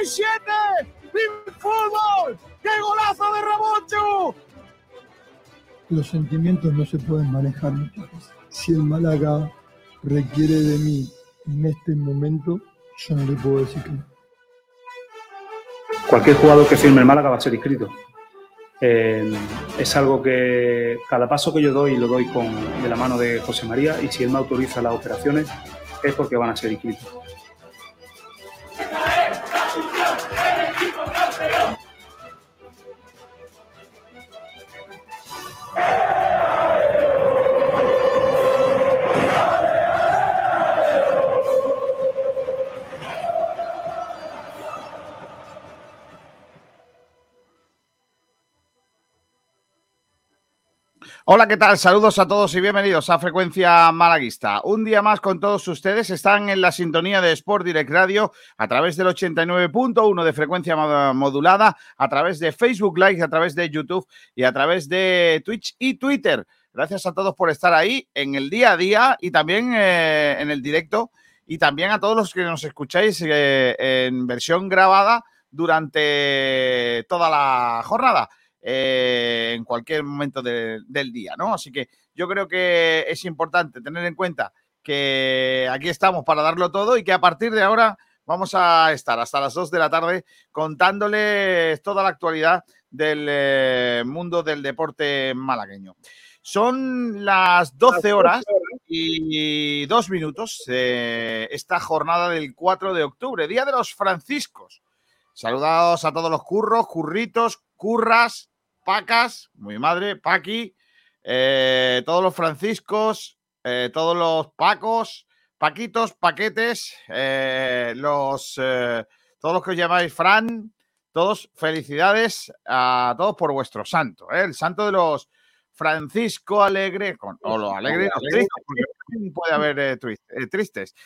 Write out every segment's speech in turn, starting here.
37. ¡Vive fútbol! ¡Qué golazo de Ramón Los sentimientos no se pueden manejar. Si el Málaga requiere de mí en este momento, yo no le puedo decir que no. Cualquier jugador que firme el Málaga va a ser inscrito. Eh, es algo que cada paso que yo doy lo doy con, de la mano de José María y si él me autoriza las operaciones es porque van a ser inscritos. Hola, ¿qué tal? Saludos a todos y bienvenidos a Frecuencia Malaguista. Un día más con todos ustedes. Están en la sintonía de Sport Direct Radio a través del 89.1 de frecuencia modulada, a través de Facebook Live, a través de YouTube y a través de Twitch y Twitter. Gracias a todos por estar ahí en el día a día y también eh, en el directo y también a todos los que nos escucháis eh, en versión grabada durante toda la jornada. Eh, en cualquier momento del día, ¿no? Así que yo creo que es importante tener en cuenta que aquí estamos para darlo todo y que a partir de ahora vamos a estar hasta las 2 de la tarde contándoles toda la actualidad del eh, mundo del deporte malagueño. Son las 12 horas y dos minutos esta jornada del 4 de octubre, Día de los Franciscos. Saludados a todos los curros, curritos, curras, Pacas, mi madre, Paqui, eh, todos los Franciscos, eh, todos los Pacos, Paquitos, Paquetes, eh, los, todos los que os llamáis Fran, todos felicidades a todos por vuestro santo, el santo de los Francisco Alegre, o los alegres, los tristes, porque puede haber tristes.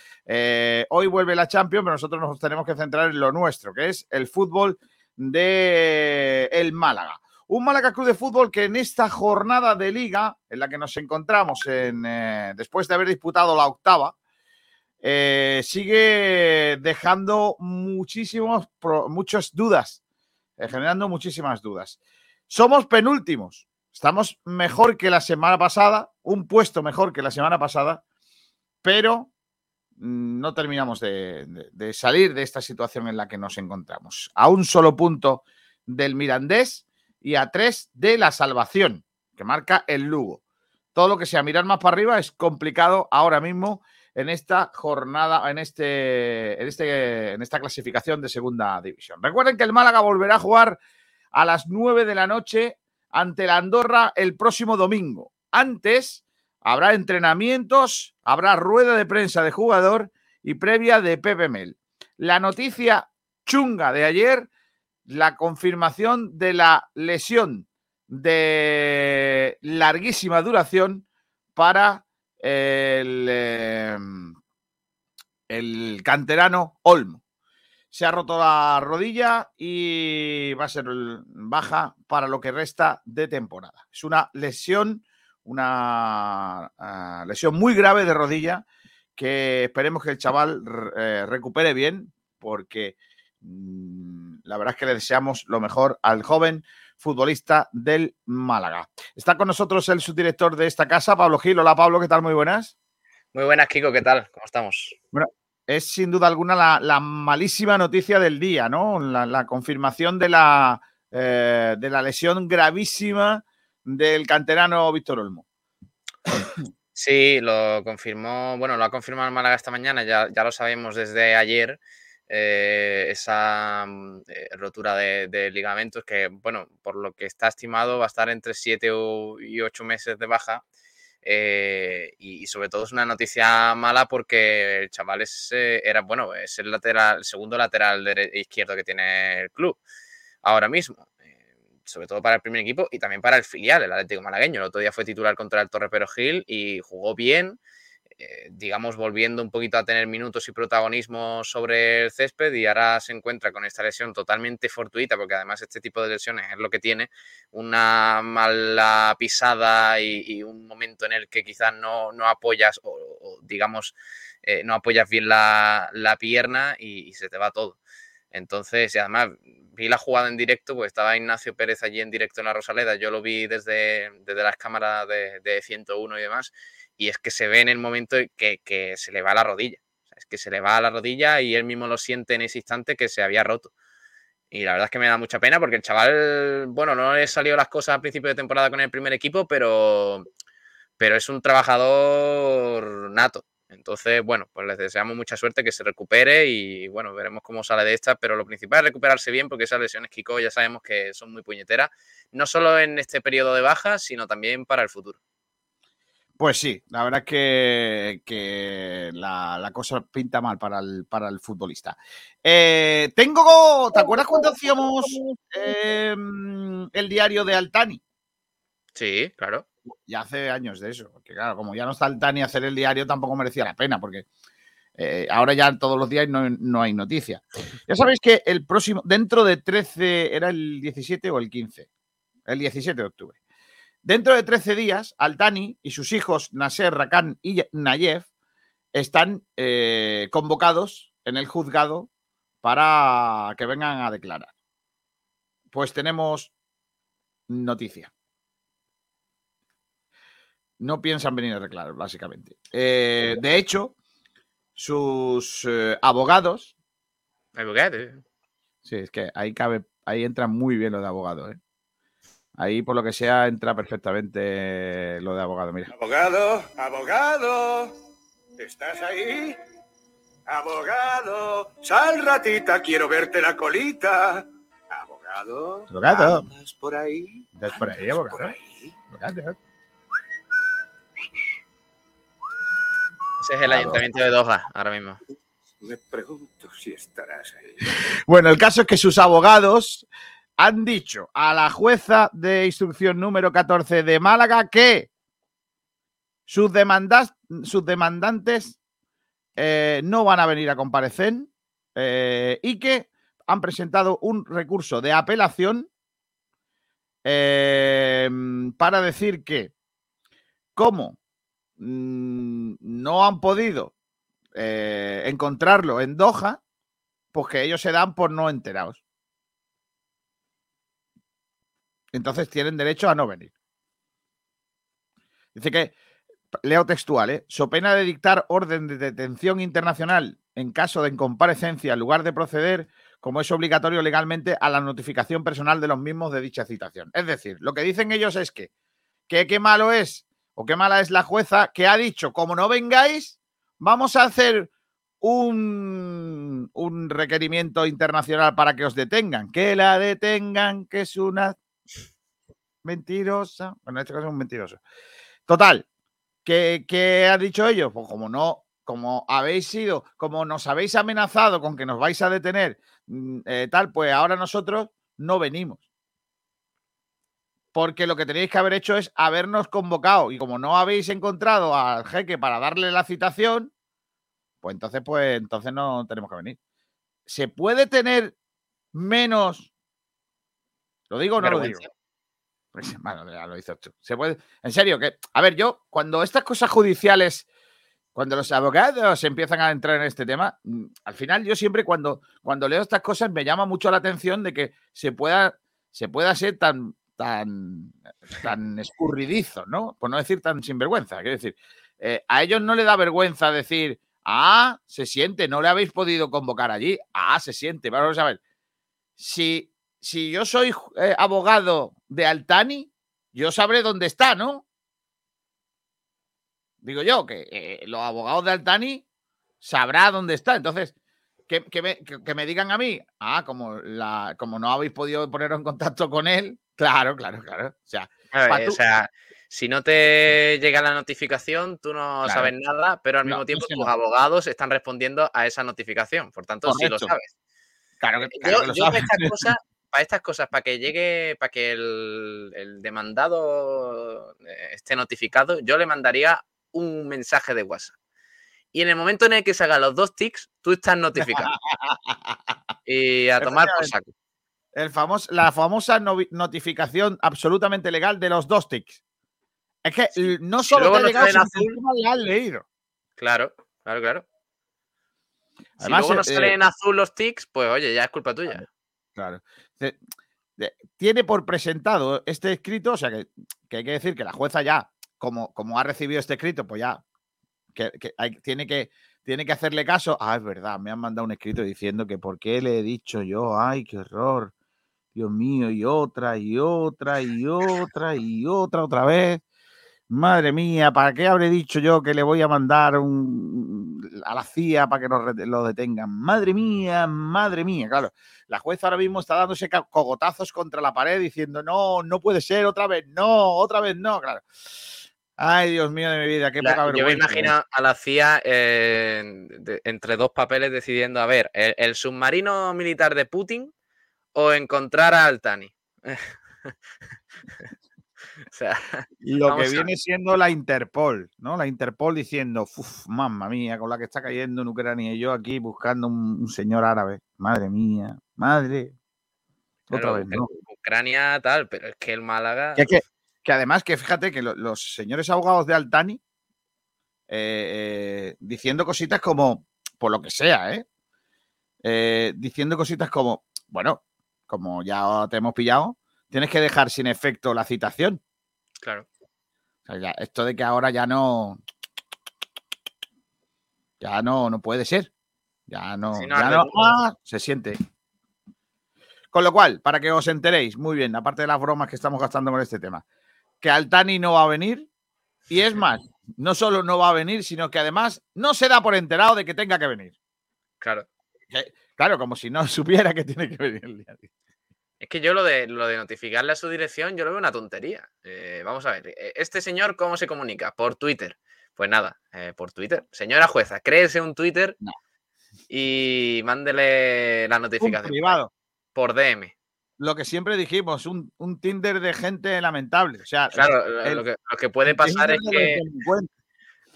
hoy vuelve la Champions, pero nosotros nos tenemos que centrar en lo nuestro, que es el fútbol de el Málaga. Un Málaga Club de Fútbol que en esta jornada de liga, en la que nos encontramos en, eh, después de haber disputado la octava, eh, sigue dejando muchísimos, muchas dudas, eh, generando muchísimas dudas. Somos penúltimos, estamos mejor que la semana pasada, un puesto mejor que la semana pasada, pero mm, no terminamos de salir de esta situación en la que nos encontramos. A un solo punto del Mirandés y a tres de la salvación, que marca el Lugo. Todo lo que sea mirar más para arriba es complicado ahora mismo en esta jornada, en, este, en, este, en esta clasificación de segunda división. Recuerden que el Málaga volverá a jugar a las nueve de la noche ante la Andorra el próximo domingo. Antes habrá entrenamientos, habrá rueda de prensa de jugador y previa de Pepe Mel. La noticia chunga de ayer la confirmación de la lesión de larguísima duración para el, em, el canterano Olmo. Se ha roto la rodilla y va a ser baja para lo que resta de temporada. Es una lesión, una ah, lesión muy grave de rodilla que esperemos que el chaval eh, recupere bien porque Mm, la verdad es que le deseamos lo mejor al joven futbolista del Málaga. Está con nosotros el subdirector de esta casa, Pablo Gil. Hola Pablo, ¿qué tal? Muy buenas. Muy buenas, Kiko, ¿qué tal? ¿Cómo estamos? Bueno, es sin duda alguna la, malísima noticia del día, ¿no? La, confirmación de la, eh, de la lesión gravísima del canterano Víctor Olmo. Sí, lo confirmó, bueno, lo ha confirmado el Málaga esta mañana, ya, ya lo sabemos desde ayer. Eh, esa mm, eh, rotura de, ligamentos que, bueno, por lo que está estimado va a estar entre 7 y 8 meses de baja. Eh, y, sobre todo es una noticia mala porque el chaval es, era, bueno, es el, lateral, el segundo lateral izquierdo que tiene el club ahora mismo sobre todo para el primer equipo y también para el filial, el Atlético Malagueño. El otro día fue titular contra el Torre Pero Gil y jugó bien. Eh, digamos, volviendo un poquito a tener minutos y protagonismo sobre el césped y ahora se encuentra con esta lesión totalmente fortuita, porque además este tipo de lesiones es lo que tiene, una mala pisada y, un momento en el que quizás no, apoyas o, digamos, eh, no apoyas bien la, pierna y, se te va todo. Entonces, y además vi la jugada en directo, pues estaba Ignacio Pérez allí en directo en la Rosaleda, yo lo vi desde, desde las cámaras de, de 101 y demás, y es que se ve en el momento que, que se le va la rodilla. es que se le va a la rodilla y él mismo lo siente en ese instante que se había roto. Y la verdad es que me da mucha pena porque el chaval, bueno, no le salió las cosas a principio de temporada con el primer equipo, pero, pero es un trabajador nato. Entonces, bueno, pues les deseamos mucha suerte, que se recupere y bueno, veremos cómo sale de esta, pero lo principal es recuperarse bien porque esas lesiones Kiko ya sabemos que son muy puñeteras, no solo en este periodo de baja, sino también para el futuro. Pues sí, la verdad es que, la, cosa pinta mal para el, para el futbolista. Eh, tengo, ¿te acuerdas cuando hacíamos em, el diario de Altani? Sí, claro. Ya hace años de eso, porque claro, como ya no está Altani hacer el diario tampoco merecía la pena, porque eh, ahora ya todos los días no, no, hay noticia. Ya sabéis que el próximo, dentro de 13, ¿era el 17 o el 15? El 17 de octubre. Dentro de 13 días, Altani y sus hijos Nasser, Rakan y Nayef están eh, convocados en el juzgado para que vengan a declarar. Pues tenemos noticia. No piensan venir a declarar, básicamente. Eh, de hecho, sus eh, abogados. Abogados. Sí, es que ahí cabe, ahí entra muy bien lo de abogado, ¿eh? Ahí, por lo que sea, entra perfectamente lo de abogado. Mira. Abogado, abogado, ¿estás ahí? Abogado, sal ratita, quiero verte la colita. Abogado. Abogado. ¿Andas por ahí? ¿Estás por ahí, abogado? Por ahí? abogado. Ese es el ayuntamiento de Doha, ahora mismo. Me pregunto si estarás ahí. Bueno, el caso es que sus abogados han dicho a la jueza de instrucción número 14 de Málaga que sus, demandas, sus demandantes eh, no van a venir a comparecer eh, y que han presentado un recurso de apelación eh, para decir que como mm, no han podido encontrarlo en Doha, pues que ellos se dan por no enterados. Entonces tienen derecho a no venir. Dice que, leo textual, ¿eh? so pena de dictar orden de detención internacional en caso de incomparecencia, en lugar de proceder, como es obligatorio legalmente, a la notificación personal de los mismos de dicha citación. Es decir, lo que dicen ellos es que, que qué malo es o qué mala es la jueza que ha dicho, como no vengáis, vamos a hacer un, un requerimiento internacional para que os detengan. Que la detengan, que es una mentirosa. Bueno, en este caso es un mentiroso. Total, ¿qué, ¿qué han dicho ellos? Pues como no, como habéis sido, como nos habéis amenazado con que nos vais a detener, mm, eh, tal, pues ahora nosotros no venimos. Porque lo que tenéis que haber hecho es habernos convocado. Y como no habéis encontrado al jeque para darle la citación, pues entonces, pues entonces no tenemos que venir. ¿Se puede tener menos? ¿Lo digo o no lo digo? Lo. Se puede. En serio, que. A ver, yo, cuando estas cosas judiciales, cuando los abogados empiezan a entrar en este tema, mm, al final yo siempre cuando, cuando leo estas cosas me llama mucho la atención de que se pueda, se pueda ser tan, tan, tan escurridizo, ¿no? Por no decir tan sinvergüenza. Quiero decir, eh, a ellos no le da vergüenza decir, ah, se siente, no le habéis podido convocar allí. Ah, se siente. Vamos a ver. Si si yo soy eh, abogado de Altani, yo sabré dónde está, ¿no? Digo yo, que eh, los abogados de Altani sabrá dónde está. Entonces, que, me, digan a mí, ah, como, la, como no habéis podido poneros en contacto con él, claro, claro, claro. O sea, o sea si no te llega la notificación, tú no sabes nada, pero al mismo tiempo tus abogados están respondiendo a esa notificación. Por tanto, sí lo sabes. Claro que, claro yo, para estas cosas, para que llegue, para que el, demandado eh, esté notificado, yo le mandaría un mensaje de WhatsApp. Y en el momento en el que se hagan los dos tics, tú estás notificado. y a tomar por saco. El famoso, la famosa notificación absolutamente legal de los dos tics. Es que no solo te ha llegado, sino que has leído. Claro, claro, claro. si luego no eh, salen en azul los tics, pues oye, ya es culpa tuya. Claro. Tiene por presentado este escrito, o sea que, hay que decir que la jueza ya, como, como ha recibido este escrito, pues ya que, tiene que tiene que hacerle caso. Ah, es verdad, me han mandado un escrito diciendo que por qué le he dicho yo, ay, qué horror. Dios mío, y otra, y otra, y otra, y otra, otra vez. Madre mía, ¿para qué habré dicho yo que le voy a mandar un, a la CIA para que lo, detengan? Madre mía, madre mía. Claro, la jueza ahora mismo está dándose cogotazos contra la pared diciendo, no, no puede ser, otra vez no, otra vez no. Claro. Ay, Dios mío de mi vida, qué poca vergüenza. Yo me imagino a la CIA eh, entre dos papeles decidiendo, a ver, el, submarino militar de Putin o encontrar a Altani. sea, lo que viene siendo la Interpol, ¿no? La Interpol diciendo, uff, mamma mía, con la que está cayendo en Ucrania y yo aquí buscando un, señor árabe. Madre mía, madre. Otra vez, ¿no? Ucrania tal, pero es que el Málaga que además que fíjate que los señores abogados de Altani, eh, eh, diciendo cositas como, por lo que sea, ¿eh? ¿eh? Diciendo cositas como, bueno, como ya te hemos pillado, tienes que dejar sin efecto la citación. Claro. O sea, ya, esto de que ahora ya no. Ya no, no puede ser. Ya no. ya no ah, se siente. Con lo cual, para que os enteréis, muy bien, aparte de las bromas que estamos gastando con este tema, que Altani no va a venir. Y es más, no solo no va a venir, sino que además no se da por enterado de que tenga que venir. Claro. claro, como si no supiera que tiene que venir el día. Es que yo lo de, lo de notificarle a su dirección, yo lo veo una tontería. Eh, vamos a ver, eh, este señor, ¿cómo se comunica? Por Twitter. Pues nada, eh, por Twitter. Señora jueza, créese un Twitter y mándele la notificación. privado. Por DM lo que siempre dijimos, un, Tinder de gente lamentable. O sea, claro, lo, que, puede pasar es que.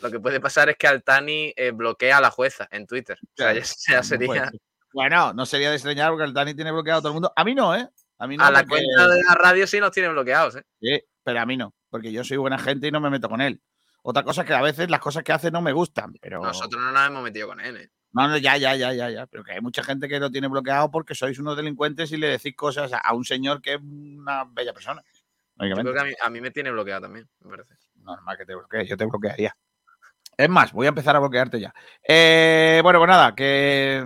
Lo que puede pasar es que Altani eh, bloquea a la jueza en Twitter. o sea, ya, sería. Bueno, no sería de extrañar porque Altani tiene bloqueado a todo el mundo. A mí no, ¿eh? A mí no. A la cuenta de la radio sí nos tiene bloqueados, ¿eh? Sí, pero a mí no, porque yo soy buena gente y no me meto con él. Otra cosa es que a veces las cosas que hace no me gustan, pero. Nosotros no nos hemos metido con él, ¿eh? No, no, ya, ya, ya, ya, ya. Pero que hay mucha gente que lo tiene bloqueado porque sois unos delincuentes y le decís cosas a un señor que es una bella persona. Yo creo que a mí, me tiene bloqueado también, me parece. Normal que te bloquee, yo te bloquearía. Es más, voy a empezar a bloquearte ya. Eh, bueno, pues nada, que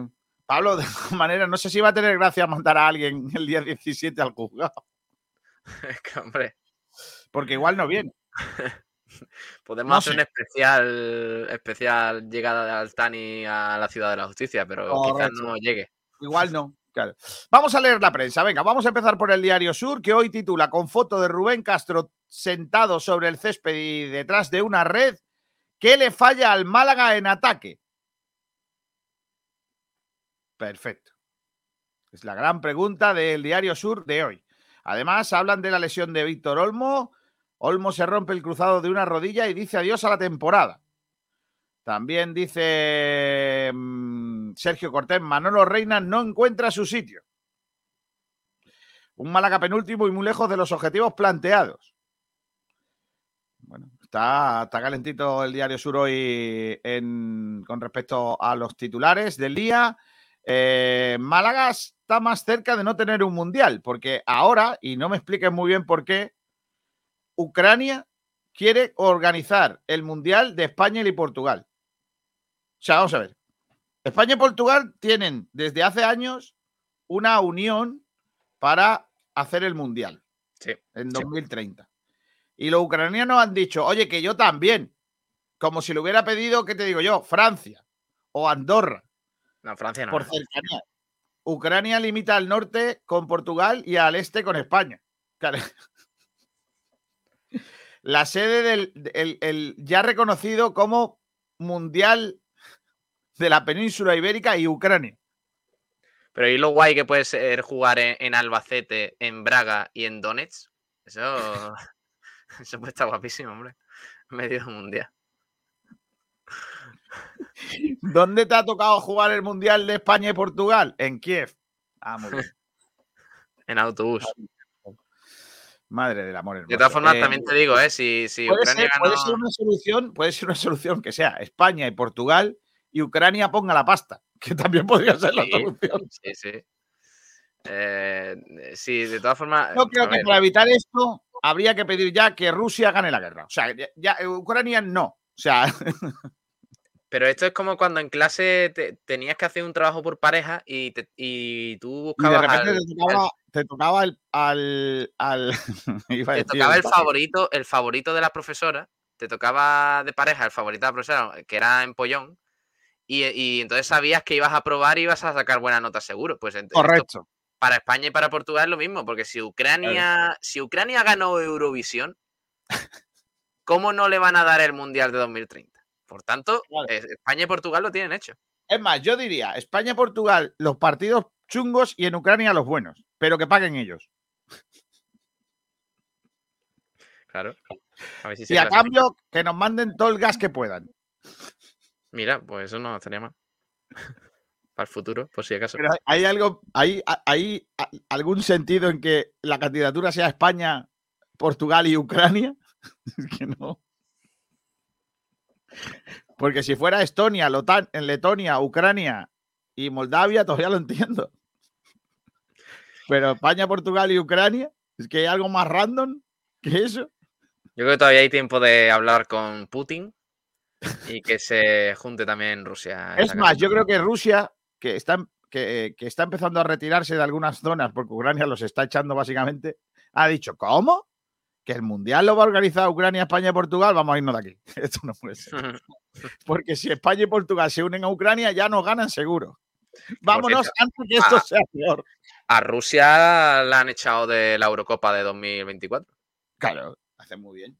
Pablo, de alguna manera, no sé si va a tener gracia mandar a alguien el día 17 al juzgado. Es que, hombre. Porque igual no viene. Podemos hacer un especial, especial llegada de Altani a la ciudad de la justicia, pero quizás no llegue. Igual no. Claro. Vamos a leer la prensa. Venga, vamos a empezar por el Diario Sur, que hoy titula con foto de Rubén Castro sentado sobre el césped y detrás de una red. ¿Qué le falla al Málaga en ataque? Perfecto. Es la gran pregunta del Diario Sur de hoy. Además, hablan de la lesión de Víctor Olmo, Olmo se rompe el cruzado de una rodilla y dice adiós a la temporada. También dice mm, Sergio Cortés, Manolo Reina no encuentra su sitio. Un Málaga penúltimo y muy lejos de los objetivos planteados. Bueno, está, está calentito el Diario Sur hoy con respecto a los titulares del día. Eh, Málaga está más cerca de no tener un mundial, porque ahora, y no me expliquen muy bien por qué, Ucrania quiere organizar el Mundial de España y Portugal. O sea, vamos a ver. España y Portugal tienen desde hace años una unión para hacer el Mundial sí, en 2030. Y los ucranianos han dicho, oye, que yo también, como si lo hubiera pedido, ¿qué te digo yo? Francia o Andorra. No, Francia no. Por cercanía. Ucrania limita al norte con Portugal y al este con España. La sede del ya reconocido como Mundial de la Península Ibérica y Ucrania. Pero ¿y lo guay que puede ser jugar en, Albacete, en Braga y en Donetsk? Eso, eso puede estar guapísimo, hombre. Medio mundial. ¿Dónde te ha tocado jugar el Mundial de España y Portugal? En Kiev. Ah, muy bien. en autobús. Madre del amor hermoso. De todas formas, también te digo, ¿eh? si, si puede Ucrania ser, una solución, puede ser una solución que sea España y Portugal y Ucrania ponga la pasta. que también podría ser la solución. Sí, sí. Eh, sí, de todas formas. Yo creo que ver, para evitar esto habría que pedir ya que Rusia gane la guerra. O sea, ya, ya, eh, Ucrania no. O sea, Pero esto es como cuando en clase te- tenías que hacer un trabajo por pareja y, te- y tú y de buscabas. repente al- te tocaba, te tocaba el, al, al- iba a te decir tocaba el favorito, el favorito de la profesora, te tocaba de pareja el favorito de la profesora, que era empollón, y, y entonces sabías que ibas a probar y ibas a sacar buenas notas seguro. Pues Correcto. para España y para Portugal es lo mismo, porque si Ucrania, si Ucrania ganó Eurovisión, ¿cómo no le van a dar el Mundial de 2030? Por tanto, eh, España y Portugal lo tienen hecho. Es más, yo diría España-Portugal, los partidos chungos y en Ucrania los buenos, pero que paguen ellos. Claro. A ver si se Y a cambio, que nos manden todo el gas que puedan. Mira, pues eso no estaría mal. Para el futuro, por si acaso. Pero hay algo, hay, hay algún sentido en que la candidatura sea España, Portugal y Ucrania. Es que no. Porque si fuera Estonia, Letonia, Ucrania y Moldavia, todavía lo entiendo. Pero España, Portugal y Ucrania, es que hay algo más random que eso. Yo creo que todavía hay tiempo de hablar con Putin y que se junte también Rusia. Es más, yo creo que Rusia, que está, que, que está empezando a retirarse de algunas zonas porque Ucrania los está echando básicamente, ha dicho, ¿cómo? Que el Mundial lo va a organizar Ucrania, España y Portugal, vamos a irnos de aquí. Esto no puede ser. Porque si España y Portugal se unen a Ucrania, ya nos ganan seguro. Vámonos cierto, antes que esto ah, sea peor. A Rusia la han echado de la Eurocopa de 2024, Claro, hace muy bien.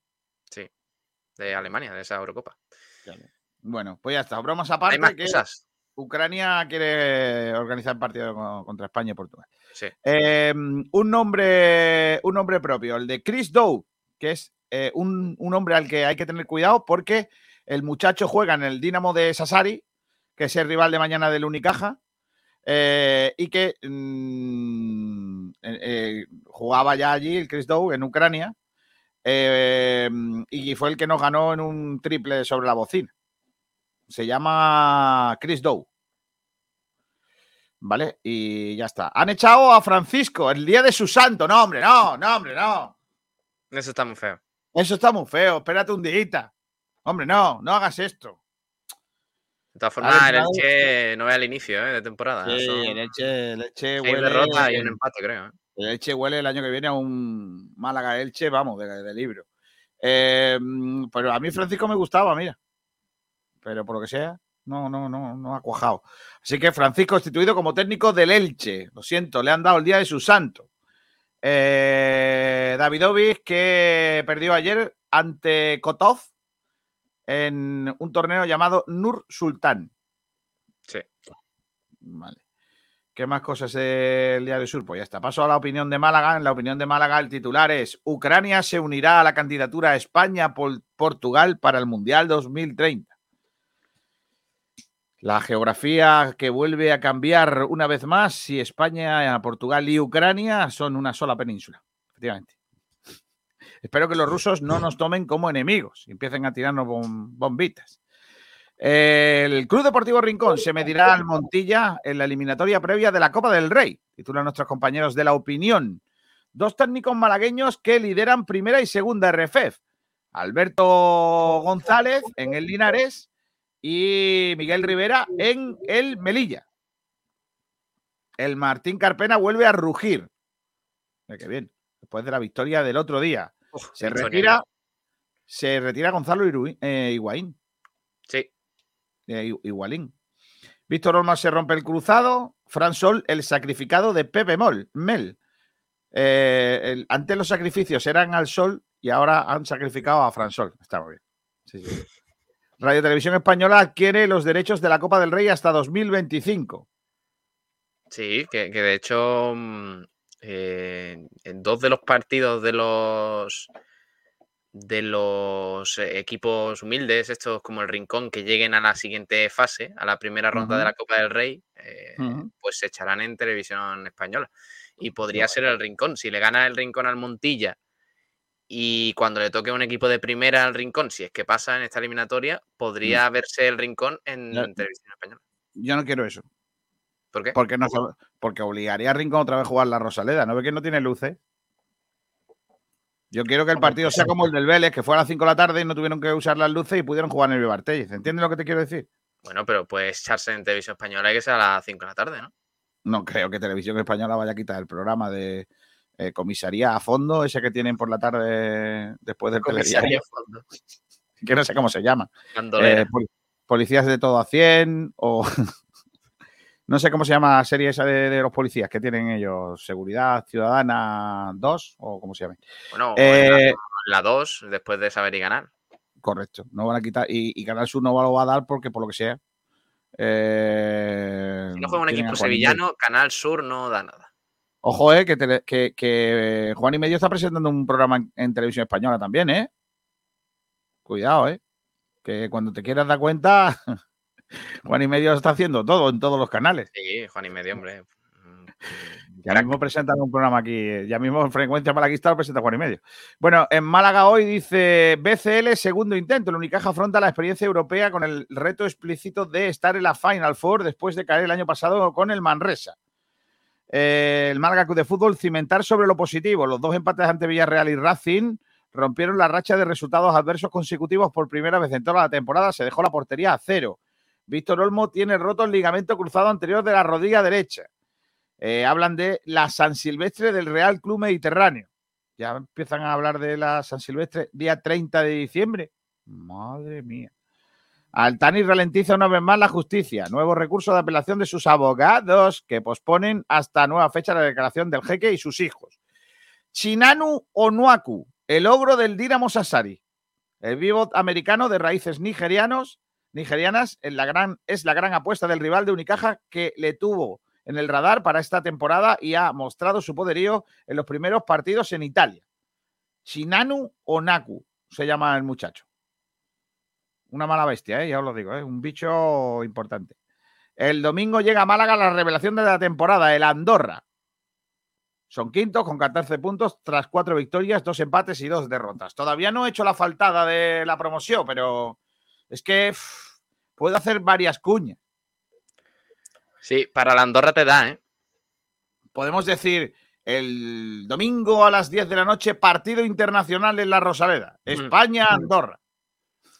de Alemania, de esa Eurocopa. Bueno, pues ya está. Bromas Hay aparte más que cosas. Ucrania quiere organizar partido con- contra España y Portugal. Sí. Eh, un, nombre, un nombre propio, el de Chris Dow, que es eh, un, un hombre al que hay que tener cuidado porque el muchacho juega en el Dinamo de Sassari, que es el rival de mañana del Unicaja, eh, y que mm, eh, jugaba ya allí, el Chris Dow, en Ucrania, eh, y fue el que nos ganó en un triple sobre la bocina. Se llama Chris Dow. ¿Vale? Y ya está. Han echado a Francisco el día de su santo. No, hombre, no, no, hombre, no. Eso está muy feo. Eso está muy feo. Espérate un día. Hombre, no, no hagas esto. De todas formas, el claro. Elche no es al inicio ¿eh? de temporada. Son leche, leche seis huele. derrotas y un empate, creo. ¿eh? El Elche huele el año que viene a un Málaga Elche, vamos, de, de libro. Eh, pero a mí Francisco me gustaba, mira. Pero por lo que sea, no, no, no, no ha cuajado. Así que Francisco constituido como técnico del Elche. Lo siento, le han dado el día de su santo. Eh, Davidovic que perdió ayer ante Kotov en un torneo llamado Nur Sultán. Sí. Vale. ¿Qué más cosas del Diario Sur? Pues ya está. Paso a la opinión de Málaga. En la opinión de Málaga, el titular es: Ucrania se unirá a la candidatura España-Portugal para el Mundial 2030. La geografía que vuelve a cambiar una vez más si España, Portugal y Ucrania son una sola península. Efectivamente. Espero que los rusos no nos tomen como enemigos y empiecen a tirarnos bom- bombitas. El Club Deportivo Rincón se medirá al Montilla en la eliminatoria previa de la Copa del Rey, titulan nuestros compañeros de la opinión. Dos técnicos malagueños que lideran primera y segunda RFEF. Alberto González en el Linares y Miguel Rivera en el Melilla. El Martín Carpena vuelve a rugir. Qué bien. Después de la victoria del otro día. Uf, Se retira, se retira Gonzalo Iru- eh, Higuaín. Sí, eh, Igu- Igualín. Víctor Olmos se rompe el cruzado. Fran Sol, el sacrificado de Pepe Mol, Mel. Eh, el- antes los sacrificios eran al Sol y ahora han sacrificado a Fran Sol. Está muy bien. Sí, sí. Radio Televisión Española adquiere los derechos de la Copa del Rey hasta 2025. sí, que, que de hecho mm, eh, en dos de los partidos de los de los equipos humildes, estos como el Rincón, que lleguen a la siguiente fase, a la primera ronda de la Copa del Rey, eh, pues se echarán en televisión española. Y podría ser el Rincón. Si le gana el Rincón al Montilla y cuando le toque un equipo de primera al Rincón, si es que pasa en esta eliminatoria, podría verse el Rincón en televisión española. Yo no quiero eso. ¿Por qué? Porque, no, porque obligaría a Rincón otra vez a jugar la Rosaleda. ¿No ve que no tiene luces? Yo quiero que el partido sea como el del Vélez, que fue a las 5 de la tarde y no tuvieron que usar las luces y pudieron jugar en el Vivartell. ¿Entiendes lo que te quiero decir? Bueno, pero puedes echarse en televisión española y que sea a las 5 de la tarde, ¿no? No creo que Televisión Española vaya a quitar el programa de eh, comisaría a fondo, ese que tienen por la tarde después del Comisaría a fondo. que no sé cómo se llama. Eh, pol- policías de todo a 100 o no sé cómo se llama la serie esa de, de los policías que tienen ellos, Seguridad Ciudadana 2 o cómo se llama. bueno, Eh, la 2, después de saber y ganar. correcto, no van a quitar y, y Canal Sur no lo va a dar porque por lo que sea. eh, Si no juega un equipo sevillano, Canal Sur no da nada. Ojo, eh, que, que- que Juan y Medio está presentando un programa en, en televisión española también, ¿eh? Cuidado, ¿eh? Que cuando te quieras dar cuenta, Juan y Medio está haciendo todo en todos los canales. Sí, Juan y medio, hombre. Ya mismo presentan un programa aquí, ya mismo en frecuencia malaguista lo presenta Juan y Medio. Bueno, en Málaga hoy dice BCL, segundo intento. El Unicaja afronta la experiencia europea con el reto explícito de estar en la Final Four después de caer el año pasado con el Manresa. Eh, el Málaga Club de Fútbol cimentar sobre lo positivo. Los dos empates ante Villarreal y Racing rompieron la racha de resultados adversos consecutivos por primera vez en toda la temporada. Se dejó la portería a cero. Víctor Olmo tiene roto el ligamento cruzado anterior de la rodilla derecha. Eh, hablan de la San Silvestre del Real Club Mediterráneo. Ya empiezan a hablar de la San Silvestre día 30 de diciembre. Madre mía. Altani ralentiza una vez más la justicia. Nuevo recurso de apelación de sus abogados que posponen hasta nueva fecha la declaración del jeque y sus hijos. Chinanu Onuaku, el ogro del Dinamo Sassari. El pívot americano de raíces nigerianos, nigerianas es la gran apuesta del rival de Unicaja que le tuvo en el radar para esta temporada y ha mostrado su poderío en los primeros partidos en Italia. Chinanu Onaku se llama el muchacho. Una mala bestia, ¿eh? ya os lo digo, ¿eh? un bicho importante. El domingo llega a Málaga la revelación de la temporada, el Andorra. Son quintos con 14 puntos tras cuatro victorias, dos empates y dos derrotas. Todavía no he hecho la faltada de la promoción, pero es que puedo hacer varias cuñas. Sí, para la Andorra te da, ¿eh? Podemos decir el domingo a las 10 de la noche, partido internacional en la Rosaleda. España-Andorra.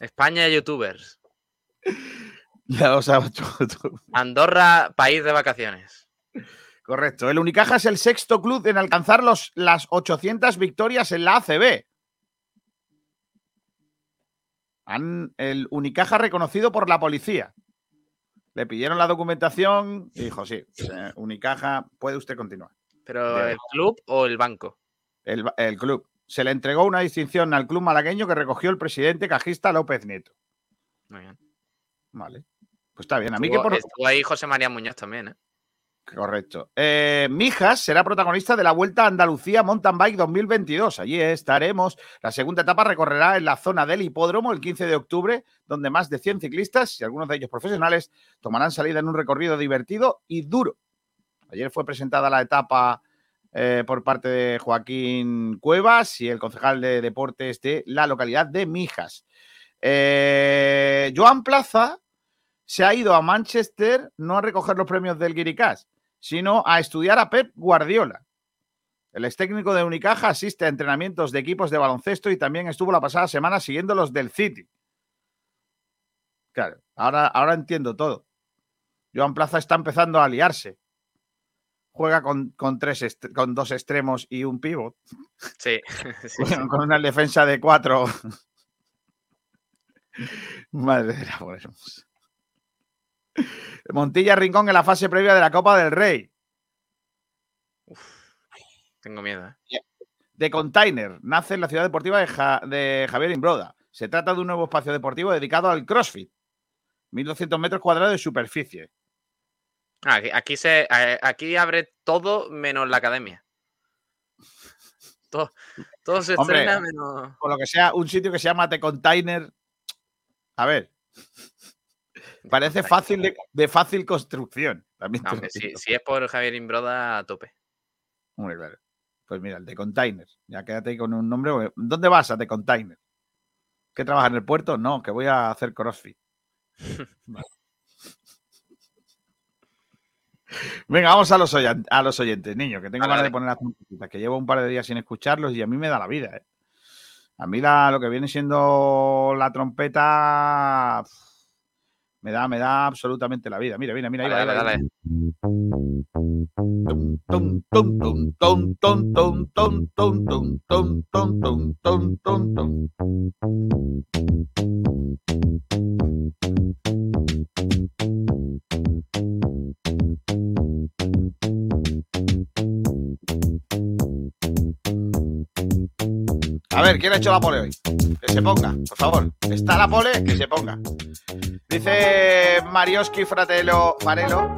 España youtubers. Ya, Andorra, país de vacaciones. Correcto. El Unicaja es el sexto club en alcanzar los, las 800 victorias en la ACB. Han, el Unicaja reconocido por la policía. Le pidieron la documentación y dijo, sí, eh, Unicaja, puede usted continuar. Pero el club o el banco. El, el club. Se le entregó una distinción al club malagueño que recogió el presidente cajista López Nieto. Muy bien. Vale. Pues está bien. A mí que Estuvo, por... estuvo ahí José María Muñoz también, ¿eh? Correcto. Eh, Mijas será protagonista de la Vuelta a Andalucía Mountain Bike 2022. Allí estaremos. La segunda etapa recorrerá en la zona del hipódromo el 15 de octubre, donde más de 100 ciclistas, y algunos de ellos profesionales, tomarán salida en un recorrido divertido y duro. Ayer fue presentada la etapa eh, por parte de Joaquín Cuevas y el concejal de deportes de la localidad de Mijas. Eh, Joan Plaza se ha ido a Manchester no a recoger los premios del Guiricás, sino a estudiar a Pep Guardiola. El ex técnico de Unicaja asiste a entrenamientos de equipos de baloncesto y también estuvo la pasada semana siguiendo los del City. Claro, ahora, ahora entiendo todo. Joan Plaza está empezando a liarse. Juega con, con tres con dos extremos y un pivot. Sí. sí, sí. con una defensa de cuatro. Madre de la. Montilla Rincón en la fase previa de la Copa del Rey. Tengo miedo, ¿eh? De Container nace en la ciudad deportiva de, Ja- de Javier Imbroda. Se trata de un nuevo espacio deportivo dedicado al CrossFit. 1.200 metros cuadrados de superficie. Aquí, aquí se, a- aquí abre todo menos la academia. Todo, todo se Hombre. estrena menos. Por lo que sea, un sitio que se llama The Container. A ver. Parece fácil de, de fácil construcción. También No, si, es por Javier Imbroda, a tope. Hombre, claro. Pues mira, el de Container. Ya quédate ahí con un nombre. ¿Dónde vas a The Container? ¿Qué trabajas en el puerto? No, que voy a hacer CrossFit. Vale. Venga, vamos a los, a los oyentes, niños, que tengo ganas de poner las trompetitas, que llevo un par de días sin escucharlos y a mí me da la vida. ¿eh? A mí la, lo que viene siendo la trompeta me da, me da absolutamente la vida. Mira, mira, mira. Dale, dale, dale. A ver, ¿quién ha hecho la pole hoy? Que se ponga, por favor. ¿Está la pole? Que se ponga. Dice Marioski Fratello Farelo.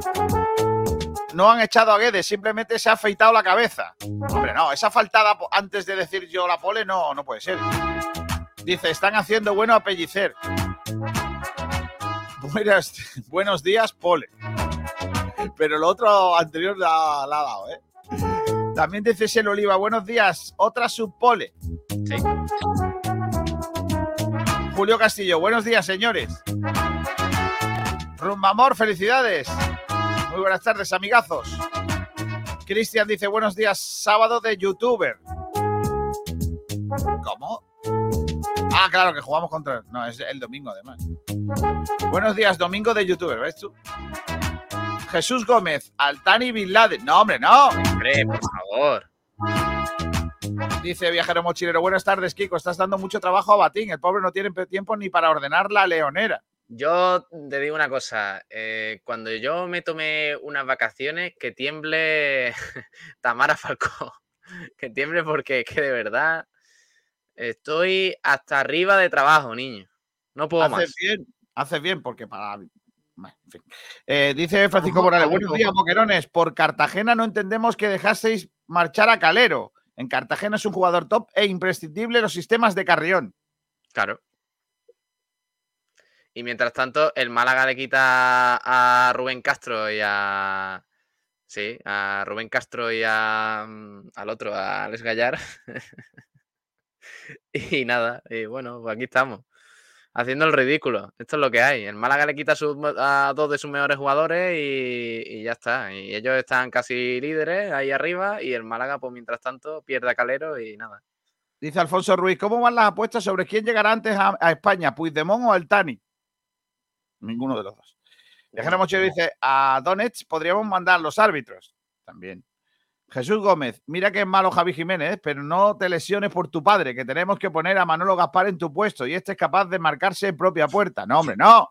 No han echado a Guedes, simplemente se ha afeitado la cabeza. Hombre, no, esa faltada antes de decir yo la pole, no, no puede ser. Dice, están haciendo bueno a buenos días, pole. Pero lo otro anterior la, ha dado, ¿eh? También dice el Oliva, buenos días, otra subpole. Sí. Julio Castillo, buenos días, señores. Rumbamor, felicidades. Muy buenas tardes, amigazos. Cristian dice, buenos días, sábado de youtuber. ¿Cómo? Ah, claro, que jugamos contra... No, es el domingo, además. Buenos días, domingo de youtuber, ¿ves tú? Jesús Gómez, Altani Bin Laden. No, hombre, no. Hombre, por favor. Dice Viajero Mochilero, buenas tardes, Kiko. Estás dando mucho trabajo a Batín. El pobre no tiene tiempo ni para ordenar la leonera. Yo te digo una cosa, eh, cuando yo me tomé unas vacaciones, que tiemble Tamara Falcó, que tiemble porque es que de verdad estoy hasta arriba de trabajo, niño. No puedo haces Bien, haces bien porque para... Eh, dice Francisco Morales, buenos días, boquerones. Por Cartagena no entendemos que dejaseis marchar a Calero. En Cartagena es un jugador top e imprescindible los sistemas de Carrión. Claro. Y mientras tanto, el Málaga le quita a Rubén Castro y a. Sí, a Rubén Castro y a, mm, al otro, a Alex Gallar. y nada, y bueno, pues aquí estamos haciendo el ridículo. Esto es lo que hay. El Málaga le quita a, dos de sus mejores jugadores y, ya está. Y ellos están casi líderes ahí arriba y el Málaga, pues mientras tanto, pierde a Calero y nada. Dice Alfonso Ruiz, ¿cómo van las apuestas sobre quién llegará antes a, España, Puigdemont o Altani? Ninguno de los dos. Viajero Mochero dice, a Donetsk podríamos mandar los árbitros. También. Jesús Gómez, mira que es malo Javi Jiménez, pero no te lesiones por tu padre, que tenemos que poner a Manolo Gaspar en tu puesto y este es capaz de marcarse en propia puerta. No, hombre, no.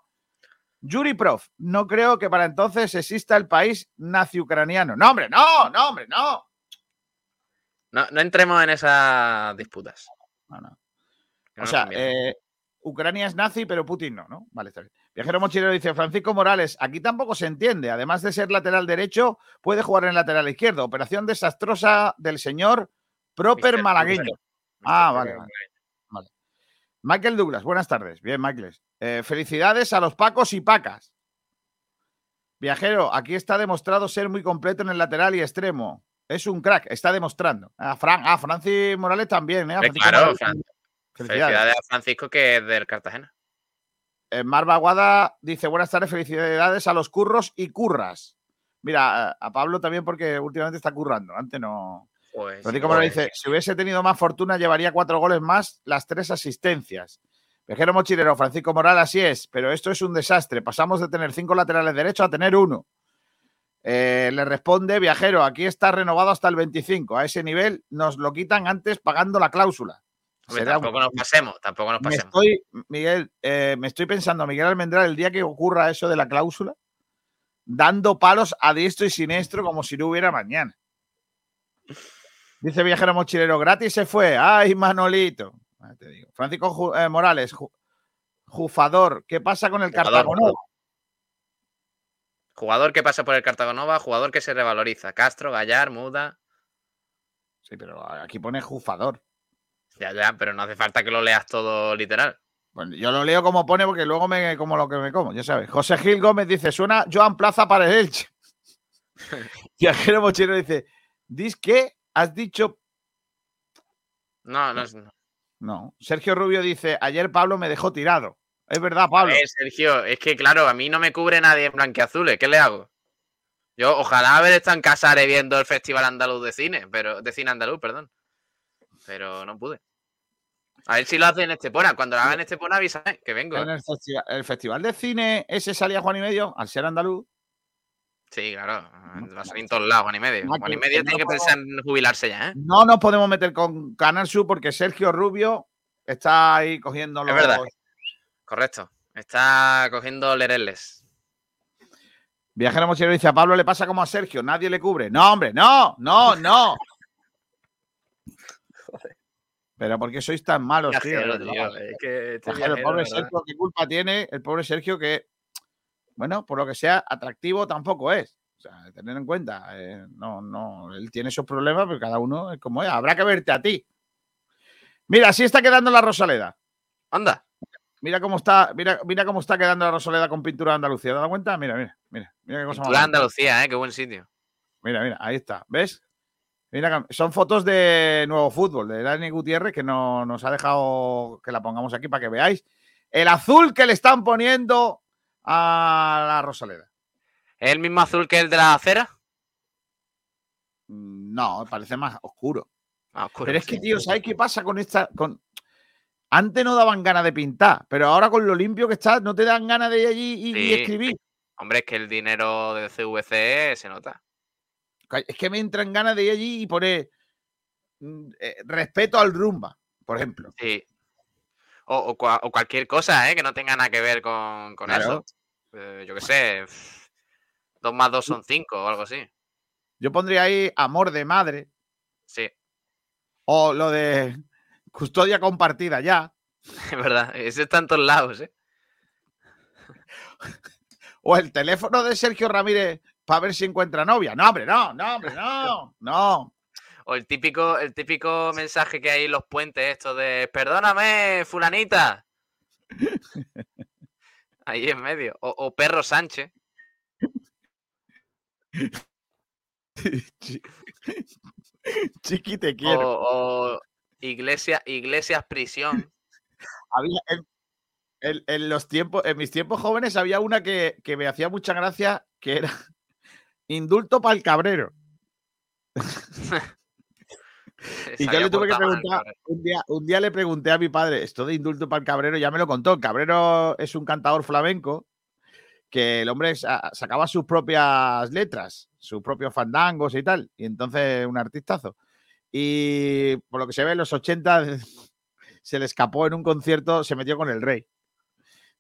Yuri Prof, no creo que para entonces exista el país nazi-ucraniano. No, hombre, no, no, hombre, no. No, no entremos en esas disputas. No, no. o sea, eh, Ucrania es nazi, pero Putin no, ¿no? Vale, está bien. Viajero Mochilero dice, Francisco Morales, aquí tampoco se entiende. Además de ser lateral derecho, puede jugar en lateral izquierdo. Operación desastrosa del señor Proper malagueño. Ah, vale, vale, Michael Douglas, buenas tardes. Bien, Michael. Eh, felicidades a los Pacos y Pacas. Viajero, aquí está demostrado ser muy completo en el lateral y extremo. Es un crack, está demostrando. Ah, Fran, Francis Morales también. ¿eh? claro, Felicidades. a Francisco, que es del Cartagena. Eh, Mar Baguada dice: Buenas tardes, felicidades a los curros y curras. Mira, a Pablo también, porque últimamente está currando. Antes no. Pues, Francisco pues. dice: Si hubiese tenido más fortuna, llevaría cuatro goles más, las tres asistencias. Vejero Mochilero, Francisco Moral, así es, pero esto es un desastre. Pasamos de tener cinco laterales derechos a tener uno. Eh, le responde Viajero, aquí está renovado hasta el 25. A ese nivel nos lo quitan antes pagando la cláusula tampoco nos pasemos, tampoco nos pasemos. Me estoy, Miguel, eh, me estoy pensando, Miguel Almendral, el día que ocurra eso de la cláusula, dando palos a diestro y siniestro como si no hubiera mañana. Dice Viajero Mochilero, gratis se fue. Ay, Manolito. Ah, Francisco eh, Morales, Jufador, ¿qué pasa con el Cartagonova? Jugador que pasa por el Cartagonova, jugador que se revaloriza. Castro, Gallar, Muda. Sí, pero aquí pone Jufador. Ya, ya, pero no hace falta que lo leas todo literal. Bueno, yo lo leo como pone porque luego me como lo que me como, ya sabes. José Gil Gómez dice, suena Joan Plaza para el Elche. Viajero Mochero dice, ¿dis qué? ¿Has dicho? No, no, no. No. Sergio Rubio dice, ayer Pablo me dejó tirado. Es verdad, Pablo. Sergio, es que claro, a mí no me cubre nadie en blanqueazules. ¿Qué le hago? Yo ojalá haber estado en Casares viendo el Festival Andaluz de Cine, pero de Cine Andaluz, perdón. Pero no pude. A ver si lo hacen en Estepona. Cuando lo hagan en Estepona, avísame que vengo. En el, festival, el festival de cine, ese salía Juan y medio, al ser andaluz. Sí, claro. Va a salir en todos lados, Juan y medio. Juan y medio tiene que pensar en jubilarse ya, ¿eh? No nos podemos meter con Canal Sur porque Sergio Rubio está ahí cogiendo los. Es verdad. Correcto. Está cogiendo lereles. Viajero mochilero dice: a Pablo le pasa como a Sergio, nadie le cubre. No, hombre, no, no, no. Pero ¿por qué sois tan malos, tío? Viajero, tío, es que Viajero, el pobre ¿verdad? Sergio, ¿qué culpa tiene el pobre Sergio que, bueno, por lo que sea, atractivo tampoco es? O sea, tener en cuenta, eh, no, no, él tiene esos problemas, pero cada uno es como es. Habrá que verte a ti. Mira, así está quedando la Rosaleda. Anda. Mira cómo está, mira, mira cómo está quedando la Rosaleda con pintura de Andalucía. ¿Te das cuenta? Mira, mira, mira, mira qué cosa más La bonita. Andalucía, ¿eh? Qué buen sitio. Mira, mira, ahí está. ¿Ves? Mira, son fotos de Nuevo Fútbol, de Dani Gutiérrez, que no, nos ha dejado que la pongamos aquí para que veáis el azul que le están poniendo a la Rosaleda. ¿Es el mismo azul que el de la acera? Mm, No, parece más oscuro. Ah, oscuro, Pero es que, tío, ¿sabes qué pasa con esta? Con... Antes no daban ganas de pintar, pero ahora con lo limpio que está, no te dan ganas de ir allí y, y escribir. Hombre, es que el dinero de CVC se nota. Es que me entran ganas de ir allí y poner mm, eh, respeto al rumba, por ejemplo. Sí. O, o cua- o cualquier cosa, ¿eh? Que no tenga nada que ver con, con Claro. eso. Eh, yo qué sé. Dos más dos son cinco o algo así. Yo pondría ahí amor de madre Sí, o lo de custodia compartida ya. es verdad. Ese está en todos lados, ¿eh? O el teléfono de Sergio Ramírez para ver si encuentra novia. No, hombre, no, no, hombre, no, no. O el típico, el típico mensaje que hay en los puentes, esto de perdóname, fulanita. Ahí en medio. O, o perro Sánchez. Chi- Chiqui, te O, quiero. o iglesia, iglesias prisión. Había- en, en- en los tiempos, en mis tiempos jóvenes había una que, que me hacía mucha gracia, que era indulto para el cabrero. Y yo le tuve que preguntar, un día, un día le pregunté a mi padre, esto de indulto para el cabrero, ya me lo contó. El cabrero es un cantador flamenco que el hombre sa- sacaba sus propias letras, sus propios fandangos y tal. Y entonces un artistazo. Y por lo que se ve, en los 80 se le escapó en un concierto, se metió con el rey.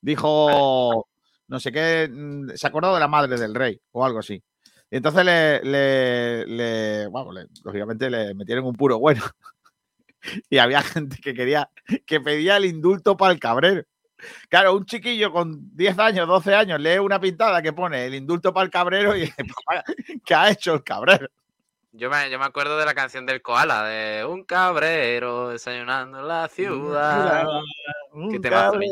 Dijo, no sé qué, mm, se acordó de la madre del rey o algo así. Y entonces le, le, le- bueno, le- lógicamente le metieron un puro bueno. Y había gente que quería, que pedía el indulto para el cabrero. Claro, un chiquillo con 10 años, 12 años, lee una pintada que pone el indulto para el cabrero y dice, "Papá, ¿qué ha hecho el cabrero? Yo me, yo me acuerdo de la canción del koala, de un cabrero desayunando en la ciudad. Un Qué cabrero.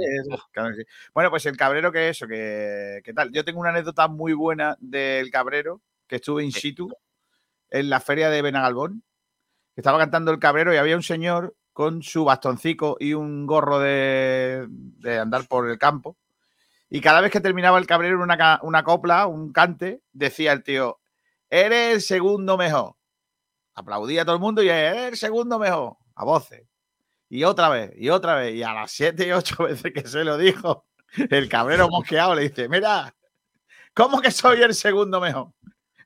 Que. Bueno, pues el cabrero, que eso? que qué tal? Yo tengo una anécdota muy buena del cabrero, que estuve in situ en la feria de Benagalbón, que estaba cantando el cabrero y había un señor con su bastoncico y un gorro de, de andar por el campo. Y cada vez que terminaba el cabrero una, una copla, un cante, decía el tío, eres el segundo mejor. Aplaudía a todo el mundo y eres el segundo mejor, a voces. Y otra vez, y otra vez, y a las siete y ocho veces que se lo dijo, el cabrero mosqueado le dice, mira, ¿cómo que soy el segundo mejor?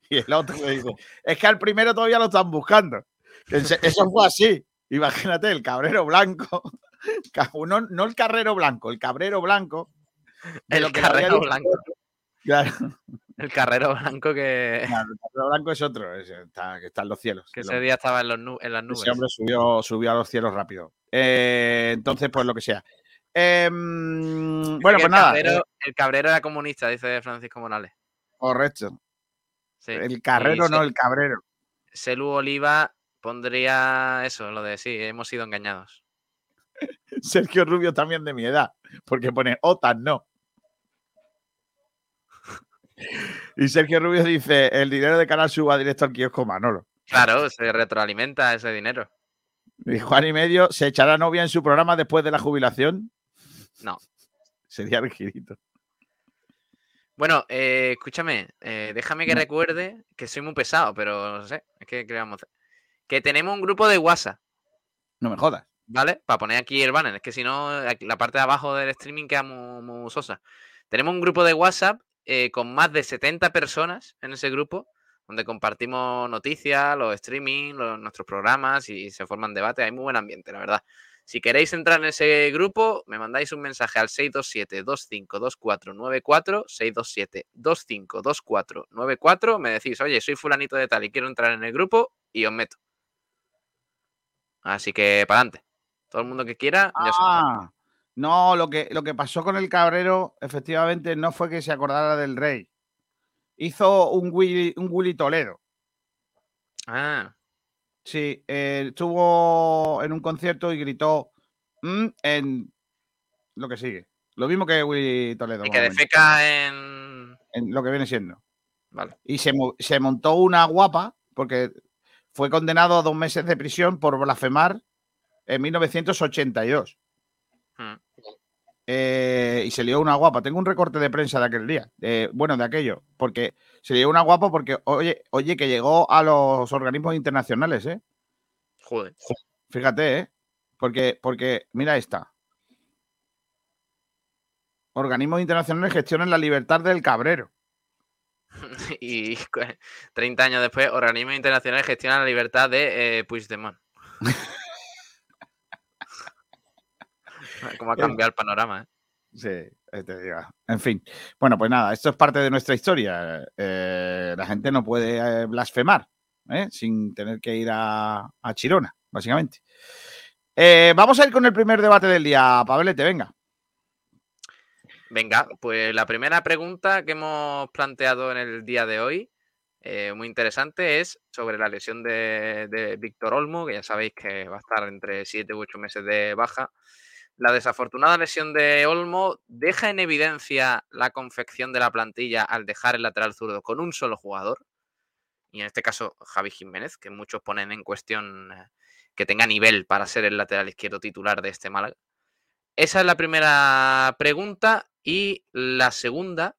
Y el otro le dice, es que al primero todavía lo están buscando. Eso fue así. Imagínate, el cabrero blanco, no, no el carrero blanco, el cabrero blanco. El había carrero blanco. Claro, El carrero blanco que, claro, el carrero blanco es otro, está, que está en los cielos. que ese día estaba en, los nu- en las nubes. Ese hombre subió, subió a los cielos rápido. Eh, entonces, pues lo que sea. Em, bueno, pues el nada. Cabrero, eh, el cabrero era comunista, dice Francisco Morales. correcto. Sí. El carrero, Y no el cabrero. Selu Oliva pondría eso, lo de sí, hemos sido engañados. Sergio Rubio también de mi edad, porque pone OTAN, no. Y Sergio Rubio dice: el dinero de Canal suba directo al kiosco Manolo. Claro, se retroalimenta ese dinero. Y Juan y medio se echará novia en su programa después de la jubilación. No. Sería el girito. Bueno, eh, escúchame, eh, déjame que recuerde que soy muy pesado, pero no sé, es que, ¿qué vamos a hacer? Que tenemos un grupo de WhatsApp, No me jodas. ¿vale? Para poner aquí el banner, es que si no, la parte de abajo del streaming queda muy, muy sosa. Tenemos un grupo de WhatsApp eh, con más de 70 personas en ese grupo, donde compartimos noticias, los streaming, los- nuestros programas y se forman debates. Hay muy buen ambiente, la verdad. Si queréis entrar en ese grupo, me mandáis un mensaje al 627-252494, 627-252494, me decís, oye, soy fulanito de tal y quiero entrar en el grupo y os meto. Así que para adelante. Todo el mundo que quiera, ya sabe. No, lo que, lo que pasó con el cabrero, efectivamente, no fue que se acordara del rey. Hizo un Willy, un Willy Toledo. Ah, Sí, eh, estuvo en un concierto y gritó "Mm", en lo que sigue. Lo mismo que Willy Toledo. y que defeca en... en lo que viene siendo. Vale. Y se, se montó una guapa porque fue condenado a dos meses de prisión por blasfemar en 1982. Eh, y se lió una guapa. Tengo un recorte de prensa de aquel día. eh, bueno, de aquello. Porque se lió una guapa porque, oye, oye, que llegó a los organismos internacionales, ¿eh? Joder. Fíjate, ¿eh? Porque, porque, mira esta. Organismos internacionales gestionan la libertad del cabrero. y cu- 30 años después, organismos internacionales gestionan la libertad de eh, Puigdemont. Cómo ha cambiado el panorama, ¿eh? Sí, eh, te diga. En fin. Bueno, pues nada, esto es parte de nuestra historia. Eh, la gente no puede eh, blasfemar ¿eh? sin tener que ir a, a Chirona, básicamente. Eh, vamos a ir con el primer debate del día, Pablete, venga. Venga, pues la primera pregunta que hemos planteado en el día de hoy, eh, muy interesante, es sobre la lesión de, de Víctor Olmo, que ya sabéis que va a estar entre 7 u 8 meses de baja. La desafortunada lesión de Olmo deja en evidencia la confección de la plantilla al dejar el lateral zurdo con un solo jugador, y en este caso Javi Jiménez, que muchos ponen en cuestión eh, que tenga nivel para ser el lateral izquierdo titular de este Málaga. Esa es la primera pregunta. Y la segunda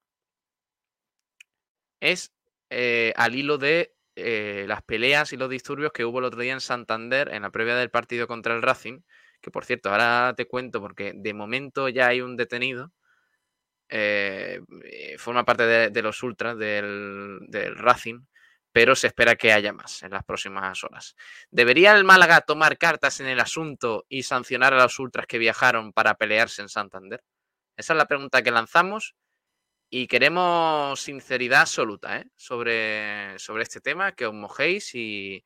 es eh, al hilo de eh, las peleas y los disturbios que hubo el otro día en Santander en la previa del partido contra el Racing. Que por cierto, ahora te cuento porque de momento ya hay un detenido. eh, eh, forma parte de, los ultras del, del Racing, pero se espera que haya más en las próximas horas. ¿Debería el Málaga tomar cartas en el asunto y sancionar a los ultras que viajaron para pelearse en Santander? Esa es la pregunta que lanzamos y queremos sinceridad absoluta ¿eh? sobre, sobre este tema, que os mojéis y,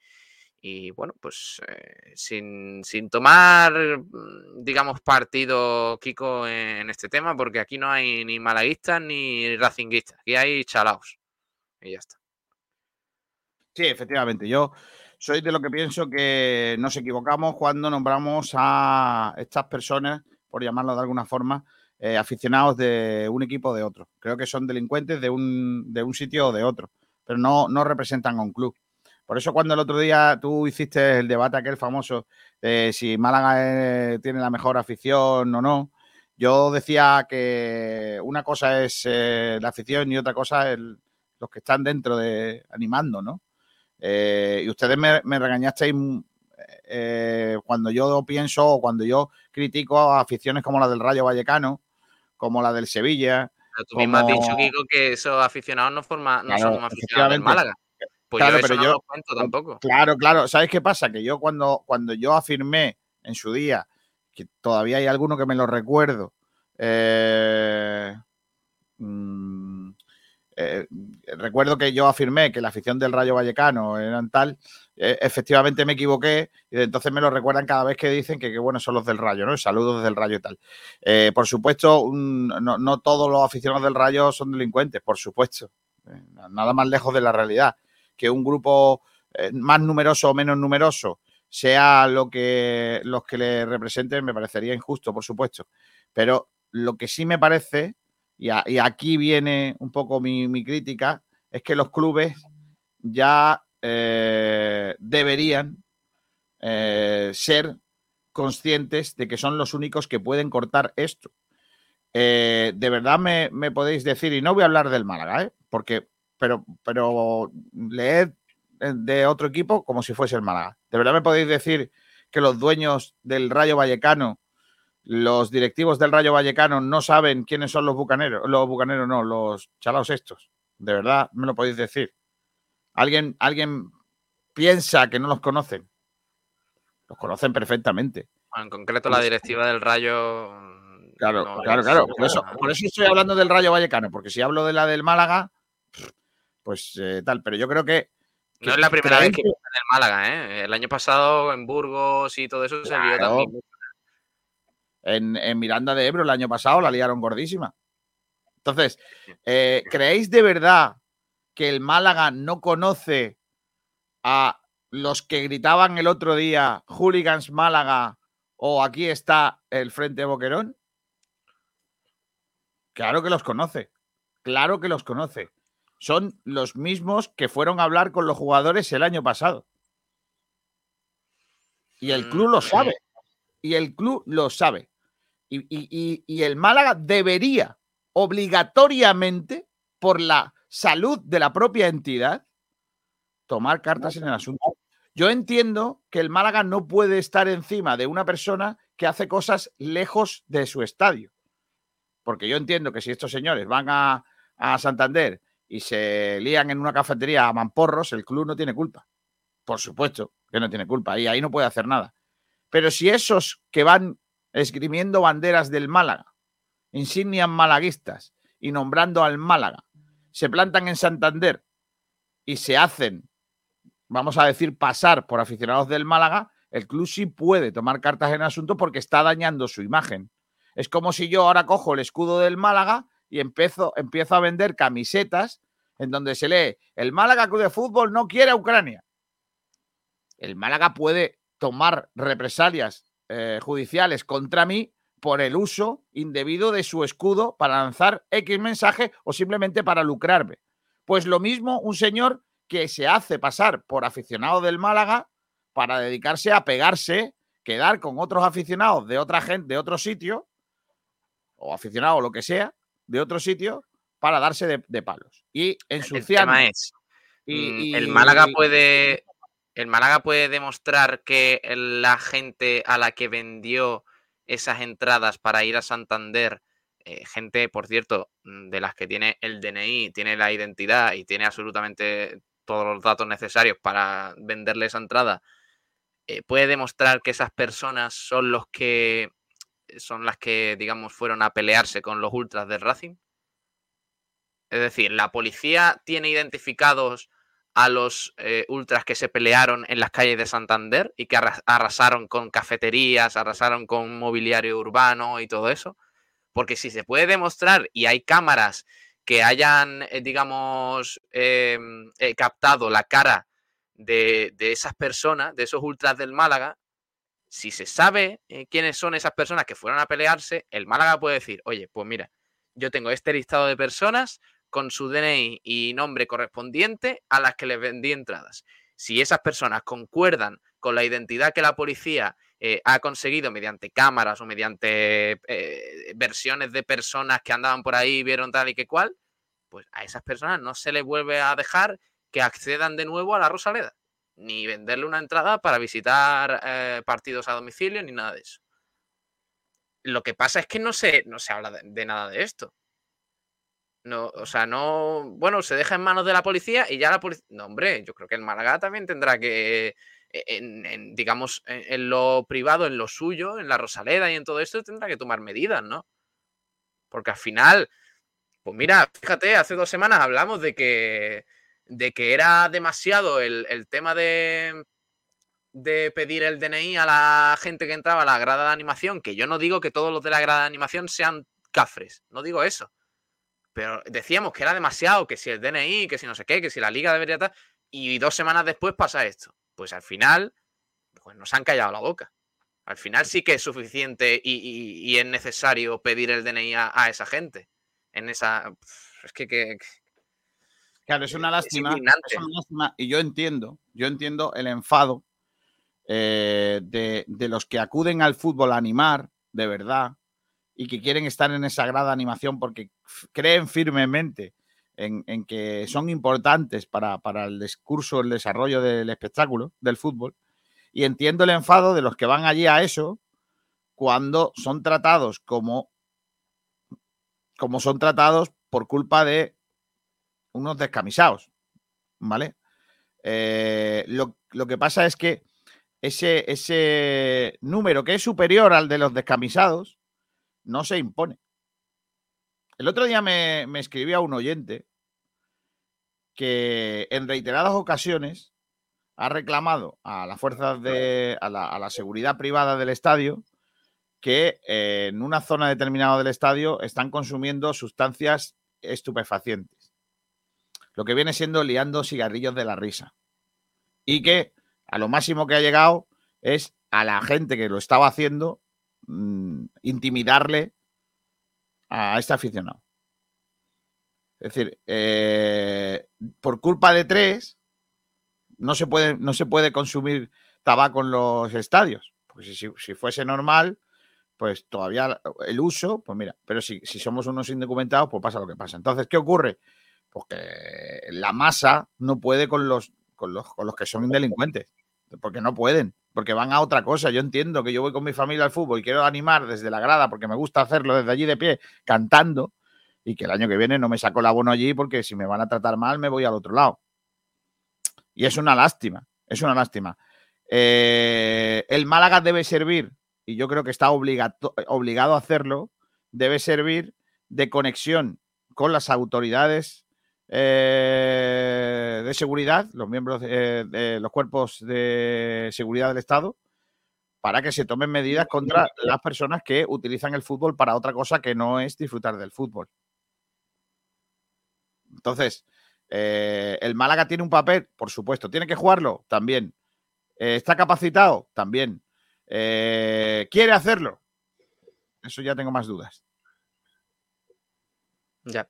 y, bueno, pues eh, sin, sin tomar, mm, digamos, partido, Kiko, en, este tema, porque aquí no hay ni malaguistas ni racinguistas, aquí hay chalaos. Y ya está. Sí, efectivamente. Yo soy de lo que pienso que nos equivocamos cuando nombramos a estas personas, por llamarlo de alguna forma, eh, aficionados de un equipo o de otro. Creo que son delincuentes de un, de un sitio o de otro, pero no, no representan a un club. Por eso cuando el otro día tú hiciste el debate aquel famoso de si Málaga eh, tiene la mejor afición o no, yo decía que una cosa es eh, la afición y otra cosa es los que están dentro de animando, ¿no? Eh, y ustedes me, me regañasteis mm, eh, cuando yo pienso o cuando yo critico a aficiones como la del Rayo Vallecano, como la del Sevilla. Pero tú mismo has dicho, Kiko, que esos aficionados no, forma, no Claro, son aficionados del. Málaga. Pues Claro, yo eso pero no yo- lo cuento tampoco. Claro, claro. ¿Sabes qué pasa? Que yo cuando, cuando yo afirmé en su día, que todavía hay alguno que me lo recuerdo, eh, mm, eh, recuerdo que yo afirmé que la afición del Rayo Vallecano eran tal, eh, efectivamente me equivoqué y entonces me lo recuerdan cada vez que dicen que qué buenos son los del Rayo, ¿no? Saludos desde el Rayo y tal. Eh, por supuesto, un- no, no todos los aficionados del Rayo son delincuentes, por supuesto. Nada más lejos de la realidad. Que un grupo eh, más numeroso o menos numeroso sea lo que los que le representen, me parecería injusto, por supuesto. Pero lo que sí me parece, y, y aquí viene un poco mi, crítica, es que los clubes ya eh, deberían eh, ser conscientes de que son los únicos que pueden cortar esto. de verdad me, podéis decir, y no voy a hablar del Málaga, porque, pero, pero leed de otro equipo como si fuese el Málaga. De verdad me podéis decir que los dueños del Rayo Vallecano, los directivos del Rayo Vallecano no saben quiénes son los bucaneros, los bucaneros no, los chalaos estos. De verdad me lo podéis decir. Alguien, alguien piensa que no los conocen. Los conocen perfectamente. En concreto, la directiva del Rayo Claro, claro, claro. Por eso, estoy hablando del Rayo Vallecano, porque si hablo de la del Málaga, pues eh, tal, pero yo creo que. no es la primera vez que en el Málaga, ¿eh? El año pasado en Burgos y todo eso se vio también. En, Miranda de Ebro el año pasado la liaron gordísima. Entonces, eh, ¿creéis de verdad que el Málaga no conoce a los que gritaban el otro día Hooligans Málaga o aquí está el Frente Boquerón? Claro que los conoce. Claro que los conoce. Son los mismos que fueron a hablar con los jugadores el año pasado. Y el club lo mm, sabe. Y el club lo sabe. Y, el Málaga debería obligatoriamente, por la salud de la propia entidad, tomar cartas en el asunto. Yo entiendo que el Málaga no puede estar encima de una persona que hace cosas lejos de su estadio. Porque yo entiendo que si estos señores van a, Santander y se lían en una cafetería a mamporros, el club no tiene culpa. Por supuesto que no tiene culpa y ahí no puede hacer nada. Pero si esos que van esgrimiendo banderas del Málaga, insignias malaguistas y nombrando al Málaga, se plantan en Santander y se hacen, vamos a decir, pasar por aficionados del Málaga, el club sí puede tomar cartas en asunto porque está dañando su imagen. Es como si yo ahora cojo el escudo del Málaga y empiezo, a vender camisetas en donde se lee el Málaga Club de Fútbol no quiere a Ucrania. El Málaga puede tomar represalias eh, judiciales contra mí por el uso indebido de su escudo para lanzar X mensaje o simplemente para lucrarme. Pues lo mismo un señor que se hace pasar por aficionado del Málaga para dedicarse a pegarse, quedar con otros aficionados de otra gente, de otro sitio, o aficionado o lo que sea de otro sitio para darse de, palos y ensuciar. El es, mm, el Málaga puede el Málaga puede demostrar que la gente a la que vendió esas entradas para ir a Santander, eh, gente, por cierto, mm, de las que tiene el DNI, tiene la identidad y tiene absolutamente todos los datos necesarios para venderle esa entrada, eh, puede demostrar que esas personas son los que son las que, digamos, fueron a pelearse con los ultras del Racing. Es decir, la policía tiene identificados a los eh, ultras que se pelearon en las calles de Santander y que arrasaron con cafeterías, arrasaron con mobiliario urbano y todo eso. Porque si se puede demostrar y hay cámaras que hayan, eh, digamos, eh, captado la cara de, de, esas personas, de esos ultras del Málaga, si se sabe eh, quiénes son esas personas que fueron a pelearse, el Málaga puede decir, oye, pues mira, yo tengo este listado de personas con su DNI y nombre correspondiente a las que les vendí entradas. Si esas personas concuerdan con la identidad que la policía eh, ha conseguido mediante cámaras o mediante eh, versiones de personas que andaban por ahí, vieron tal y que cual, pues a esas personas no se les vuelve a dejar que accedan de nuevo a la Rosaleda ni venderle una entrada para visitar eh, partidos a domicilio, ni nada de eso. Lo que pasa es que no se, no se habla de, nada de esto. No, o sea, no. Bueno, se deja en manos de la policía y ya la policía. No, hombre, yo creo que el Málaga también tendrá que. E, en, digamos, en, lo privado, en lo suyo, en la Rosaleda y en todo esto, tendrá que tomar medidas, ¿no? Porque al final. Pues mira, fíjate, hace dos semanas hablamos de que de que era demasiado el, tema de, de pedir el DNI a la gente que entraba a la grada de animación, que yo no digo que todos los de la grada de animación sean cafres, no digo eso. Pero decíamos que era demasiado, que si el DNI, que si no sé qué, que si la liga debería estar. Y dos semanas después pasa esto. Pues al final, pues nos han callado la boca. Al final sí que es suficiente y, es necesario pedir el DNI a, a, esa gente. En esa. Es que, que, Claro, es una lástima. y yo entiendo, yo entiendo el enfado eh, de, los que acuden al fútbol a animar, de verdad, y que quieren estar en esa grada animación porque creen firmemente en, que son importantes para, para, el discurso, el desarrollo del espectáculo, del fútbol. Y entiendo el enfado de los que van allí a eso cuando son tratados como, como son tratados por culpa de unos descamisados. ¿Vale? Eh, lo, lo, que pasa es que ese, ese número que es superior al de los descamisados no se impone. El otro día me, me escribía un oyente que en reiteradas ocasiones ha reclamado a las fuerzas de a la, seguridad privada del estadio que eh, en una zona determinada del estadio están consumiendo sustancias estupefacientes. Lo que viene siendo liando cigarrillos de la risa. Y que a lo máximo que ha llegado es a la gente que lo estaba haciendo mmm, intimidarle a este aficionado. Es decir, eh, por culpa de tres, no se puede, no se puede consumir tabaco en los estadios. Porque si, si, fuese normal, pues todavía el uso, pues mira, pero si, si, somos unos indocumentados, pues pasa lo que pasa. Entonces, ¿qué ocurre? Pues que la masa no puede con los, con los, con los que son delincuentes, porque no pueden, porque van a otra cosa. Yo entiendo que yo voy con mi familia al fútbol y quiero animar desde la grada, porque me gusta hacerlo desde allí de pie, cantando, y que el año que viene no me saco el abono allí, porque si me van a tratar mal, me voy al otro lado. Y es una lástima, es una lástima. Eh, el Málaga debe servir, y yo creo que está obligado a hacerlo, debe servir de conexión con las autoridades eh, de seguridad, los miembros de, los cuerpos de seguridad del Estado, para que se tomen medidas contra las personas que utilizan el fútbol para otra cosa que no es disfrutar del fútbol. Entonces, eh, el Málaga tiene un papel, por supuesto. ¿Tiene que jugarlo? También. Eh, ¿Está capacitado? También. ¿Quiere hacerlo? Eso ya tengo más dudas. Ya.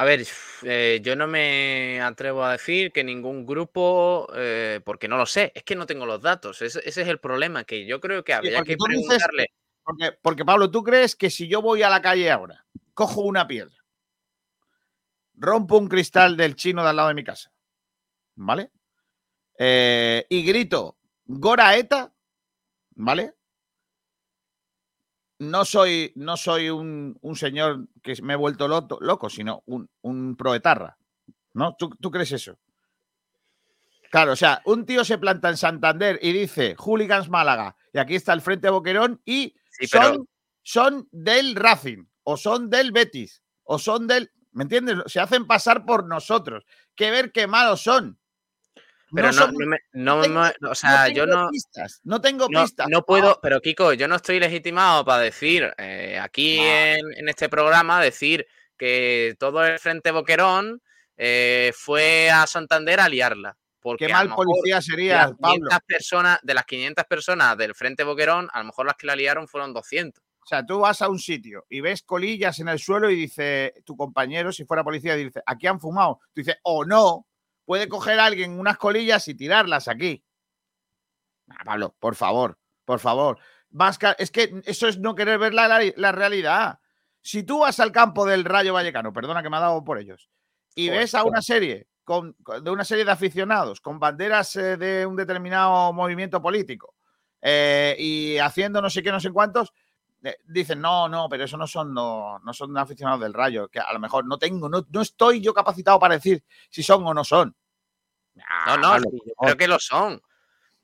A ver, eh, yo no me atrevo a decir que ningún grupo, eh, porque no lo sé, es que no tengo los datos. Ese, ese es el problema, que yo creo que habría que preguntarle. Dices, porque, porque, Pablo, ¿tú crees que si yo voy a la calle ahora, cojo una piedra, rompo un cristal del chino de al lado de mi casa, ¿vale? Eh, y grito, Goraeta, ¿vale? No soy, no soy un, un, señor que me he vuelto loco, loco sino un, un proetarra, ¿no? ¿Tú, ¿Tú, crees eso? Claro, o sea, un tío se planta en Santander y dice Hooligans Málaga, y aquí está el Frente Boquerón, y sí, pero... son, son del Racing, o son del Betis, o son del. ¿Me entiendes? Se hacen pasar por nosotros. Que ver qué malos son. Pero no, no, me, no, no tengo, o sea, yo no. Pistas, no tengo no, pistas. No puedo, pero Kiko, yo no estoy legitimado para decir eh, aquí en, en, este programa, decir que todo el Frente Boquerón eh, fue a Santander a liarla. Porque Qué mal policía sería, de las, Pablo. Personas, de las 500 personas del Frente Boquerón, a lo mejor las que la liaron fueron 200. O sea, tú vas a un sitio y ves colillas en el suelo y dice tu compañero, si fuera policía, dice, aquí han fumado. Tú dices, o oh, no, puede coger a alguien unas colillas y tirarlas aquí. Ah, Pablo, por favor, por favor. Vasca, es que eso es no querer ver la, la, la, realidad. Si tú vas al campo del Rayo Vallecano, perdona que me ha dado por ellos, y Joder, ves a una serie con, de una serie de aficionados con banderas eh, de un determinado movimiento político eh, y haciendo no sé qué, no sé cuántos, eh, dicen, no, no, pero eso no son, no, no son aficionados del Rayo, que a lo mejor no tengo, no, no estoy yo capacitado para decir si son o no son. No, no, vale, yo creo que lo son.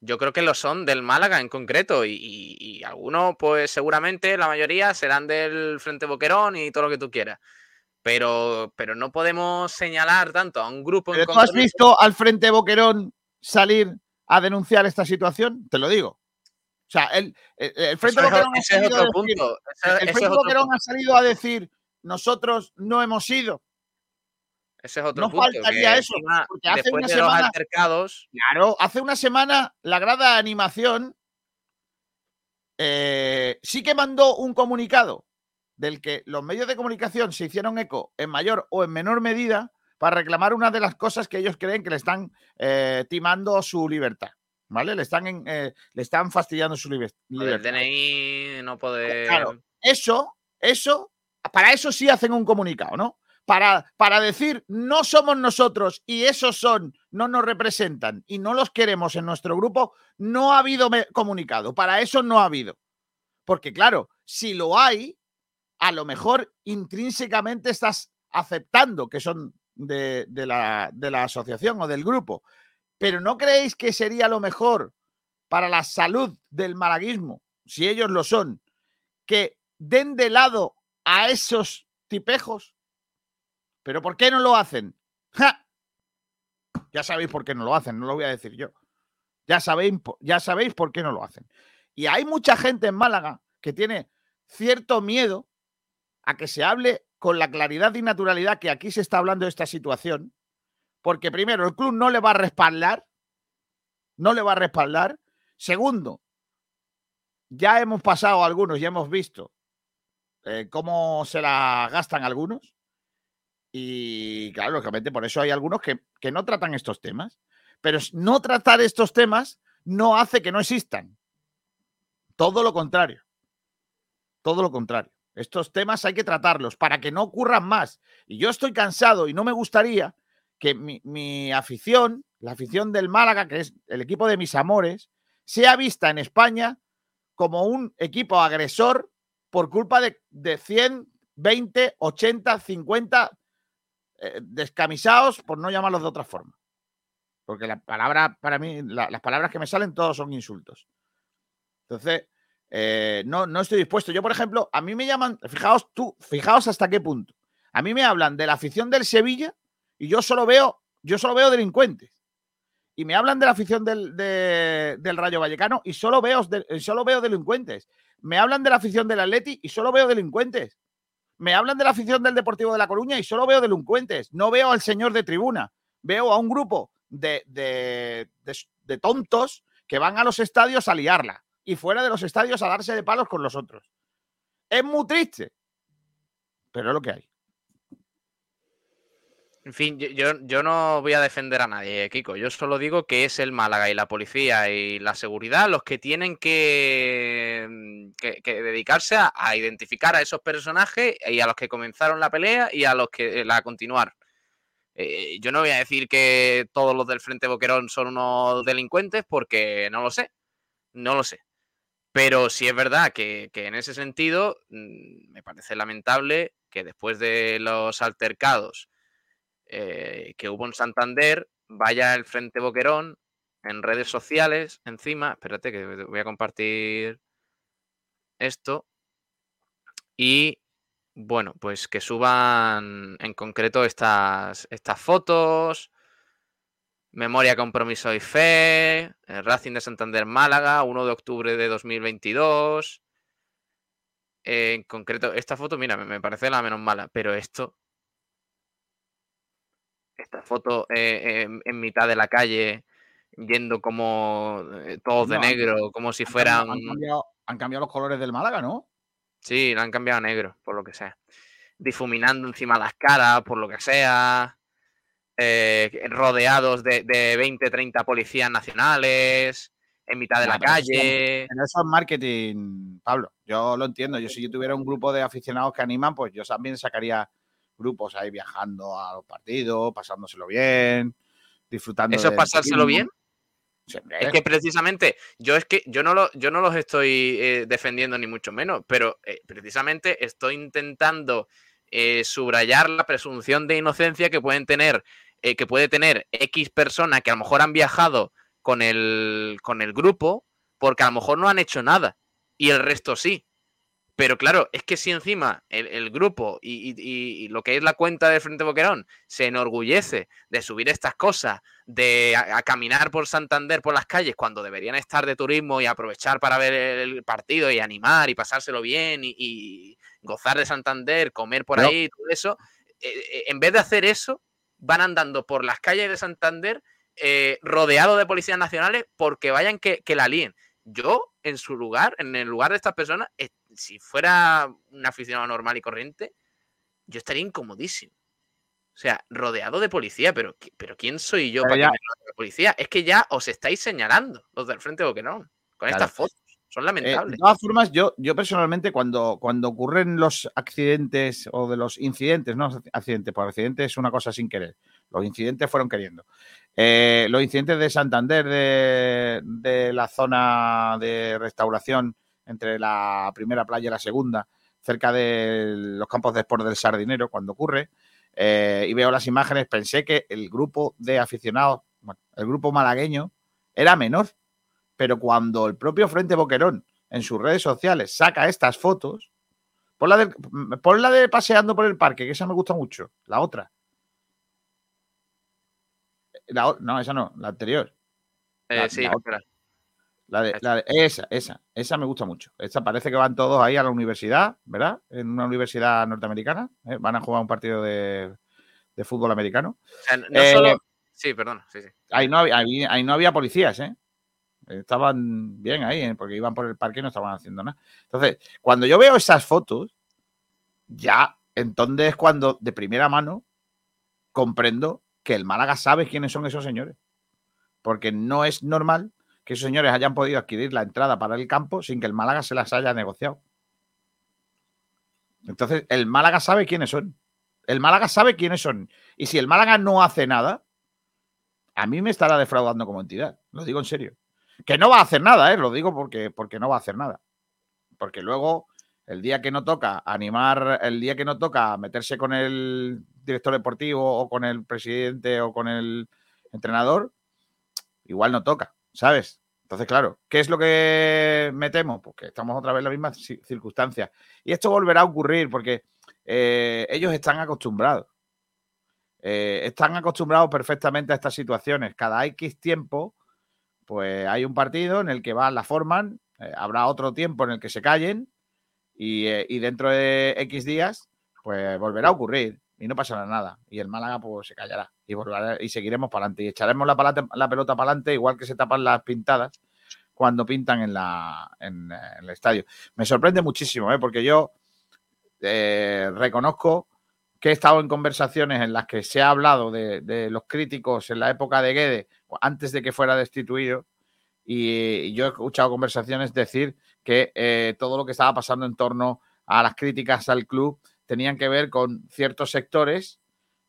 Yo creo que lo son del Málaga en concreto y, y, y, algunos, pues seguramente la mayoría serán del Frente Boquerón y todo lo que tú quieras. Pero, pero no podemos señalar tanto a un grupo. ¿Pero tú has visto al Frente Boquerón salir a denunciar esta situación? Te lo digo. O sea, el, el, el Frente Boquerón ha salido a decir nosotros no hemos ido. Ese es otro no punto. faltaría eso. Porque hace una semana, altercados... Claro, hace una semana la grada animación eh, sí que mandó un comunicado del que los medios de comunicación se hicieron eco en mayor o en menor medida para reclamar una de las cosas que ellos creen que le están eh, timando su libertad. ¿Vale? Le están, en, eh, le están fastidiando su liber libertad. El DNI no puede. Claro. eso, eso, para eso sí hacen un comunicado, ¿no? Para, para decir, no somos nosotros y esos son, no nos representan y no los queremos en nuestro grupo, no ha habido comunicado. Para eso no ha habido. Porque claro, si lo hay, a lo mejor intrínsecamente estás aceptando que son de, la, de la asociación o del grupo. Pero ¿no creéis que sería lo mejor para la salud del malaguismo, si ellos lo son, que den de lado a esos tipejos? ¿Pero por qué no lo hacen? Ya sabéis por qué no lo hacen, no lo voy a decir yo. Ya sabéis, ya sabéis por qué no lo hacen. Y hay mucha gente en Málaga que tiene cierto miedo a que se hable con la claridad y naturalidad que aquí se está hablando de esta situación, porque primero, el club no le va a respaldar, no le va a respaldar. Segundo, ya hemos pasado algunos, ya hemos visto eh, cómo se la gastan algunos. Y claro, lógicamente por eso hay algunos que, que no tratan estos temas. Pero no tratar estos temas no hace que no existan. Todo lo contrario. Todo lo contrario. Estos temas hay que tratarlos para que no ocurran más. Y yo estoy cansado y no me gustaría que mi, afición, la afición del Málaga, que es el equipo de mis amores, sea vista en España como un equipo agresor por culpa de, de 100, 20, 80, 50 descamisados, por no llamarlos de otra forma. Porque la palabra, para mí, las palabras que me salen, todos son insultos. Entonces, eh, no, no estoy dispuesto. Yo, por ejemplo, a mí me llaman, fijaos tú, fijaos hasta qué punto. A mí me hablan de la afición del Sevilla y yo solo veo, yo solo veo delincuentes. Y me hablan de la afición del, del Rayo Vallecano y solo veo, solo veo delincuentes. Me hablan de la afición del Atleti y solo veo delincuentes. Me hablan de la afición del Deportivo de La Coruña y solo veo delincuentes. No veo al señor de tribuna. Veo a un grupo de, de, de tontos que van a los estadios a liarla y fuera de los estadios a darse de palos con los otros. Es muy triste, pero es lo que hay. En fin, yo, no voy a defender a nadie, Kiko. Yo solo digo que es el Málaga y la policía y la seguridad los que tienen que, mm, que, dedicarse a, identificar a esos personajes y a los que comenzaron la pelea y a los que la continuar. Eh, yo no voy a decir que todos los del Frente Boquerón son unos delincuentes porque no lo sé. No lo sé. Pero sí es verdad que, en ese sentido mm, me parece lamentable que después de los altercados eh, que hubo en Santander, vaya el Frente Boquerón en redes sociales encima. Espérate que voy a compartir esto. Y bueno, pues que suban en concreto estas, estas fotos Memoria, Compromiso y Fe, Racing de Santander Málaga, 1 de octubre de 2022. en concreto, esta foto, mira, me parece la menos mala, pero esto, esta foto eh, en, mitad de la calle, yendo como eh, todos de negro, como si fueran... Han cambiado, han cambiado, los colores del Málaga, ¿no? Sí, lo han cambiado a negro, por lo que sea. Difuminando encima las caras, por lo que sea. Eh, rodeados de, de, 20, 30 policías nacionales, en mitad de la calle. en eso es marketing, Pablo. Yo lo entiendo. Yo si yo tuviera un grupo de aficionados que animan, pues yo también sacaría grupos ahí viajando a los partidos, pasándoselo bien, disfrutando. ¿Eso es pasárselo bien? es que precisamente, yo es que yo no, lo, yo no los estoy eh, defendiendo ni mucho menos, pero eh, precisamente estoy intentando subrayar la presunción de inocencia que pueden tener eh, que puede tener X personas que a lo mejor han viajado con el, con el grupo porque a lo mejor no han hecho nada y el resto sí. Pero claro, es que si encima el, grupo y, lo que es la cuenta de Frente Boquerón se enorgullece de subir estas cosas, de a, caminar por Santander por las calles cuando deberían estar de turismo y aprovechar para ver el partido y animar y pasárselo bien y, gozar de Santander, comer por ahí, todo eso, eh, eh, en vez de hacer eso, van andando por las calles de Santander eh, rodeados de policías nacionales porque vayan que, la líen. Yo, en su lugar, en el lugar de estas personas, si fuera un aficionado normal y corriente, yo estaría incomodísimo. O sea, rodeado de policía, pero, pero ¿quién soy yo para que me la policía? Es que ya os estáis señalando los del Frente Boquerón con estas fotos. Son Eh, lamentables. de todas formas, yo, yo personalmente, cuando, cuando ocurren los accidentes o de los incidentes, no accidentes, por accidente es una cosa sin querer. Los incidentes fueron queriendo. Eh, los incidentes de Santander, de, de la zona de restauración entre la primera playa y la segunda, cerca de los campos de sport del Sardinero, cuando ocurre, eh, y veo las imágenes, pensé que el grupo de aficionados, bueno, el grupo malagueño, era menor. Pero cuando el propio Frente Boquerón en sus redes sociales saca estas fotos, pon la de, la de paseando por el parque, que esa me gusta mucho. La otra. La no, esa no, la anterior. Eh, la- sí, la otra. La de, la de- esa, esa, esa me gusta mucho. Esta parece que van todos ahí a la universidad, ¿verdad? En una universidad norteamericana. ¿eh? Van a jugar un partido de, de fútbol americano. O sea, no Eh, solo. Sí, perdona, sí, sí. Ahí no, había, ahí, ahí no había policías, ¿eh? Estaban bien ahí, ¿eh? porque iban por el parque y no estaban haciendo nada. Entonces, cuando yo veo esas fotos, ya entonces es cuando de primera mano comprendo que el Málaga sabe quiénes son esos señores. Porque no es normal que esos señores hayan podido adquirir la entrada para el campo sin que el Málaga se las haya negociado. Entonces, el Málaga sabe quiénes son. El Málaga sabe quiénes son. Y si el Málaga no hace nada, a mí me estará defraudando como entidad. Lo digo en serio. Que no va a hacer nada, ¿eh? Lo digo porque, porque no va a hacer nada. Porque luego, el día que no toca animar, el día que no toca meterse con el director deportivo o con el presidente o con el entrenador, igual no toca, ¿sabes? Entonces, claro, ¿qué es lo que me temo? Pues que estamos otra vez en las mismas ci- circunstancias. Y esto volverá a ocurrir porque eh, ellos están acostumbrados. Eh, están acostumbrados perfectamente a estas situaciones. Cada X tiempo, pues hay un partido en el que van, la forman, eh, habrá otro tiempo en el que se callen y, y dentro de X días, pues volverá a ocurrir y no pasará nada. Y el Málaga pues se callará y, volverá, y seguiremos para adelante y echaremos la, la pelota para adelante igual que se tapan las pintadas cuando pintan en, la, en, el estadio. Me sorprende muchísimo, ¿eh? porque yo eh, reconozco que he estado en conversaciones en las que se ha hablado de, los críticos en la época de Guede, antes de que fuera destituido, y, y yo he escuchado conversaciones decir que eh, todo lo que estaba pasando en torno a las críticas al club tenían que ver con ciertos sectores,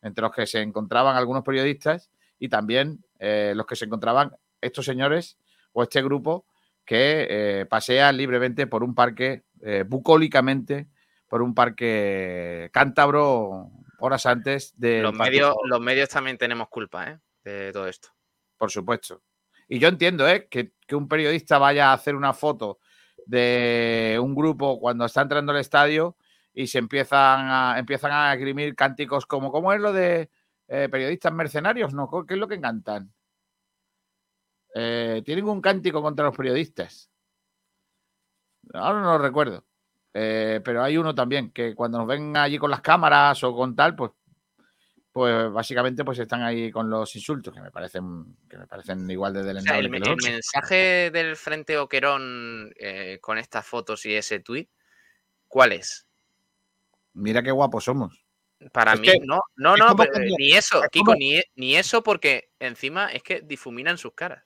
entre los que se encontraban algunos periodistas y también eh, los que se encontraban estos señores o este grupo que eh, pasea libremente por un parque, eh, bucólicamente, por un parque cántabro horas antes de Los medios, los medios también tenemos culpa, ¿eh? De todo esto. por supuesto. Y yo entiendo. Que, que un periodista vaya a hacer una foto de un grupo cuando está entrando al estadio y se empiezan a, empiezan a esgrimir cánticos como, ¿cómo es lo de eh, periodistas mercenarios? ¿No? ¿Qué es lo que cantan? Eh, tienen un cántico contra los periodistas. Ahora no lo recuerdo. Eh, pero hay uno también que cuando nos ven allí con las cámaras o con tal, pues, pues básicamente pues están ahí con los insultos que me parecen que me parecen igual de O sea, el, que el mensaje del Frente Oquerón eh, con estas fotos y ese tuit, ¿cuál es? Mira qué guapos somos. Para Es mí, que- no, no, es no, pero, ni eso, es Kiko, como- ni, ni eso, porque encima es que difuminan sus caras.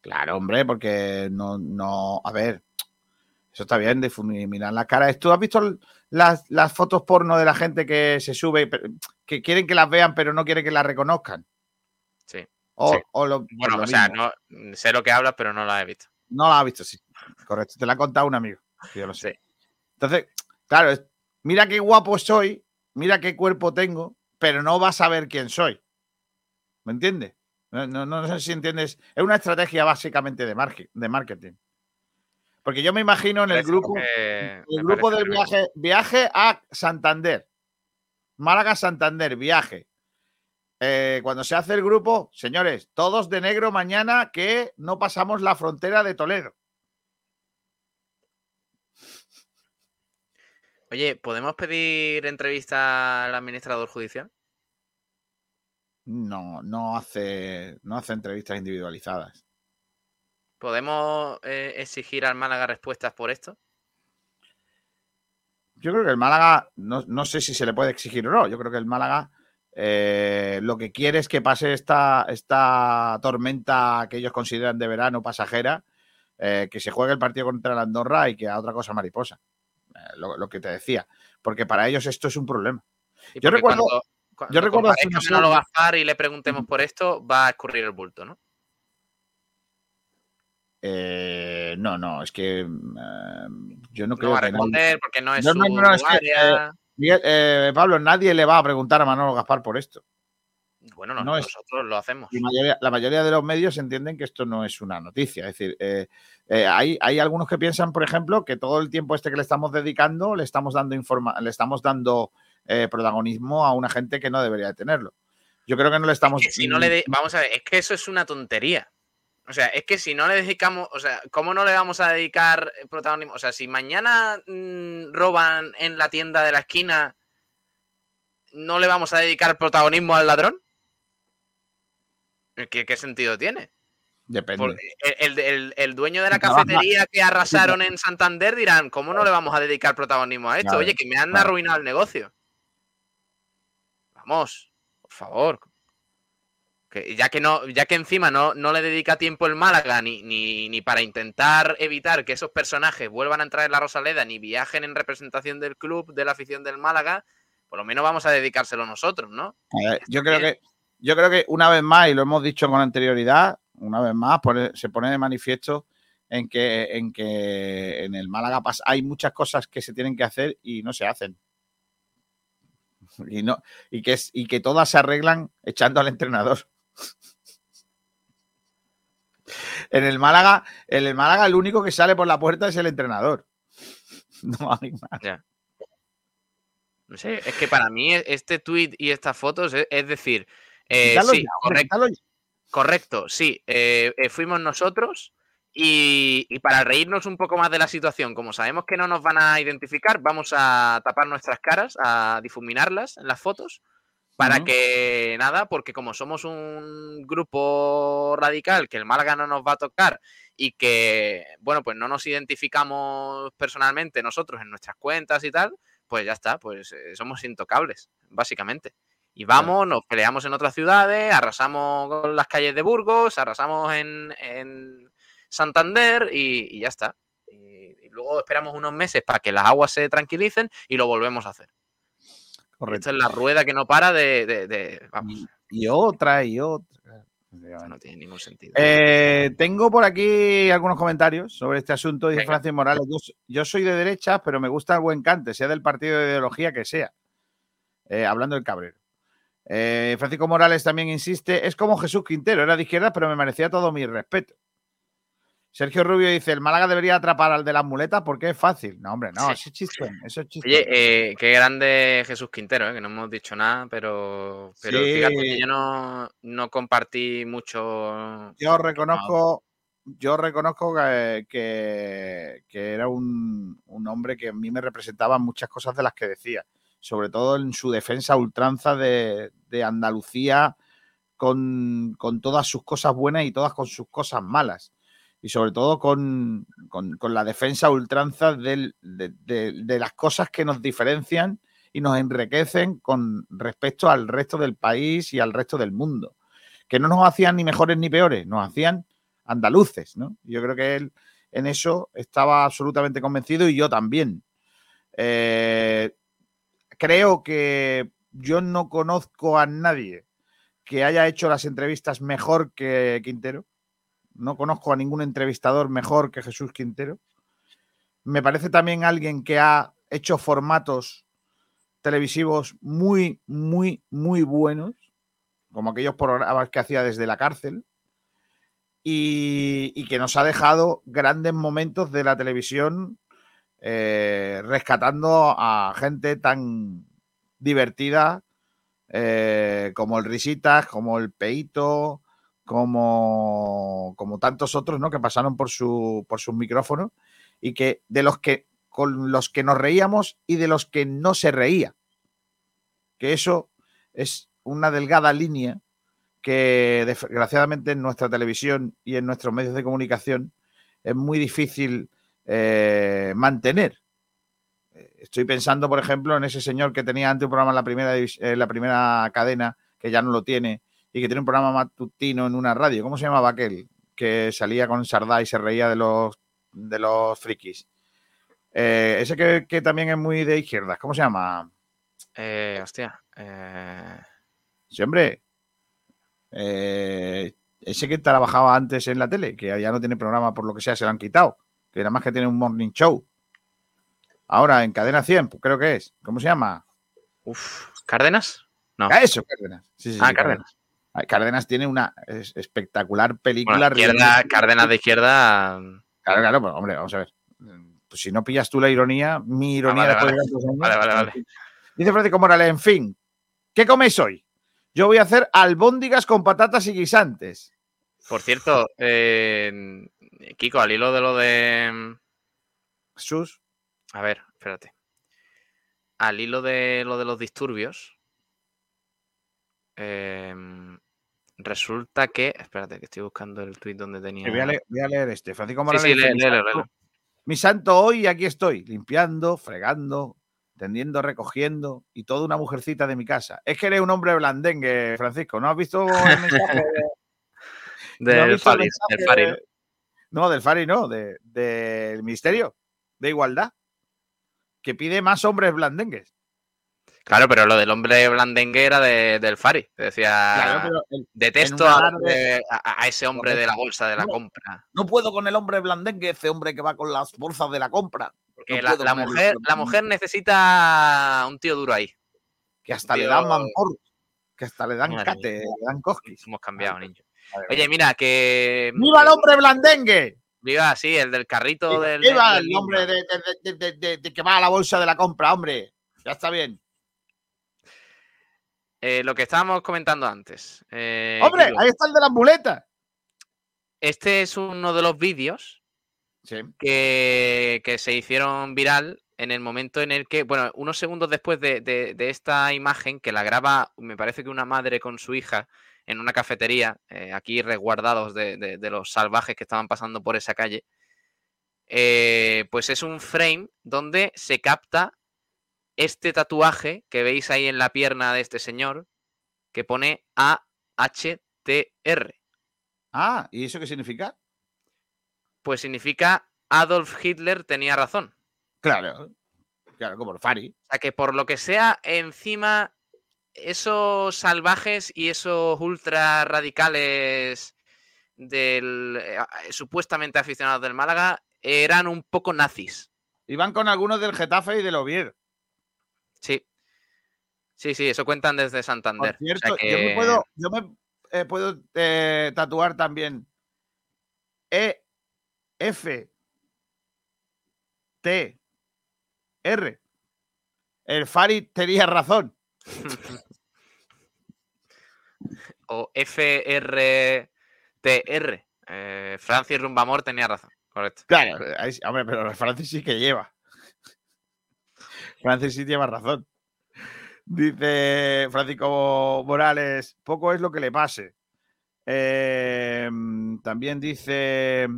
Claro, hombre, porque no, no, a ver, eso está bien, difuminar la cara. ¿Tú has visto las, las fotos porno de la gente que se sube, que quieren que las vean, pero no quieren que las reconozcan? Sí. O, Sí. o lo, Bueno, o lo o sea, no sé lo que hablas, pero no lo he visto. No la has visto, sí. Correcto, te la ha contado un amigo. que Yo lo sé. Sí. Entonces, claro, es- mira qué guapo soy, mira qué cuerpo tengo, pero no vas a ver quién soy. ¿Me entiendes? No, no- no sé si entiendes. Es una estrategia básicamente de, marque- de marketing. Porque yo me imagino en el grupo, el grupo del viaje, viaje a Santander. Málaga, Santander, viaje. Eh, cuando se hace el grupo, señores, todos de negro mañana que no pasamos la frontera de Toledo. Oye, ¿podemos pedir entrevista al administrador judicial? No, no hace, no hace entrevistas individualizadas. ¿Podemos eh, exigir al Málaga respuestas por esto? Yo creo que el Málaga, no, no sé si se le puede exigir o no. Yo creo que el Málaga eh, lo que quiere es que pase esta, esta tormenta que ellos consideran de verano pasajera eh, que se juegue el partido contra la Andorra y que a otra cosa mariposa. Eh, lo, lo, que te decía. Porque para ellos esto es un problema. Yo recuerdo. Cuando, cuando yo recuerdo hace unos Manolo Gaspar y le preguntemos por esto, va a escurrir el bulto, ¿no? Eh, no, no, es que eh, yo no creo no va a responder porque no es no, su no, no, es que, eh, Miguel, eh, Pablo, nadie le va a preguntar a Manolo Gaspar por esto. Bueno, no, nosotros lo hacemos. La mayoría, la mayoría, de los medios entienden que esto no es una noticia. Es decir, eh, eh, hay, hay, algunos que piensan, por ejemplo, que todo el tiempo este que le estamos dedicando le estamos dando informa le estamos dando eh, protagonismo a una gente que no debería de tenerlo. Yo creo que no le estamos. Es que si no le Vamos a ver, es que eso es una tontería. O sea, es que si no le dedicamos, o sea, ¿cómo no le vamos a dedicar protagonismo? O sea, si mañana mmm, roban en la tienda de la esquina, ¿no le vamos a dedicar protagonismo al ladrón? ¿Qué, qué sentido tiene? Depende. El, el, el, dueño de la cafetería que arrasaron en Santander dirán, ¿cómo no le vamos a dedicar protagonismo a esto? Claro, Oye, que me han claro. arruinado el negocio. Vamos, por favor. Que ya que no, ya que encima no, no le dedica tiempo el Málaga ni, ni, ni, para intentar evitar que esos personajes vuelvan a entrar en la Rosaleda ni viajen en representación del club, de la afición del Málaga, por lo menos vamos a dedicárselo nosotros, ¿no? Ver, yo creo que yo creo que una vez más, y lo hemos dicho con anterioridad, una vez más se pone de manifiesto en que, en que en el Málaga hay muchas cosas que se tienen que hacer y no se hacen. Y, no, y, que, y que todas se arreglan echando al entrenador. En el Málaga, en el Málaga, el único que sale por la puerta es el entrenador. No hay más. No sé, es que para mí este tweet y estas fotos, es, es decir, eh, sí, ya, correcto, correcto, sí. Eh, eh, fuimos nosotros y, y, para reírnos un poco más de la situación, como sabemos que no nos van a identificar, vamos a tapar nuestras caras, a difuminarlas en las fotos, para uh -huh. que nada, porque como somos un grupo radical que el Málaga no nos va a tocar y que, bueno, pues no nos identificamos personalmente nosotros en nuestras cuentas y tal, pues ya está, pues somos intocables, básicamente. Y vamos, nos peleamos en otras ciudades, arrasamos con las calles de Burgos, arrasamos en, en Santander y, y, ya está. Y, y, luego esperamos unos meses para que las aguas se tranquilicen y lo volvemos a hacer. Correcto. Esta es la rueda que no para de. de, de vamos. Y, y, otra y otra. No tiene ningún sentido. Eh, tengo por aquí algunos comentarios sobre este asunto. Dice. Francis Morales: yo, yo, soy de derecha, pero me gusta el buen cante, sea del partido de ideología que sea. Eh, hablando del cabrero. Eh, Francisco Morales también insiste, es como Jesús Quintero, era de izquierda, pero me merecía todo mi respeto. Sergio Rubio dice, el Málaga debería atrapar al de las muletas porque es fácil. No, hombre, no, sí. eso es chiste. Eso es chiste. Oye, eh, qué grande Jesús Quintero, eh, que no hemos dicho nada, pero, pero sí. fíjate que yo no, no, compartí mucho. Yo reconozco, yo reconozco que, que, que era un, un, hombre que a mí me representaba muchas cosas de las que decía sobre todo en su defensa ultranza de, de Andalucía con, con, todas sus cosas buenas y todas con sus cosas malas. Y sobre todo con, con, con la defensa ultranza de, de, las cosas que nos diferencian y nos enriquecen con respecto al resto del país y al resto del mundo. Que no nos hacían ni mejores ni peores, nos hacían andaluces. ¿no? Yo creo que él en eso estaba absolutamente convencido y yo también. Eh, creo que yo no conozco a nadie que haya hecho las entrevistas mejor que Quintero. No conozco a ningún entrevistador mejor que Jesús Quintero. Me parece también alguien que ha hecho formatos televisivos muy, muy, muy buenos, como aquellos programas que hacía desde la cárcel, y, que nos ha dejado grandes momentos de la televisión eh, rescatando a gente tan divertida eh, como el Risitas, como el Peito, como, como tantos otros ¿no? que pasaron por, su, por sus micrófonos y que de los que con los que nos reíamos y de los que no se reía. Que eso es una delgada línea que desgraciadamente en nuestra televisión y en nuestros medios de comunicación es muy difícil eh, mantener. Estoy pensando, por ejemplo, en ese señor que tenía antes un programa en la primera, en la primera cadena, que ya no lo tiene, y que tiene un programa matutino en una radio. ¿Cómo se llamaba aquel? que salía con Sardá y se reía de los, de los frikis. Eh, ese que, que también es muy de izquierdas, ¿cómo se llama? Eh, hostia. eh, Sí, hombre. Eh, ese que trabajaba antes en la tele, que ya no tiene programa por lo que sea, se lo han quitado. Que nada más que tiene un morning show. Ahora en Cadena 100, pues creo que es. ¿Cómo se llama? uf, ¿Cárdenas? No. Ah, eso, Cárdenas. Sí, sí, Ah, sí, Cárdenas. Ah, Cárdenas tiene una es- espectacular película. Bueno, izquierda, Cárdenas de izquierda. Claro, claro, pues, hombre, vamos a ver. Pues si no pillas tú la ironía, mi ironía vale, después vale. de tantos años- Vale, vale, vale. Dice Francisco Morales, en fin, ¿qué coméis hoy? Yo voy a hacer albóndigas con patatas y guisantes. Por cierto, eh, Kiko, al hilo de lo de. Jesús. A ver, espérate. Al hilo de lo de los disturbios. em, resulta que. Espérate, que estoy buscando el tweet donde tenía. Voy a, leer, voy a leer este. Francisco Sí, Morales. sí, dice, lé- mi, léelo, santo, léelo. mi santo hoy aquí estoy, limpiando, fregando, tendiendo, recogiendo y toda una mujercita de mi casa. Es que eres un hombre blandengue, Francisco. ¿No has visto el mensaje? ¿No has Del visto el Fari, mensaje del Fari, ¿no? de- No, del Fari no, de- del Ministerio de Igualdad, que pide más hombres blandengues. Claro, pero lo del hombre blandengue era de- del Fari. Decía. Claro, pero el- Detesto a, alarde- a- a ese hombre de la bolsa de la No. compra. no puedo con el hombre blandengue, ese hombre que va con las bolsas de la compra. Porque No la, mujer, la mujer necesita un tío duro ahí. que hasta le dan mampor, que hasta le dan Madre cate, mía. le dan cosquis. Hemos cambiado, niño. Oye, mira, que. ¡Viva el hombre blandengue! Viva, sí, el del carrito del. ¡Viva del el hombre de, de- de- de- de- de que va a la bolsa de la compra, hombre! Ya está bien. Eh, lo que estábamos comentando antes. eh, ¡Hombre! Ahí está el de las muletas. Este es uno de los vídeos Sí. que, que se hicieron viral en el momento en el que, bueno, unos segundos después de, de- de esta imagen que la graba, me parece que una madre con su hija en una cafetería, eh, aquí resguardados de, de- de los salvajes que estaban pasando por esa calle, eh, pues es un frame donde se capta este tatuaje que veis ahí en la pierna de este señor que pone AHTR. Ah, ¿y eso qué significa? Pues significa Adolf Hitler tenía razón. Claro. Claro, como el Fari. O sea que por lo que sea, encima esos salvajes y esos ultra radicales del eh, a- supuestamente aficionados del Málaga eran un poco nazis. Y van con algunos del Getafe y del Oviedo. Sí. Sí, sí, eso cuentan desde Por Santander. O sea cierto, yo me puedo, yo me eh, puedo eh, tatuar también E F T R. El Fari tenía razón. o FRTR. Eh, Francis Rumbamor tenía razón. Correcto. Claro, hombre, pero Francis sí que lleva. Francis sí lleva razón. Dice Francisco Morales, poco es lo que le pase. Eh, también dice,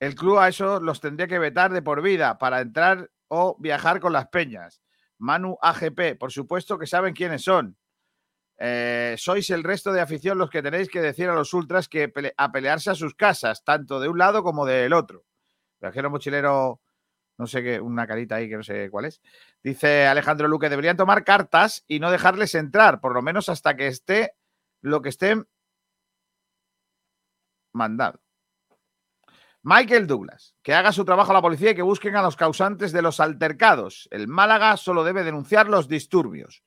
el club a eso los tendría que vetar de por vida para entrar o viajar con las peñas. Manu AGP, por supuesto que saben quiénes son. Eh, sois el resto de afición los que tenéis que decir a los ultras que pele- a pelearse a sus casas, tanto de un lado como del otro. Viajero mochilero, no sé qué, una carita ahí que no sé cuál es. Dice Alejandro Luque, deberían tomar cartas y no dejarles entrar, por lo menos hasta que esté lo que estén mandado. Michael Douglas, que haga su trabajo a la policía y que busquen a los causantes de los altercados. El Málaga solo debe denunciar los disturbios.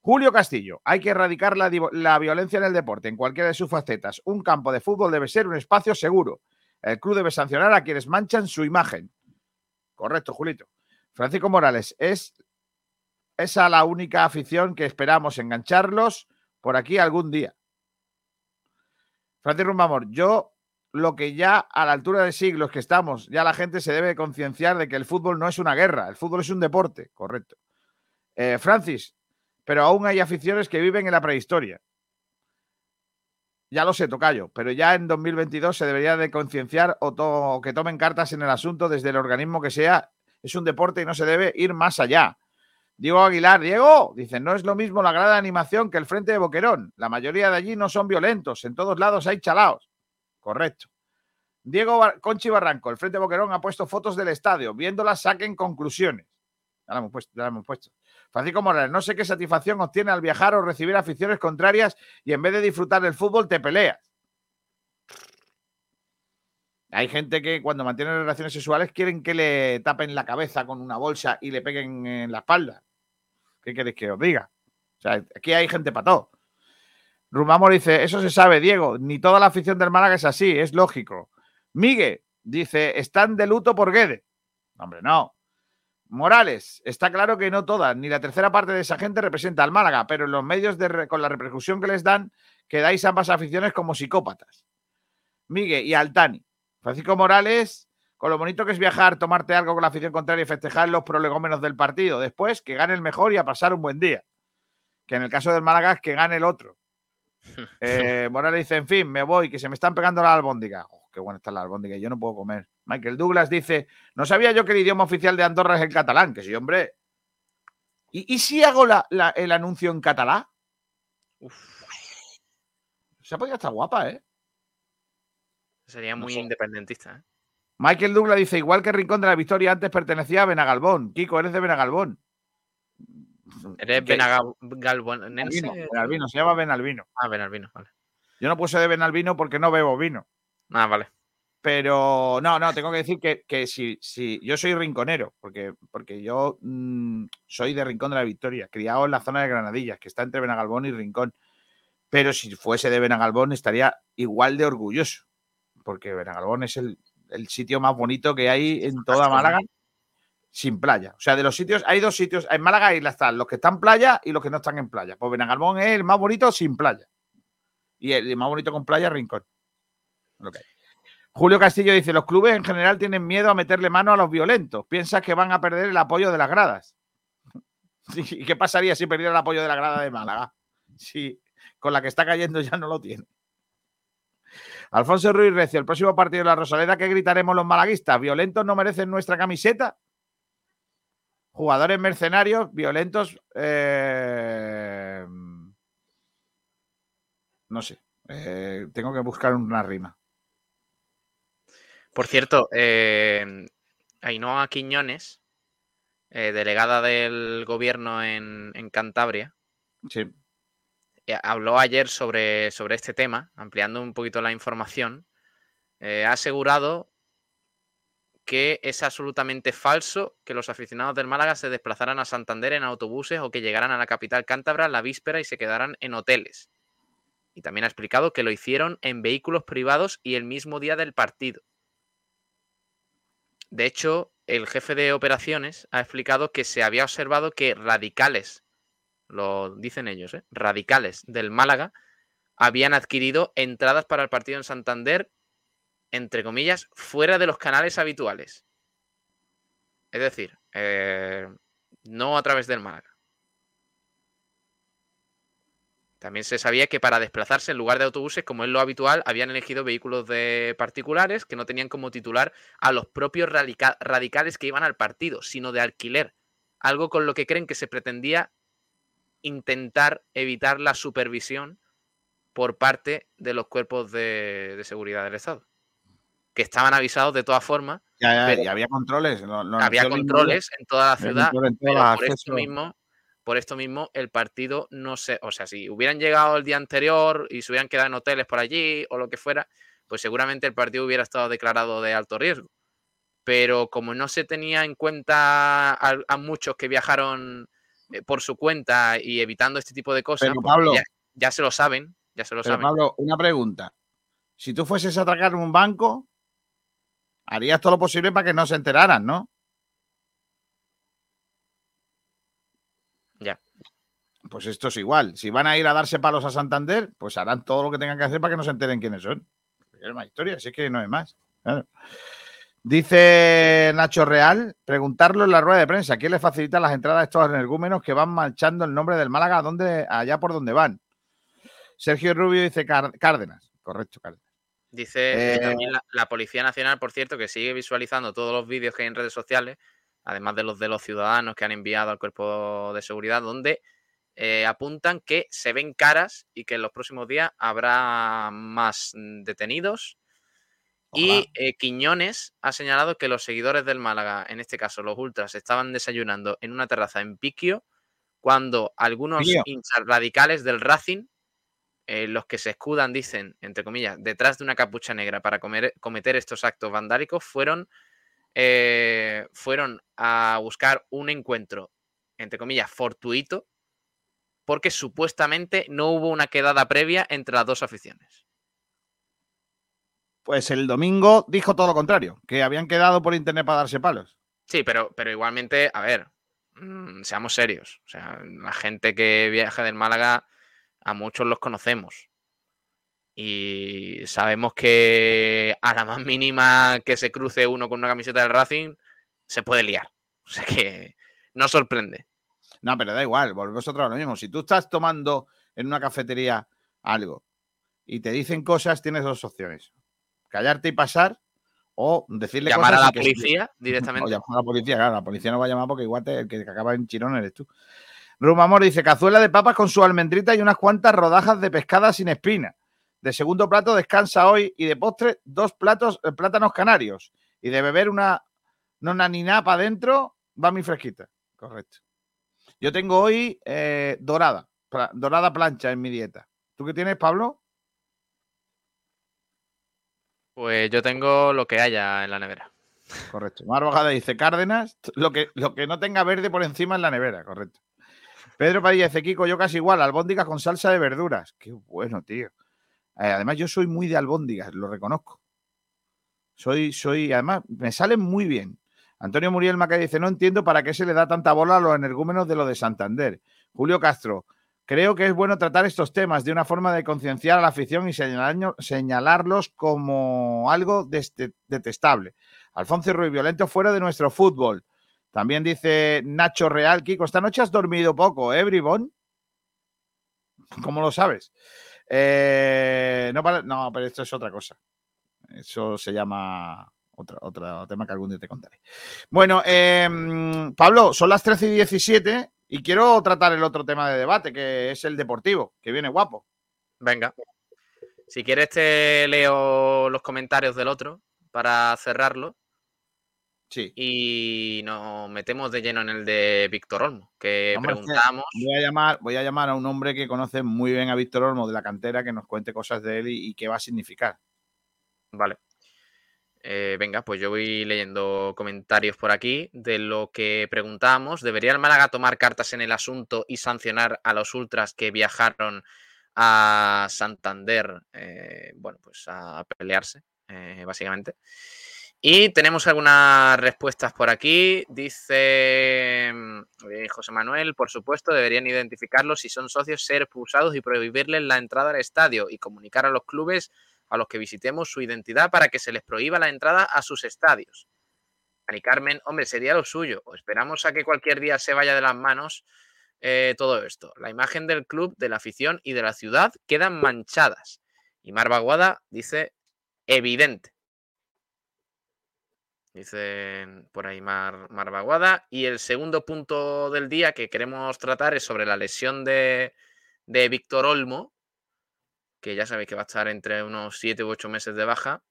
Julio Castillo, hay que erradicar la, la violencia en el deporte, en cualquiera de sus facetas. Un campo de fútbol debe ser un espacio seguro. El club debe sancionar a quienes manchan su imagen. Correcto, Julito. Francisco Morales, es esa la única afición que esperamos engancharlos por aquí algún día. Francisco Rumbamor, yo lo que ya a la altura de siglos que estamos, ya la gente se debe concienciar de que el fútbol no es una guerra, el fútbol es un deporte, correcto. Eh, Francis, pero aún hay aficiones que viven en la prehistoria. Ya lo sé, Tocayo, pero ya en 2022 se debería de concienciar o, que tomen cartas en el asunto desde el organismo que sea. Es un deporte y no se debe ir más allá. Diego Aguilar, Diego, dice, no es lo mismo la grada de animación que el frente de Boquerón. La mayoría de allí no son violentos, en todos lados hay chalaos. Correcto. Diego Conchi Barranco, el Frente Boquerón ha puesto fotos del estadio. Viéndolas saquen conclusiones. Ya la hemos puesto, ya la hemos puesto. Francisco Morales, no sé qué satisfacción obtiene al viajar o recibir aficiones contrarias y en vez de disfrutar del fútbol te peleas. Hay gente que cuando mantiene relaciones sexuales quieren que le tapen la cabeza con una bolsa y le peguen en la espalda. ¿Qué queréis que os diga? O sea, aquí hay gente para todo. Rumamor dice, eso se sabe, Diego, ni toda la afición del Málaga es así, es lógico. Miguel dice, están de luto por Guede. Hombre, no. Morales, está claro que no todas, ni la tercera parte de esa gente representa al Málaga, pero en los medios de, con la repercusión que les dan, quedáis ambas aficiones como psicópatas. Miguel y Altani. Francisco Morales, con lo bonito que es viajar, tomarte algo con la afición contraria y festejar los prolegómenos del partido. Después, que gane el mejor y a pasar un buen día. Que en el caso del Málaga es que gane el otro. Eh, Morales dice, en fin, me voy, que se me están pegando la albóndiga. Oh, qué buena está la albóndiga, yo no puedo comer. Michael Douglas dice, no sabía yo que el idioma oficial de Andorra es el catalán, que sí, hombre. ¿Y, si hago el anuncio en catalán? Se ha podido estar guapa, ¿eh? Sería muy independentista. ¿eh? Michael Douglas dice, igual que Rincón de la Victoria antes pertenecía a Benagalbón. Kiko, eres de Benagalbón. ¿Eres Benagalbonense? Benalbino, se llama Benalbino. Ah, Benalbino, vale. Yo no puse de Benalbino porque no bebo vino. Ah, vale. Pero no, no, tengo que decir que, que si, si, yo soy rinconero, porque, porque yo mm, soy de Rincón de la Victoria, criado en la zona de Granadillas, que está entre Benagalbón y Rincón. Pero si fuese de Benagalbón estaría igual de orgulloso porque Benagalbón es el, sitio más bonito que hay en toda Málaga sin playa. O sea, de los sitios, hay dos sitios. En Málaga hay están los que están en playa y los que no están en playa. Pues Benagalbón es el más bonito sin playa. Y el más bonito con playa, Rincón. Julio Castillo dice: Los clubes en general tienen miedo a meterle mano a los violentos. Piensas que van a perder el apoyo de las gradas. ¿Y qué pasaría si perdiera el apoyo de la grada de Málaga? Si con la que está cayendo ya no lo tiene. Alfonso Ruiz Recio, el próximo partido de la Rosaleda, ¿qué gritaremos los malaguistas? ¿Violentos no merecen nuestra camiseta? Jugadores mercenarios, violentos. Eh, no sé. Eh, tengo que buscar una rima. Por cierto, eh, Ainhoa Quiñones, eh, delegada del gobierno en, en Cantabria, sí. Habló ayer sobre, sobre este tema, ampliando un poquito la información. Ha asegurado que es absolutamente falso que los aficionados del Málaga se desplazaran a Santander en autobuses o que llegaran a la capital cántabra la víspera y se quedaran en hoteles. Y también ha explicado que lo hicieron en vehículos privados y el mismo día del partido. De hecho, el jefe de operaciones ha explicado que se había observado que radicales lo dicen ellos, ¿eh? radicales del Málaga, habían adquirido entradas para el partido en Santander, entre comillas, fuera de los canales habituales. Es decir, eh, no a través del Málaga. También se sabía que para desplazarse en lugar de autobuses, como es lo habitual, habían elegido vehículos de particulares que no tenían como titular a los propios radicales que iban al partido, sino de alquiler. Algo con lo que creen que se pretendía intentar evitar la supervisión por parte de los cuerpos de, seguridad del Estado. Que estaban avisados de todas formas. Ya, ya, había controles. había controles en toda la ciudad. por, esto mismo, por esto mismo, el partido no se. O sea, si hubieran llegado el día anterior y se hubieran quedado en hoteles por allí o lo que fuera, pues seguramente el partido hubiera estado declarado de alto riesgo. Pero como no se tenía en cuenta a muchos que viajaron eh, por su cuenta y evitando este tipo de cosas, ya, se lo saben, ya se lo saben. Pablo, una pregunta. Si tú fueses a atracar un banco, harías todo lo posible para que no se enteraran, ¿no? Ya. Pues esto es igual. Si van a ir a darse palos a Santander, pues harán todo lo que tengan que hacer para que no se enteren quiénes son. Es una historia, así que no hay más. Dice Nacho Real, preguntarlo en la rueda de prensa, ¿quién le facilita las entradas a estos energúmenos que van marchando el nombre del Málaga ¿dónde, allá por donde van? Sergio Rubio dice Cárdenas, correcto, Cárdenas. Dice eh, también la, Policía Nacional, por cierto, que sigue visualizando todos los vídeos que hay en redes sociales, además de los de los ciudadanos que han enviado al cuerpo de seguridad, donde eh, apuntan que se ven caras y que en los próximos días habrá más detenidos. Y eh, Quiñones ha señalado que los seguidores del Málaga, en este caso los ultras, estaban desayunando en una terraza en Piquio cuando algunos hinchas radicales del Racing, eh, los que se escudan, dicen, entre comillas, detrás de una capucha negra para cometer estos actos vandálicos, fueron, eh, fueron a buscar un encuentro, entre comillas, fortuito, porque supuestamente no hubo una quedada previa entre las dos aficiones. Pues el domingo dijo todo lo contrario, que habían quedado por internet para darse palos. Sí, pero, pero igualmente, a ver, mm, seamos serios. O sea, la gente que viaja del Málaga, a muchos los conocemos. Y sabemos que a la más mínima que se cruce uno con una camiseta del Racing, se puede liar. O sea que no sorprende. No, pero da igual, volvemos otra vez lo mismo. Si tú estás tomando en una cafetería algo y te dicen cosas, tienes dos opciones callarte y pasar o decirle llamar a la policía directamente. O llamar a la policía, claro, la policía no va a llamar porque igual el que acaba en chirón eres tú. Rumamor dice, cazuela de papas con su almendrita y unas cuantas rodajas de pescada sin espina. De segundo plato descansa hoy y de postre dos platos eh, plátanos canarios. Y de beber una nona ni para adentro va mi fresquita. Correcto. Yo tengo hoy eh, dorada, dorada plancha en mi dieta. ¿Tú qué tienes, Pablo? Pues yo tengo lo que haya en la nevera. Correcto. Mar dice Cárdenas, lo que, lo que no tenga verde por encima en la nevera, correcto. Pedro Padilla dice yo casi igual, albóndigas con salsa de verduras. Qué bueno, tío. Eh, además, yo soy muy de albóndigas, lo reconozco. Soy, soy, además, me salen muy bien. Antonio Muriel Maca dice, no entiendo para qué se le da tanta bola a los energúmenos de lo de Santander. Julio Castro, Creo que es bueno tratar estos temas de una forma de concienciar a la afición y señalarlos como algo detestable. Alfonso Ruiz, violento fuera de nuestro fútbol. También dice Nacho Real, Kiko, esta noche has dormido poco, ¿eh, Bribón? ¿Cómo lo sabes? Eh, no, no, pero esto es otra cosa. Eso se llama otro, otro tema que algún día te contaré. Bueno, em, Pablo, son las 13 y 17 y quiero tratar el otro tema de debate, que es el deportivo, que viene guapo. Venga. Si quieres te leo los comentarios del otro para cerrarlo. Sí. Y nos metemos de lleno en el de Víctor Olmo, que preguntamos. Voy a, llamar, voy a llamar a un hombre que conoce muy bien a Víctor Olmo de la cantera, que nos cuente cosas de él y qué va a significar. Vale. Eh, venga, pues yo voy leyendo comentarios por aquí de lo que preguntamos. ¿Debería el Málaga tomar cartas en el asunto y sancionar a los ultras que viajaron a Santander, eh, bueno, pues a pelearse, eh, básicamente? Y tenemos algunas respuestas por aquí. Dice José Manuel, por supuesto, deberían identificarlos si son socios, ser expulsados y prohibirles la entrada al estadio y comunicar a los clubes a los que visitemos su identidad para que se les prohíba la entrada a sus estadios. Ani Carmen, hombre, sería lo suyo. O esperamos a que cualquier día se vaya de las manos eh, todo esto. La imagen del club, de la afición y de la ciudad quedan manchadas. Y Marvaguada dice evidente. Dice por ahí Mar. Y el segundo punto del día que queremos tratar es sobre la lesión de, de Víctor Olmo, que ya sabéis que va a estar entre unos 7 u 8 meses de baja,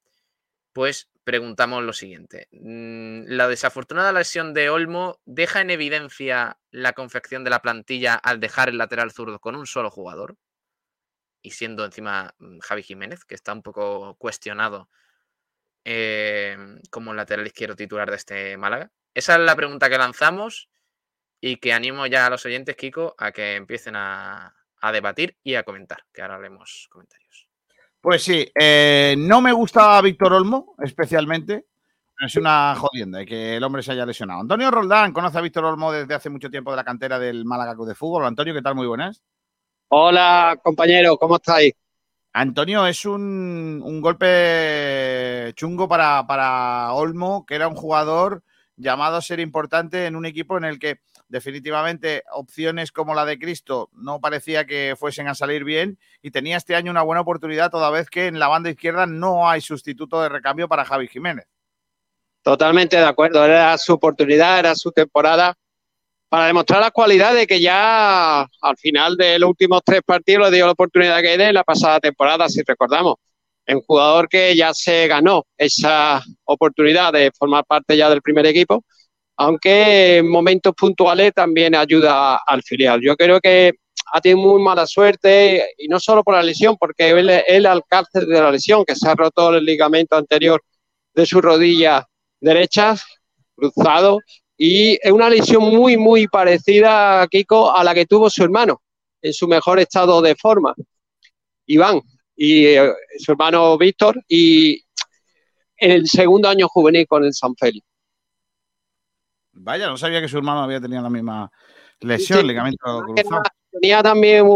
pues preguntamos lo siguiente. Mm, ¿La desafortunada lesión de Olmo deja en evidencia la confección de la plantilla al dejar el lateral zurdo con un solo jugador? Y siendo encima mm, Javi Jiménez, que está un poco cuestionado eh, como lateral izquierdo titular de este Málaga. Esa es la pregunta que lanzamos y que animo ya a los oyentes, Kiko, a que empiecen a, a debatir y a comentar, que ahora leemos comentarios. Pues sí, eh, no me gustaba Víctor Olmo, especialmente. Es una jodienda que el hombre se haya lesionado. Antonio Roldán conoce a Víctor Olmo desde hace mucho tiempo de la cantera del Málaga Club de Fútbol. Antonio, ¿qué tal? Muy buenas. Hola, compañero, ¿cómo estáis? Antonio, es un, un golpe chungo para, para Olmo, que era un jugador llamado a ser importante en un equipo en el que definitivamente opciones como la de Cristo no parecía que fuesen a salir bien y tenía este año una buena oportunidad toda vez que en la banda izquierda no hay sustituto de recambio para Javi Jiménez. Totalmente de acuerdo, era su oportunidad, era su temporada para demostrar las cualidades que ya al final de los últimos tres partidos le dio la oportunidad que de la pasada temporada, si recordamos. un jugador que ya se ganó esa oportunidad de formar parte ya del primer equipo, aunque en momentos puntuales también ayuda al filial. Yo creo que ha tenido muy mala suerte y no solo por la lesión, porque él, él al cárcel de la lesión, que se ha roto el ligamento anterior de su rodilla derecha, cruzado, y es una lesión muy, muy parecida, Kiko, a la que tuvo su hermano en su mejor estado de forma, Iván, y eh, su hermano Víctor, y en el segundo año juvenil con el San Félix. Vaya, no sabía que su hermano había tenido la misma lesión, ligamento cruzado. Tenía también,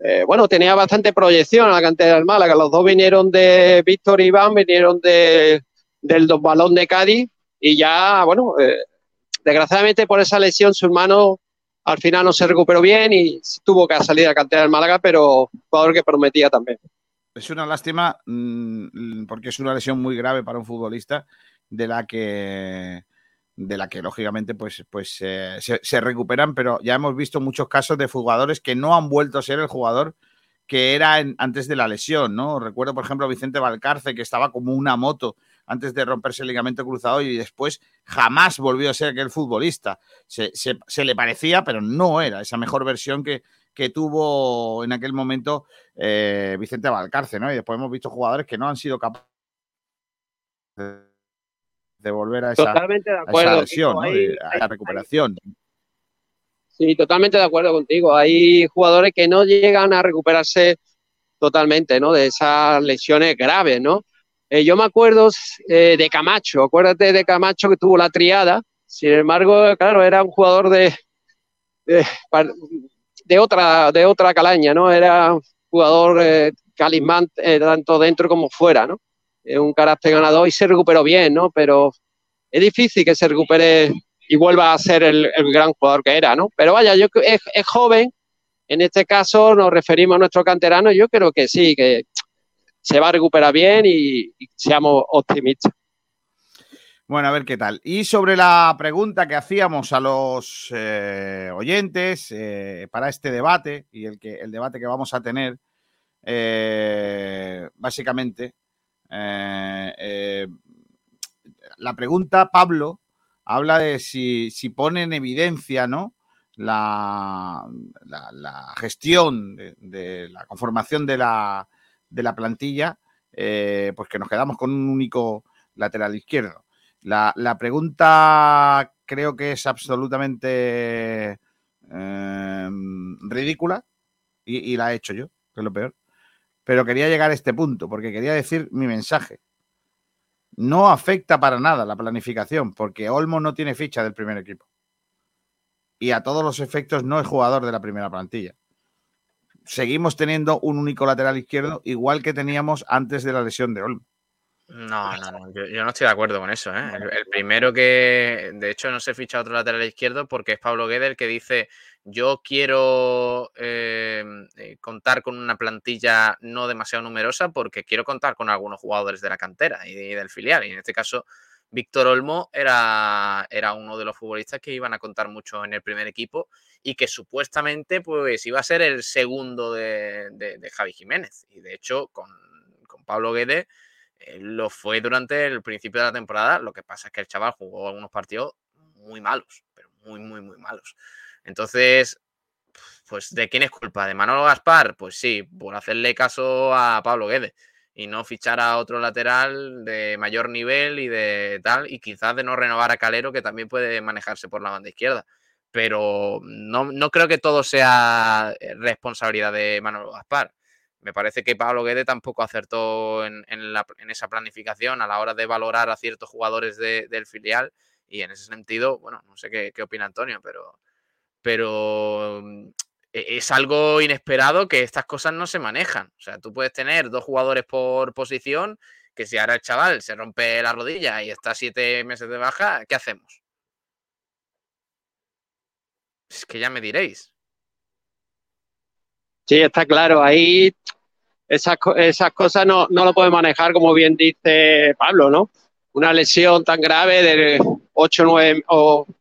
eh, bueno, tenía bastante proyección en la cantera del Málaga. Los dos vinieron de Víctor y Iván, vinieron de, del balón de Cádiz y ya, bueno, eh, desgraciadamente por esa lesión su hermano al final no se recuperó bien y tuvo que salir a cantera del Málaga, pero jugador que prometía también. Es una lástima mm, porque es una lesión muy grave para un futbolista de la que de la que lógicamente pues, pues eh, se, recuperan, pero ya hemos visto muchos casos de jugadores que no han vuelto a ser el jugador que era antes de la lesión, ¿no? Recuerdo, por ejemplo, a Vicente Valcarce, que estaba como una moto antes de romperse el ligamento cruzado y después jamás volvió a ser aquel futbolista. Se, le parecía, pero no era esa mejor versión que, que tuvo en aquel momento eh, Vicente Valcarce, ¿no? Y después hemos visto jugadores que no han sido capaces de volver a esa, totalmente de acuerdo, lesión, a la recuperación. Sí, totalmente de acuerdo contigo. Hay jugadores que no llegan a recuperarse totalmente, ¿no? De esas lesiones graves, ¿no? Eh, yo me acuerdo eh, de Camacho, acuérdate de Camacho que tuvo la triada, sin embargo, claro, era un jugador de, de, otra, de otra calaña, ¿no? Era jugador eh, calimán tanto dentro como fuera, ¿no? un carácter ganador y se recuperó bien, ¿no? Pero es difícil que se recupere y vuelva a ser el, gran jugador que era, ¿no? Pero vaya, yo es, es, joven, en este caso nos referimos a nuestro canterano, yo creo que sí, que se va a recuperar bien y, seamos optimistas. Bueno, a ver qué tal. Y sobre la pregunta que hacíamos a los eh, oyentes eh, para este debate y el, que, el debate que vamos a tener, eh, básicamente, la pregunta, Pablo, habla de si, pone en evidencia ¿no? la, gestión de, la conformación de la, de la plantilla, eh, pues que nos quedamos con un único lateral izquierdo. La, pregunta creo que es absolutamente em, ridícula y, la he hecho yo, que es lo peor. Pero quería llegar a este punto porque quería decir mi mensaje. No afecta para nada la planificación porque Olmo no tiene ficha del primer equipo. Y a todos los efectos no es jugador de la primera plantilla seguimos teniendo un único lateral izquierdo, igual que teníamos antes de la lesión de Olmo. No, no, no, yo, no estoy de acuerdo con eso. ¿eh? El, primero que, de hecho, no se ficha otro lateral izquierdo porque es Pablo Guedes que dice, yo quiero em, eh, contar con una plantilla no demasiado numerosa porque quiero contar con algunos jugadores de la cantera y del filial. Y en este caso, Víctor Olmo era, era uno de los futbolistas que iban a contar mucho en el primer equipo y que supuestamente pues iba a ser el segundo de, Javi Jiménez. Y de hecho, con, Pablo Guedes eh, lo fue durante el principio de la temporada. Lo que pasa es que el chaval jugó algunos partidos muy malos, pero muy, muy, muy malos. Entonces, pues ¿de quién es culpa? ¿De Manolo Gaspar? Pues sí, por hacerle caso a Pablo Guedes y no fichar a otro lateral de mayor nivel y de tal, y quizás de no renovar a Calero, que también puede manejarse por la banda izquierda. Pero no, creo que todo sea eh, responsabilidad de Manuel Gaspar. Me parece que Pablo Guede tampoco acertó en, esa planificación a la hora de valorar a ciertos jugadores del filial. Y en ese sentido, bueno, no sé qué, opina Antonio, pero, pero e-, es algo inesperado que estas cosas no se manejan. O sea, tú puedes tener dos jugadores por posición, que si ahora el chaval se rompe la rodilla y está siete meses de baja, ¿qué hacemos? Es que ya me diréis. Sí, está claro. Ahí esas, esas cosas no, no lo puede manejar, como bien dice Pablo, ¿no? Una lesión tan grave de ocho, nueve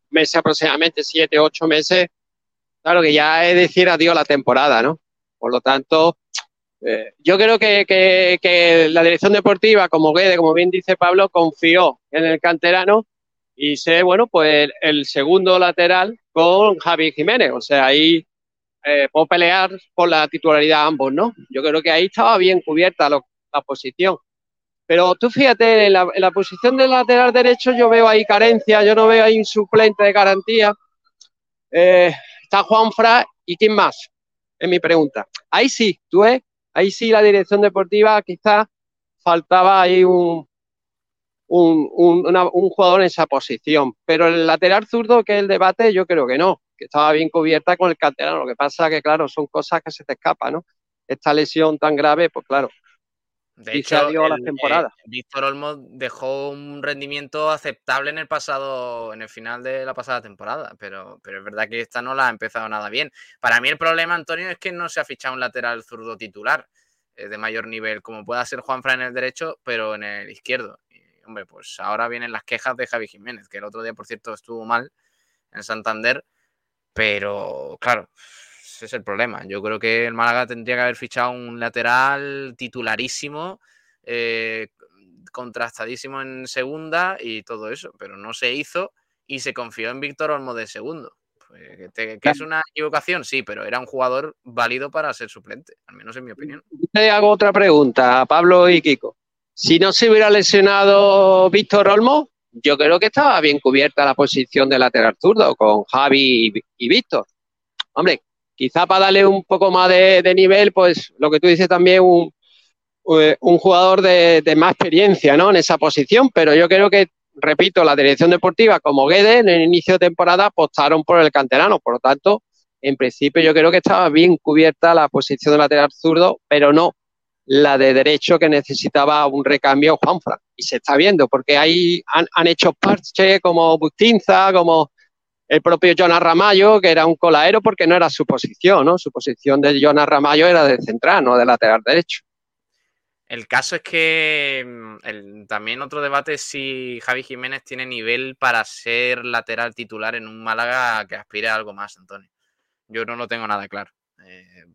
meses aproximadamente, siete, ocho meses, Claro que ya es decir adiós a la temporada, ¿no? Por lo tanto, eh, yo creo que, la dirección deportiva, como Guede, como bien dice Pablo, confió en el canterano y sé, bueno, pues el, segundo lateral con Javi Jiménez. O sea, ahí eh, puedo pelear por la titularidad ambos, ¿no? Yo creo que ahí estaba bien cubierta la posición. Pero tú fíjate, en la, posición del lateral derecho yo veo ahí carencia, yo no veo ahí un suplente de garantía. Eh, está Juan Fra y quién más, es mi pregunta. Ahí sí, tú ves, ahí sí la dirección deportiva quizás faltaba ahí un, un, un, jugador en esa posición. Pero el lateral zurdo, que es el debate, yo creo que no, que estaba bien cubierta con el canterano. Lo que pasa que, claro, son cosas que se te escapan, ¿no? Esta lesión tan grave, pues claro, de hecho, la temporada. Víctor Olmo dejó un rendimiento aceptable en el pasado, en el final de la pasada temporada, pero, pero es verdad que esta no la ha empezado nada bien. Para mí el problema, Antonio, es que no se ha fichado un lateral zurdo titular eh, de mayor nivel, como pueda ser Juanfra en el derecho, pero en el izquierdo. Hombre, pues ahora vienen las quejas de Javi Jiménez, que el otro día, por cierto, estuvo mal en Santander, pero claro, ese es el problema. Yo creo que el Málaga tendría que haber fichado un lateral titularísimo, eh, contrastadísimo en segunda y todo eso, pero no se hizo y se confió en Víctor Olmo de segundo. Pues, que, es una equivocación, sí, pero era un jugador válido para ser suplente, al menos en mi opinión. Te hago otra pregunta a Pablo y Kiko. Si no se hubiera lesionado Víctor Olmo, yo creo que estaba bien cubierta la posición de lateral zurdo con Javi y, Víctor. Hombre, Quizá para darle un poco más de, nivel, pues lo que tú dices también, un, eh, un jugador de, más experiencia ¿no? en esa posición, pero yo creo que, repito, la dirección deportiva como Guede en el inicio de temporada apostaron por el canterano, por lo tanto, en principio yo creo que estaba bien cubierta la posición de lateral zurdo, pero no la de derecho que necesitaba un recambio Juanfran. Y se está viendo, porque ahí han, han hecho parches como Bustinza, como el propio Jonas Ramallo, que era un colaero porque no era su posición, ¿no? Su posición de Jonas Ramallo era de central, no de lateral derecho. El caso es que mm, también otro debate es si Javi Jiménez tiene nivel para ser lateral titular en un Málaga que aspire a algo más, Antonio. Yo no lo tengo nada claro. Eh,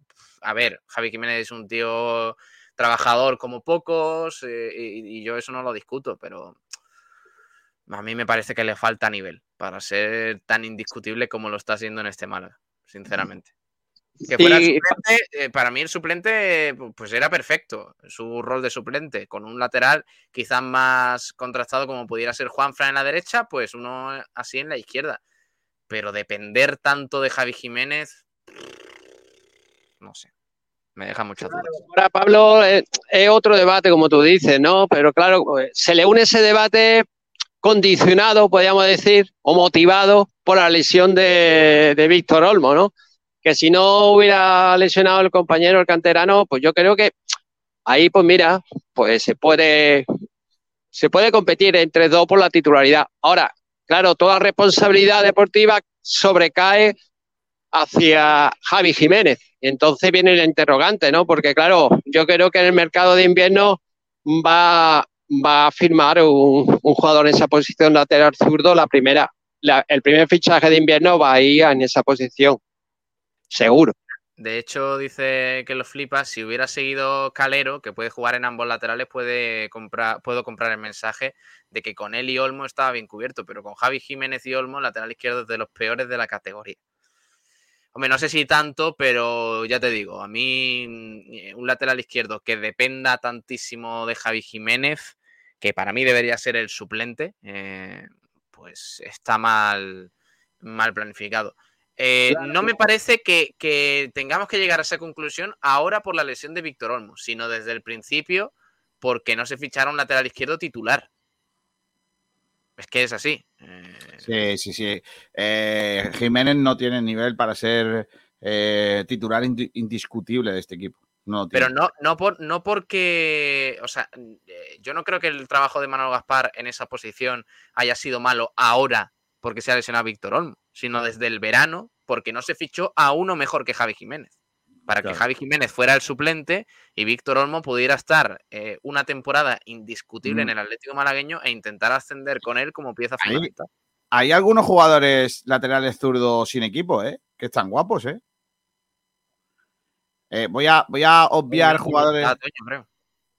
a ver, Javi Jiménez es un tío trabajador como pocos eh, y, yo eso no lo discuto, pero a mí me parece que le falta nivel para ser tan indiscutible como lo está haciendo en este Málaga, sinceramente. Que fuera suplente, eh, para mí el suplente pues era perfecto, su rol de suplente, con un lateral quizás más contrastado como pudiera ser Juanfran en la derecha, pues uno así en la izquierda. Pero depender tanto de Javi Jiménez, no sé, me deja muchas dudas. Ahora, Pablo, eh, es otro debate, como tú dices, ¿no? Pero claro, pues, se le une ese debate condicionado, podríamos decir, o motivado por la lesión de, Víctor Olmo, ¿no? Que si no hubiera lesionado el compañero, el canterano, pues yo creo que ahí, pues mira, pues se puede, se puede competir entre dos por la titularidad. Ahora, claro, toda responsabilidad deportiva sobrecae hacia Javi Jiménez. Entonces viene el interrogante, ¿no? Porque claro, yo creo que en el mercado de invierno va va a firmar un, jugador en esa posición lateral zurdo, la primera, el primer fichaje de invierno va a ir en esa posición, seguro. De hecho, dice que lo flipa. Si hubiera seguido Calero, que puede jugar en ambos laterales, puede comprar, puedo comprar el mensaje de que con él y Olmo estaba bien cubierto, pero con Javi Jiménez y Olmo, lateral izquierdo es de los peores de la categoría. Hombre, no sé si tanto, pero ya te digo, a mí un lateral izquierdo que dependa tantísimo de Javi Jiménez, que para mí debería ser el suplente, eh, pues está mal, mal planificado. Eh, no me parece que, tengamos que llegar a esa conclusión ahora por la lesión de Víctor Olmo, sino desde el principio porque no se ficharon lateral izquierdo titular. Es que es así. Sí, sí, sí. Eh, Jiménez no tiene nivel para ser titular indiscutible de este equipo. Pero no, no, por, no porque, o sea, eh, yo no creo que el trabajo de Manuel Gaspar en esa posición haya sido malo ahora porque se ha lesionado Víctor Olmo, sino desde el verano porque no se fichó a uno mejor que Javi Jiménez. Para que Javi Jiménez fuera el suplente y Víctor Olmo pudiera estar eh, una temporada indiscutible en mm. el Atlético Malagueño e intentar ascender con él como pieza fundamental. Hay, algunos jugadores laterales zurdos sin equipo, ¿eh? Que están guapos, ¿eh? Eh, voy, a, voy a obviar jugadores.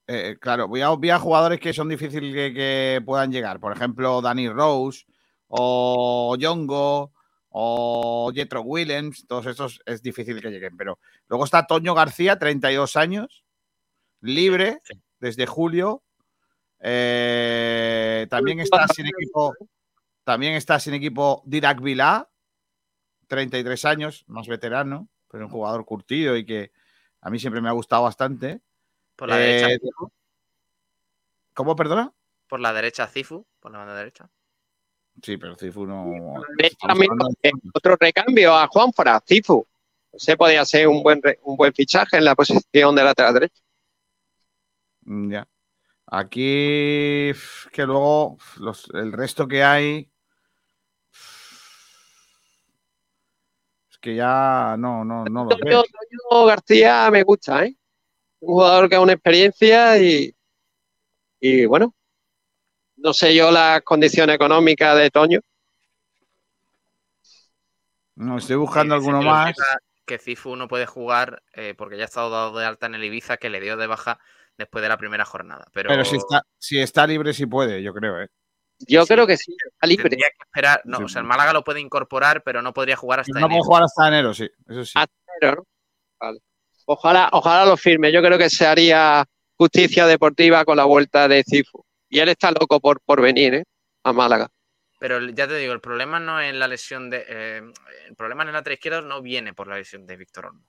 Eh, claro, voy a obviar jugadores que son difíciles que, puedan llegar. Por ejemplo, Danny Rose o Yongo o Jetro Williams. Todos estos es difícil que lleguen. Pero luego está Toño García, 32 años, libre desde julio. Eh, también está sin equipo. También está sin equipo Dirak Vilá, 33 años, más veterano, pero un jugador curtido y que a mí siempre me ha gustado bastante. Por la derecha. Eh, ¿Cómo, perdona? Por la derecha, Cifu, por la banda derecha. Sí, pero Cifu no. otro recambio a Juanfra, Cifu. Se podía ser un buen, un buen fichaje en la posición de lateral derecha. Mm, ya. Aquí, que luego el resto que hay. Es que ya no, no, no lo veo. García me gusta, ¿eh? Un jugador que ha una experiencia y, y bueno, no sé yo las condiciones económicas de Toño. No, estoy buscando alguno más. Que Cifu no puede jugar eh, porque ya ha estado dado de alta en el Ibiza, que le dio de baja después de la primera jornada. Pero, si, está, si está libre, sí puede, yo creo. ¿eh? Yo creo que sí, está libre. Tendría que esperar. No, o sea, el Málaga lo puede incorporar, pero no podría jugar hasta enero. No puede jugar hasta enero, sí. Eso sí. Hasta enero, ¿no? Vale. Ojalá, ojalá lo firme. Yo creo que se haría justicia deportiva con la vuelta de Cifu. Y él está loco por, por venir ¿eh? a Málaga. Pero ya te digo, el problema no es la lesión de. Eh, el problema en el lateral izquierdo no viene por la lesión de Víctor Olmo.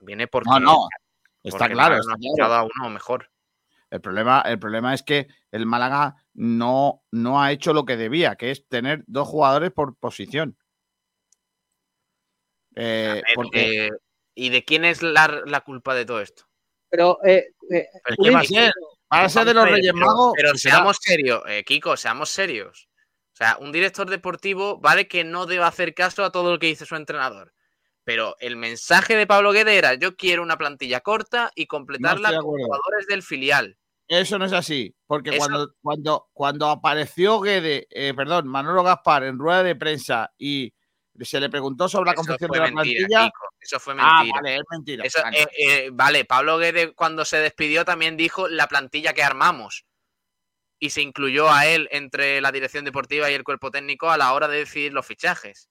Viene porque. No, no. Está claro. No ha a uno mejor. El problema, el problema es que el Málaga no, no ha hecho lo que debía, que es tener dos jugadores por posición. Eh, porque... ¿Y de quién es la, culpa de todo esto? Pero, eh, eh ¿qué va a ser? ¿Va a ser de los Reyes Magos? Pero, seamos serios, eh, Kiko, seamos serios. O sea, un director deportivo vale que no deba hacer caso a todo lo que dice su entrenador. Pero el mensaje de Pablo Guede era: yo quiero una plantilla corta y completarla con jugadores del filial. Eso no es así, porque cuando, cuando, cuando apareció Guede, eh, perdón, Manolo Gaspar en rueda de prensa y se le preguntó sobre la confección de la plantilla. Eso fue mentira. Ah, vale, es mentira. vale. Eh, eh, vale. Pablo Guede cuando se despidió también dijo la plantilla que armamos. Y se incluyó a él entre la dirección deportiva y el cuerpo técnico a la hora de decidir los fichajes.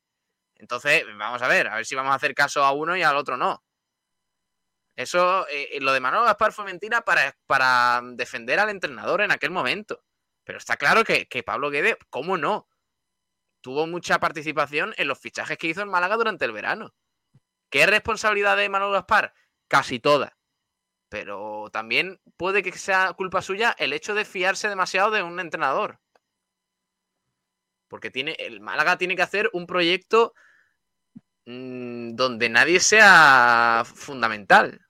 Entonces, vamos a ver, a ver si vamos a hacer caso a uno y al otro no. Eso, eh, lo de Manolo Gaspar fue mentira para, para, defender al entrenador en aquel momento. Pero está claro que, que Pablo Guede, ¿cómo no? Tuvo mucha participación en los fichajes que hizo en Málaga durante el verano. ¿Qué es responsabilidad de Manuel Gaspar? Casi toda. Pero también puede que sea culpa suya el hecho de fiarse demasiado de un entrenador. Porque tiene, el Málaga tiene que hacer un proyecto mmm, donde nadie sea fundamental.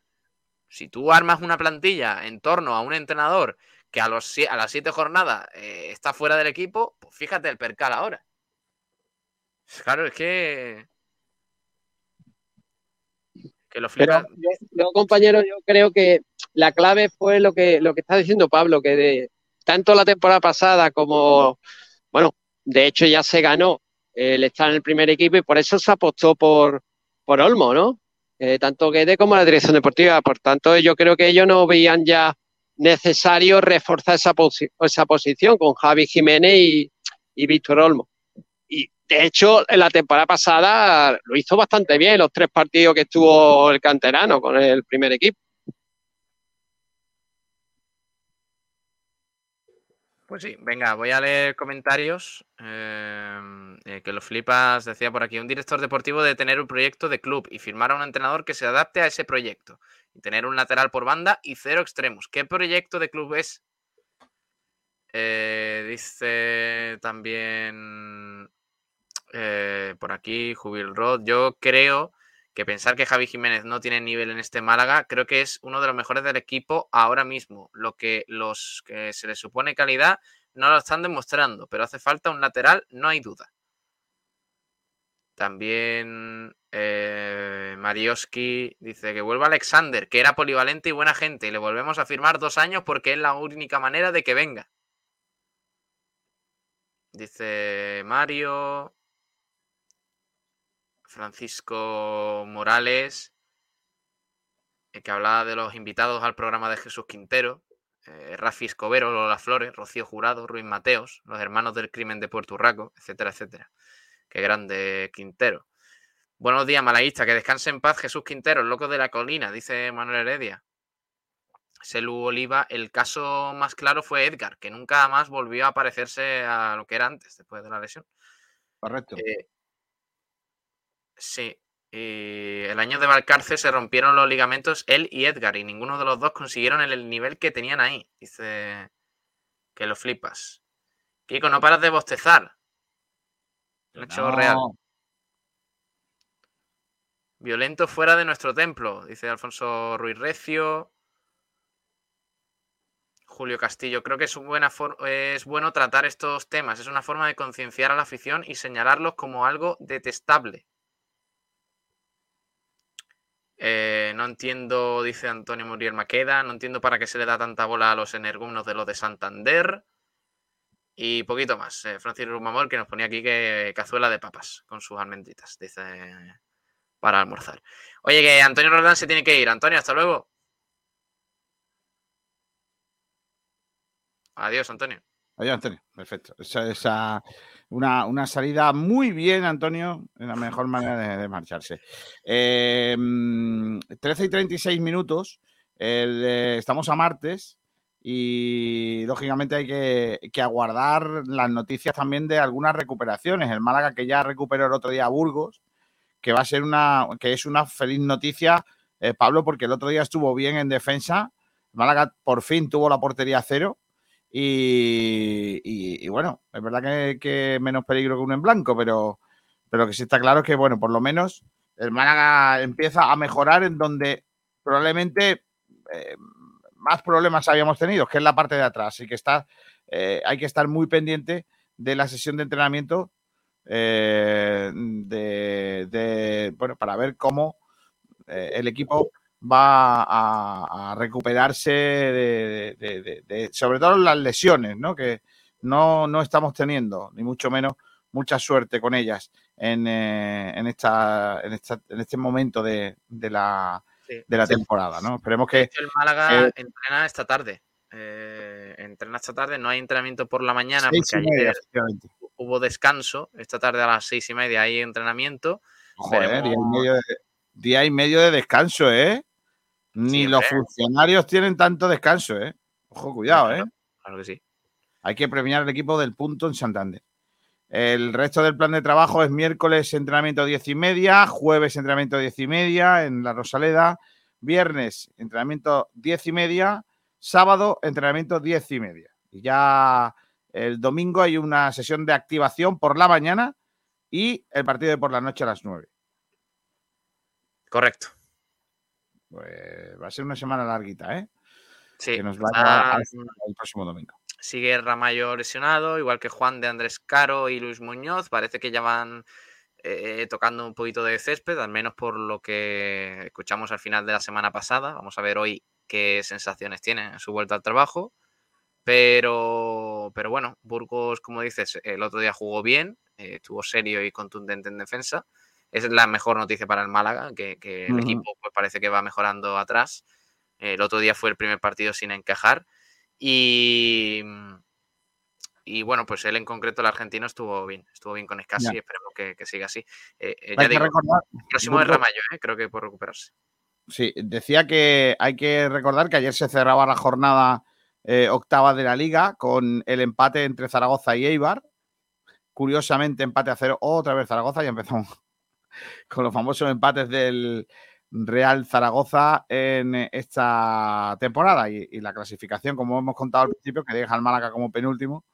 Si tú armas una plantilla en torno a un entrenador que a, los, a las siete jornadas eh, está fuera del equipo, pues fíjate el percal ahora. Claro, es que. Que lo Pero yo, compañero, yo creo que la clave fue lo que, lo que está diciendo Pablo, que de tanto la temporada pasada como. Bueno, de hecho ya se ganó el estar en el primer equipo y por eso se apostó por, por Olmo, ¿no? Eh, tanto Guede como la dirección deportiva. Por tanto, yo creo que ellos no veían ya necesario reforzar esa, esa posición con Javi Jiménez y, y Víctor Olmo. De hecho, en la temporada pasada lo hizo bastante bien los tres partidos que estuvo el canterano con el primer equipo. Pues sí, venga, voy a leer comentarios. Eh, eh, que los flipas decía por aquí: un director deportivo debe tener un proyecto de club y firmar a un entrenador que se adapte a ese proyecto. Y tener un lateral por banda y cero extremos. ¿Qué proyecto de club es? Eh, dice también eh, por aquí, Jubil Rod. Yo creo que pensar que Javi Jiménez no tiene nivel en este Málaga, creo que es uno de los mejores del equipo ahora mismo. Lo que los que se le supone calidad no lo están demostrando, pero hace falta un lateral, no hay duda. También eh, Marioski dice que vuelva Alexander, que era polivalente y buena gente, y le volvemos a firmar dos años porque es la única manera de que venga. Dice Mario. Francisco Morales. eh, que hablaba de los invitados al programa de Jesús Quintero, eh, Rafi Escobero, Lola Flores, Rocío Jurado, Ruiz Mateos, los hermanos del crimen de Puerto Urraco, etcétera, etcétera. Qué grande Quintero. Buenos días, malaguista. Que descanse en paz Jesús Quintero, el loco de la colina, dice Manuel Heredia. Selu Oliva, el caso más claro fue Edgar, que nunca más volvió a parecerse a lo que era antes, después de la lesión. Correcto. Eh, sí. Y el año de Valcarce se rompieron los ligamentos él y Edgar, y ninguno de los dos consiguieron el, nivel que tenían ahí. Dice que lo flipas. Kiko, no paras de bostezar. Un hecho real. Violento fuera de nuestro templo, dice Alfonso Ruiz Recio. Julio Castillo, creo que es, buena es bueno tratar estos temas. Es una forma de concienciar a la afición y señalarlos como algo detestable. Eh, no entiendo, dice Antonio Muriel Maqueda, no entiendo para qué se le da tanta bola a los energúmenos de los de Santander. Y poquito más. Eh, Francis Rumamor que nos ponía aquí que cazuela de papas con sus almendritas, dice, para almorzar. Oye, que Antonio Roldán se tiene que ir. Antonio, hasta luego. Adiós, Antonio. Adiós, Antonio. Perfecto. Esa, esa una, salida muy bien, Antonio, en la mejor manera de, marcharse. 13 em, y 36 minutos. estamos a martes y lógicamente hay que, aguardar las noticias también de algunas recuperaciones. El Málaga que ya recuperó el otro día a Burgos, que va a ser una, que es una feliz noticia, eh, Pablo, porque el otro día estuvo bien en defensa. Málaga por fin tuvo la portería cero y, bueno, es verdad que, menos peligro que uno en blanco, pero, pero lo que sí está claro es que, bueno, por lo menos el Málaga empieza a mejorar en donde probablemente eh, más problemas habíamos tenido, que es la parte de atrás. Así que está, eh, hay que estar muy pendiente de la sesión de entrenamiento eh, de, bueno, para ver cómo el equipo va a, recuperarse de, sobre todo las lesiones, ¿no? Que no, no, estamos teniendo, ni mucho menos, mucha suerte con ellas en, eh, en, esta, en, esta, en este momento de, la, de la temporada, ¿no? Esperemos que... El Málaga entrena esta tarde. Eh, entrena esta tarde, no hay entrenamiento por la mañana porque ayer hubo descanso. Esta tarde a las seis y media hay entrenamiento. Joder, y medio de, día y medio de descanso, ¿eh? Ni los funcionarios tienen tanto descanso, ¿eh? Ojo, cuidado, ¿eh? Claro que sí. Hay que premiar al equipo del punto en Santander. El resto del plan de trabajo es miércoles entrenamiento 10 y media, jueves entrenamiento 10 y media en la Rosaleda, viernes entrenamiento 10 y media, sábado entrenamiento 10 y media. Y ya el domingo hay una sesión de activación por la mañana y el partido de por la noche a las 9. Correcto. Pues va a ser una semana larguita, ¿eh? Sí. Que nos va a el próximo domingo. Sigue Ramayo lesionado, igual que Juan de Andrés Caro y Luis Muñoz. Parece que ya van eh, tocando un poquito de césped, al menos por lo que escuchamos al final de la semana pasada. Vamos a ver hoy qué sensaciones tiene en su vuelta al trabajo. Pero, pero bueno, Burgos, como dices, el otro día jugó bien, eh, estuvo serio y contundente en defensa es la mejor noticia para el Málaga, que, el equipo pues, parece que va mejorando atrás. El otro día fue el primer partido sin encajar. Y, y bueno, pues él en concreto, el argentino, estuvo bien. Estuvo bien con Escasi y esperemos que, siga así. Eh, eh, ya digo, el próximo es Ramayo, eh, creo que por recuperarse. Sí, decía que hay que recordar que ayer se cerraba la jornada octava de la liga con el empate entre Zaragoza y Eibar. Curiosamente, empate a cero otra vez Zaragoza y empezamos con los famosos empates del Real Zaragoza en esta temporada y, la clasificación, como hemos contado al principio, que deja al Málaga como penúltimo,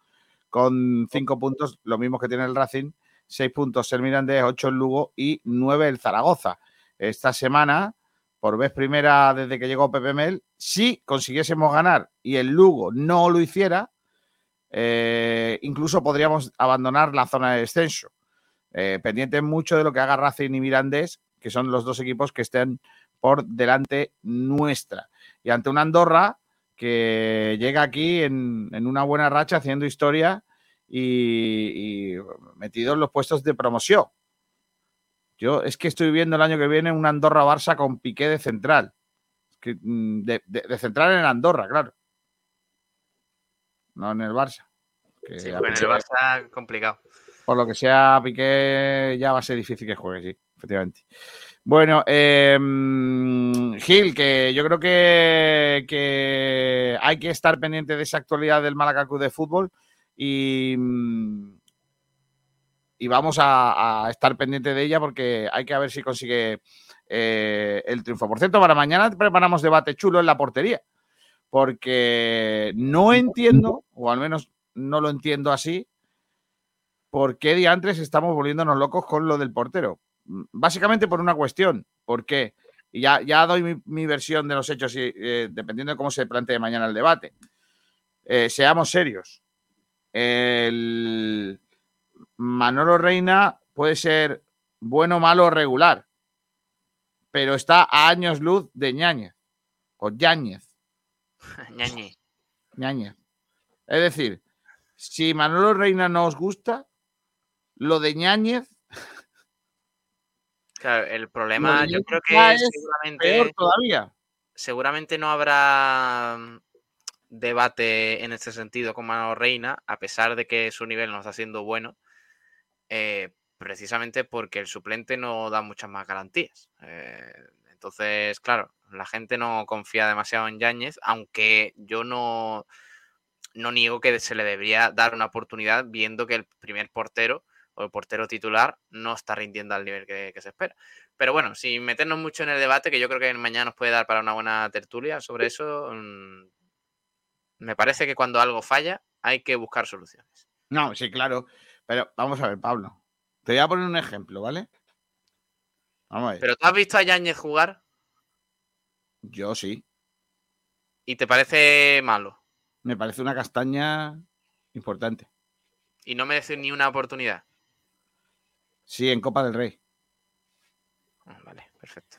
con cinco puntos, lo mismo que tiene el Racing, seis puntos el Mirandés, ocho el Lugo y nueve el Zaragoza. Esta semana, por vez primera desde que llegó Pepe Mel, si consiguiésemos ganar y el Lugo no lo hiciera, eh, incluso podríamos abandonar la zona de descenso. Eh, pendiente mucho de lo que haga Racing y Mirandés, que son los dos equipos que estén por delante nuestra. Y ante una Andorra que llega aquí en, una buena racha haciendo historia y, metido en los puestos de promoción. Yo es que estoy viendo el año que viene una Andorra-Barça con Piqué de central. mm, de, de- de central en Andorra, claro. No en el Barça. Que Sí, en el Barça complicado. Por lo que sea, Piqué ya va a ser difícil que juegue, sí, efectivamente. Bueno, mm, Gil, que yo creo que, hay que estar pendiente de esa actualidad del Málaga de Fútbol y, y vamos a, a estar pendiente de ella porque hay que ver si consigue eh, el triunfo. Por cierto, para mañana preparamos debate chulo en la portería porque no entiendo, o al menos no lo entiendo así, ¿por qué diantres estamos volviéndonos locos con lo del portero? Mm, Básicamente por una cuestión. ¿Por qué? Y ya, ya doy mi, mi versión de los hechos, y, eh, dependiendo de cómo se plantee mañana el debate. Eh, seamos serios. El Manolo Reina puede ser bueno, malo o regular, pero está a años luz de Ñáñez o Yáñez. Ñañi. Ñañez. Es decir, si Manolo Reina no os gusta, lo de Ñáñez Claro, el problema yo creo que es seguramente, peor todavía. seguramente no habrá mm, debate en este sentido con Manolo Reina, a pesar de que su nivel no está siendo bueno, eh, precisamente porque el suplente no da muchas más garantías. Eh, entonces, claro, la gente no confía demasiado en Yáñez, aunque yo no, no niego que se le debería dar una oportunidad viendo que el primer portero o el portero titular no está rindiendo al nivel que, que se espera. Pero bueno, sin meternos mucho en el debate, que yo creo que mañana nos puede dar para una buena tertulia sobre eso, mm, me parece que cuando algo falla hay que buscar soluciones. No, sí, claro. Pero vamos a ver, Pablo. Te voy a poner un ejemplo, ¿vale? Vamos a ver. Pero tú has visto a Yáñez jugar Yo sí. y te parece malo Me parece una castaña importante. y no merece ni una oportunidad. Sí, en Copa del Rey. Ah, Vale, perfecto.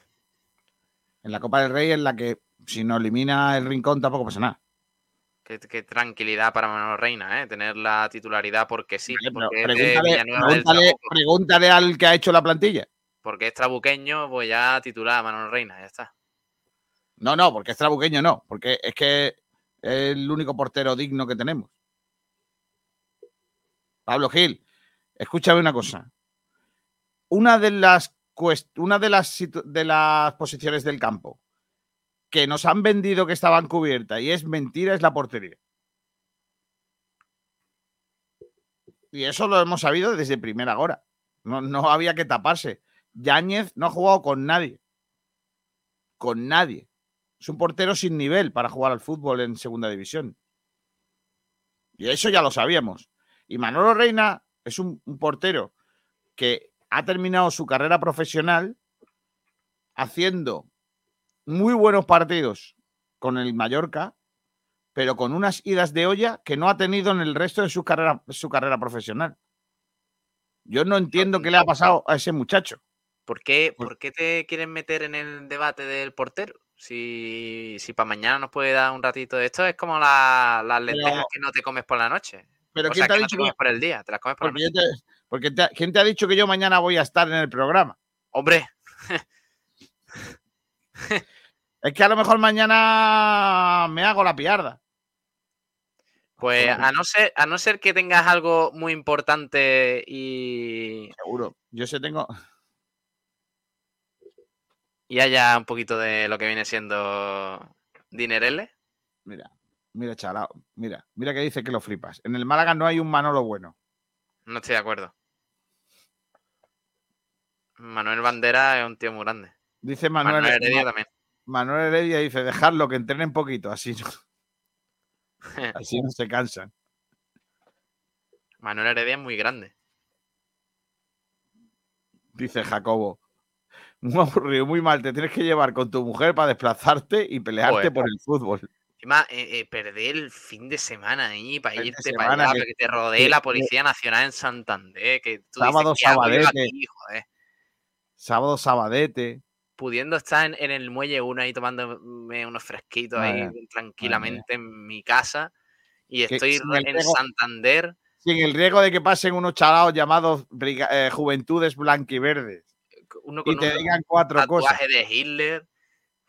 En la Copa del Rey en la que si nos elimina el rincón tampoco pasa nada. Qué, qué tranquilidad para Manolo Reina, ¿eh? Tener la titularidad porque sí. Porque, es pregúntale, pregúntale al que ha hecho la plantilla. porque es trabuqueño, pues ya titular a Manolo Reina, ya está. No, no, porque es trabuqueño, no. Porque es que es el único portero digno que tenemos. Pablo Gil, escúchame una cosa. Una de las, una de las, de las posiciones del campo que nos han vendido que estaban cubiertas y es mentira es la portería. Y eso lo hemos sabido desde primera hora. No, no había que taparse. Yáñez no ha jugado con nadie. Con nadie. Es un portero sin nivel para jugar al fútbol en segunda división. Y eso ya lo sabíamos. Y Manolo Reina es un portero que ha terminado su carrera profesional haciendo muy buenos partidos con el Mallorca, pero con unas idas de olla que no ha tenido en el resto de su carrera, su carrera profesional. Yo no entiendo qué le ha pasado a ese muchacho. ¿Por qué, por qué te quieren meter en el debate del portero? Si, si para mañana nos puede dar un ratito de esto, es como la- las lentejas que no te comes por la noche. Pero o ¿quién sea, te ha que no dicho te comes por el día, te las comes por la noche. te- porque te- ¿Quién te ha dicho que yo mañana voy a estar en el programa? Hombre, Es que a lo mejor mañana me hago la piarda. pues a no ser, a no ser que tengas algo muy importante y, Seguro. Yo sé tengo. y haya un poquito de lo que viene siendo dinerele, Mira, mira, chalao. Mira, mira que dice que lo flipas. En el Málaga no hay un Manolo bueno. no estoy de acuerdo. Manuel Bandera es un tío muy grande. Dice Manuel, Manuel Heredia Ma- también. Manuel Heredia dice, dejarlo que entrenen poquito, así no, así no se cansan. Manuel Heredia es muy grande. Dice Jacobo. Muy aburrido, muy mal. Te tienes que llevar con tu mujer para desplazarte y pelearte Joder. por el fútbol. Encima, eh, eh, perder el fin de semana ahí para Fin irte para allá, que- que te rodee que- la Policía Nacional en Santander, que tú Sábado, dices, ¿qué hago yo sabadete. aquí, joder? Sábado, sabadete. Pudiendo estar en, en el muelle 1 ahí tomándome unos fresquitos ahí tranquilamente en mi casa y estoy en Santander, Sin el riesgo de que pasen unos chalados llamados eh, Juventudes Blanquiverdes uno y con te un digan cuatro cosas. tatuaje de Hitler.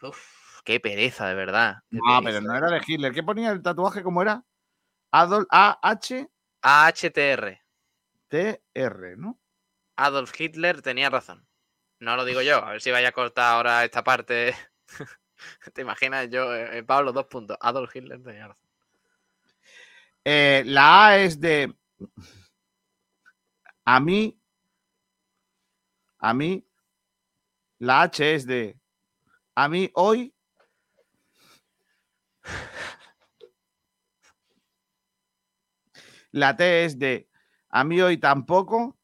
Uf, qué pereza, de verdad. Ah, pero no era de Hitler. ¿Qué ponía el tatuaje? ¿Cómo era? Adolf A-H. AHTR. TR, ¿no? Adolf Hitler tenía razón. No lo digo yo, a ver si vaya a cortar ahora esta parte. ¿Te imaginas? Yo, eh, Pablo, dos puntos. Adolf Hitler tenía razón. Eh, la A es de. A mí. A mí. La H es de. A mí hoy. La T es de. A mí hoy tampoco.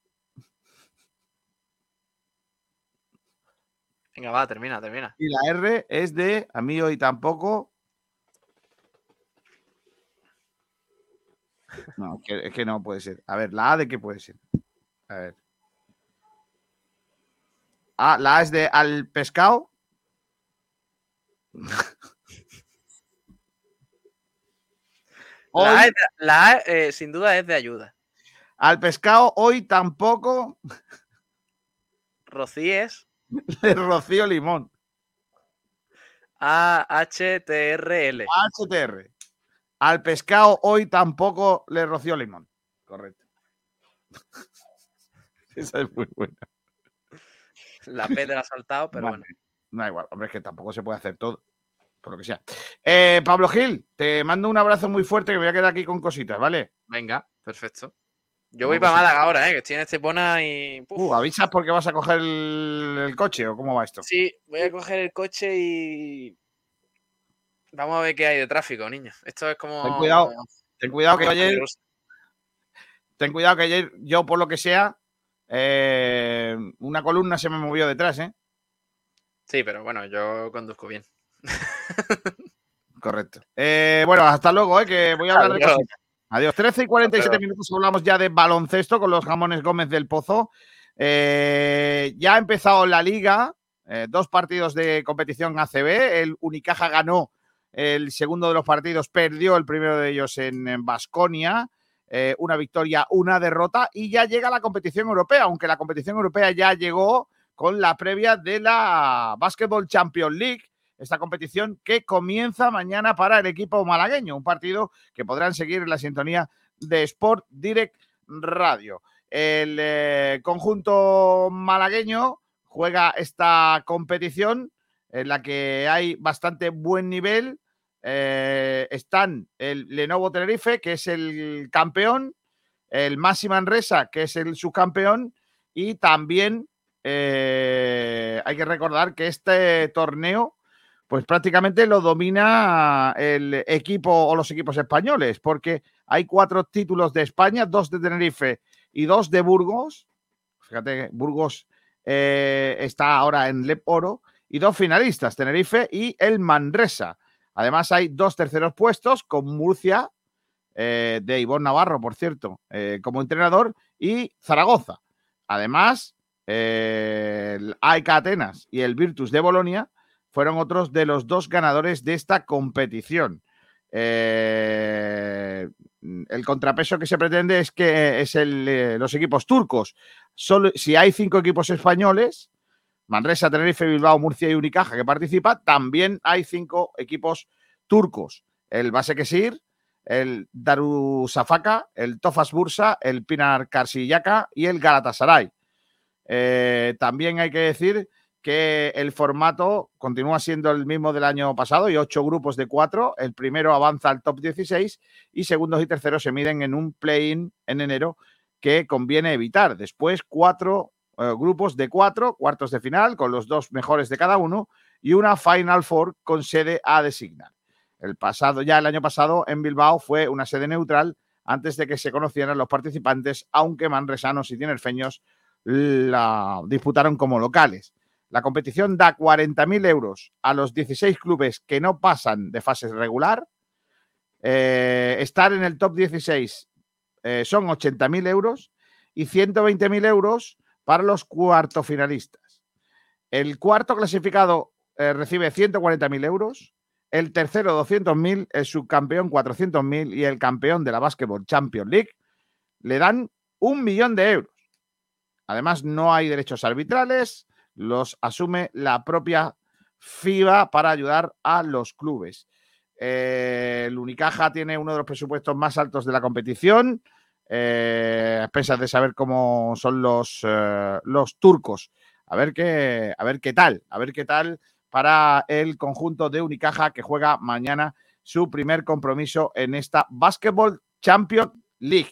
Venga, va, termina, termina. Y la R es de. A mí hoy tampoco. No, es que, es que no puede ser. A ver, la A de qué puede ser. A ver. Ah, la A es de al pescado. Hoy, La A, es de- la A, eh, sin duda es de ayuda. al pescado hoy tampoco Rocíes, le rocío limón. A-H-T-R-L. HTR. Al pescado hoy tampoco le rocío limón. Correcto. Esa es muy buena. La P te la ha saltado, pero Vale. bueno. Da igual, hombre, es que tampoco se puede hacer todo. Por lo que sea. Eh, Pablo Gil, te mando un abrazo muy fuerte que me voy a quedar aquí con cositas, ¿vale? Venga, perfecto. Yo voy para cosita. Málaga ahora, ¿eh? que estoy en Estepona y. puf. Uh, ¿Avisas porque vas a coger el, el coche o cómo va esto? Sí, voy a coger el coche y. Vamos a ver qué hay de tráfico, niños. Esto es como. Ten cuidado, Ten cuidado que ayer, ten cuidado que ayer yo, por lo que sea, eh, una columna se me movió detrás, ¿eh? Sí, pero bueno, yo conduzco bien. Correcto. Eh, bueno, hasta luego, ¿eh? que voy a hablar de cositas. Adiós. 13 y 47 Adiós. minutos hablamos ya de baloncesto con los jamones Gómez del Pozo. Eh, ya ha empezado la liga, eh, dos partidos de competición ACB. El Unicaja ganó el segundo de los partidos, perdió el primero de ellos en Basconia. una victoria, una derrota y ya llega la competición europea, aunque la competición europea ya llegó con la previa de la Basketball Champions League esta competición que comienza mañana para el equipo malagueño, un partido que podrán seguir en la sintonía de Sport Direct Radio. El eh, conjunto malagueño juega esta competición en la que hay bastante buen nivel. Eh, están el Lenovo Tenerife, que es el campeón, el Massi Manresa, que es el subcampeón, y también eh, hay que recordar que este torneo pues prácticamente lo domina el equipo o los equipos españoles, porque hay cuatro títulos de España, dos de Tenerife y dos de Burgos. Fíjate, Burgos eh, está ahora en Lep Oro, y dos finalistas, Tenerife y el Manresa. Además, hay dos terceros puestos con Murcia, eh, de Ivonne Navarro, por cierto, eh, como entrenador, y Zaragoza. Además, el AEK Atenas y el Virtus de Bolonia fueron otros de los dos ganadores de esta competición. Eh, el contrapeso que se pretende es que es el, eh, los equipos turcos. Solo, si hay cinco equipos españoles, Manresa, Tenerife, Bilbao, Murcia y Unicaja que participa, también hay cinco equipos turcos. El Basekesir, el Darussafaka, el Tofas Bursa, el Pinar Karsiyaka y el Galatasaray. Eh, también hay que decir que el formato continúa siendo el mismo del año pasado y ocho grupos de cuatro. El primero avanza al top 16 y segundos y terceros se miden en un play-in en enero que conviene evitar. Después cuatro eh, grupos de cuatro, cuartos de final con los dos mejores de cada uno y una Final Four con sede a designar. El pasado, ya el año pasado en Bilbao fue una sede neutral antes de que se conocieran los participantes, aunque manresanos y tinerfeños la disputaron como locales. La competición da 40.000 euros a los 16 clubes que no pasan de fase regular. Eh, estar en el top 16 eh, son 80.000 euros y 120.000 euros para los cuarto finalistas. El cuarto clasificado eh, recibe 140.000 euros, el tercero 200.000, el subcampeón 400.000 y el campeón de la Basketball Champions League le dan un millón de euros. Además, no hay derechos arbitrales, los asume la propia FIBA para ayudar a los clubes. Eh, el Unicaja tiene uno de los presupuestos más altos de la competición, eh, a pesar de saber cómo son los, eh, los turcos. A ver, qué, a ver qué tal, a ver qué tal para el conjunto de Unicaja que juega mañana su primer compromiso en esta Basketball Champions League.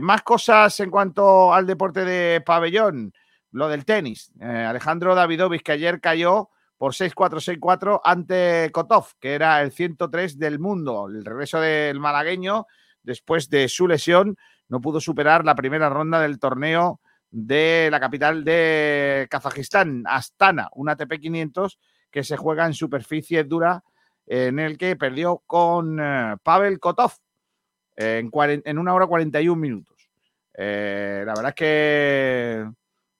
más cosas en cuanto al deporte de pabellón, lo del tenis. Alejandro Davidovich, que ayer cayó por 6-4, 6-4 ante Kotov, que era el 103 del mundo. El regreso del malagueño, después de su lesión, no pudo superar la primera ronda del torneo de la capital de Kazajistán, Astana, un ATP 500 que se juega en superficie dura, en el que perdió con eh, Pavel Kotov en, en, una hora 41 minutos. Eh, la verdad es que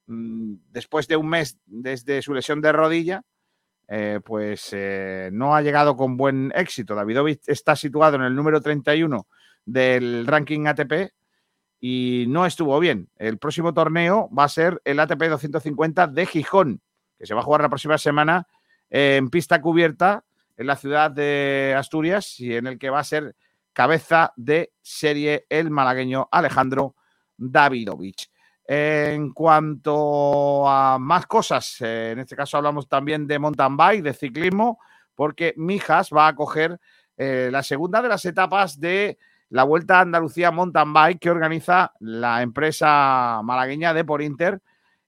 después de un mes desde su lesión de rodilla, eh, pues eh, no ha llegado con buen éxito. Davidovich está situado en el número 31 del ranking ATP y no estuvo bien. El próximo torneo va a ser el ATP 250 de Gijón, que se va a jugar la próxima semana en pista cubierta en la ciudad de Asturias y en el que va a ser cabeza de serie el malagueño Alejandro Davidovich. En cuanto a más cosas, eh, en este caso hablamos también de mountain bike, de ciclismo, porque Mijas va a coger eh, la segunda de las etapas de la Vuelta a Andalucía Mountain Bike que organiza la empresa malagueña de Por Inter.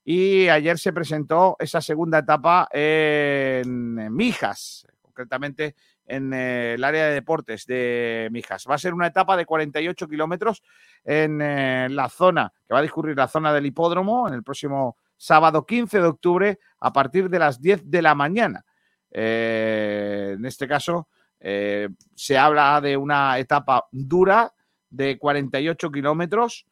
Y ayer se presentó esa segunda etapa en Mijas, concretamente en eh, el área de deportes de Mijas. Va a ser una etapa de 48 kilómetros en eh, la zona, que va a discurrir la zona del hipódromo en el próximo sábado 15 de octubre a partir de las 10 de la mañana. Eh, en este caso, se habla de una etapa dura de 48 kilómetros.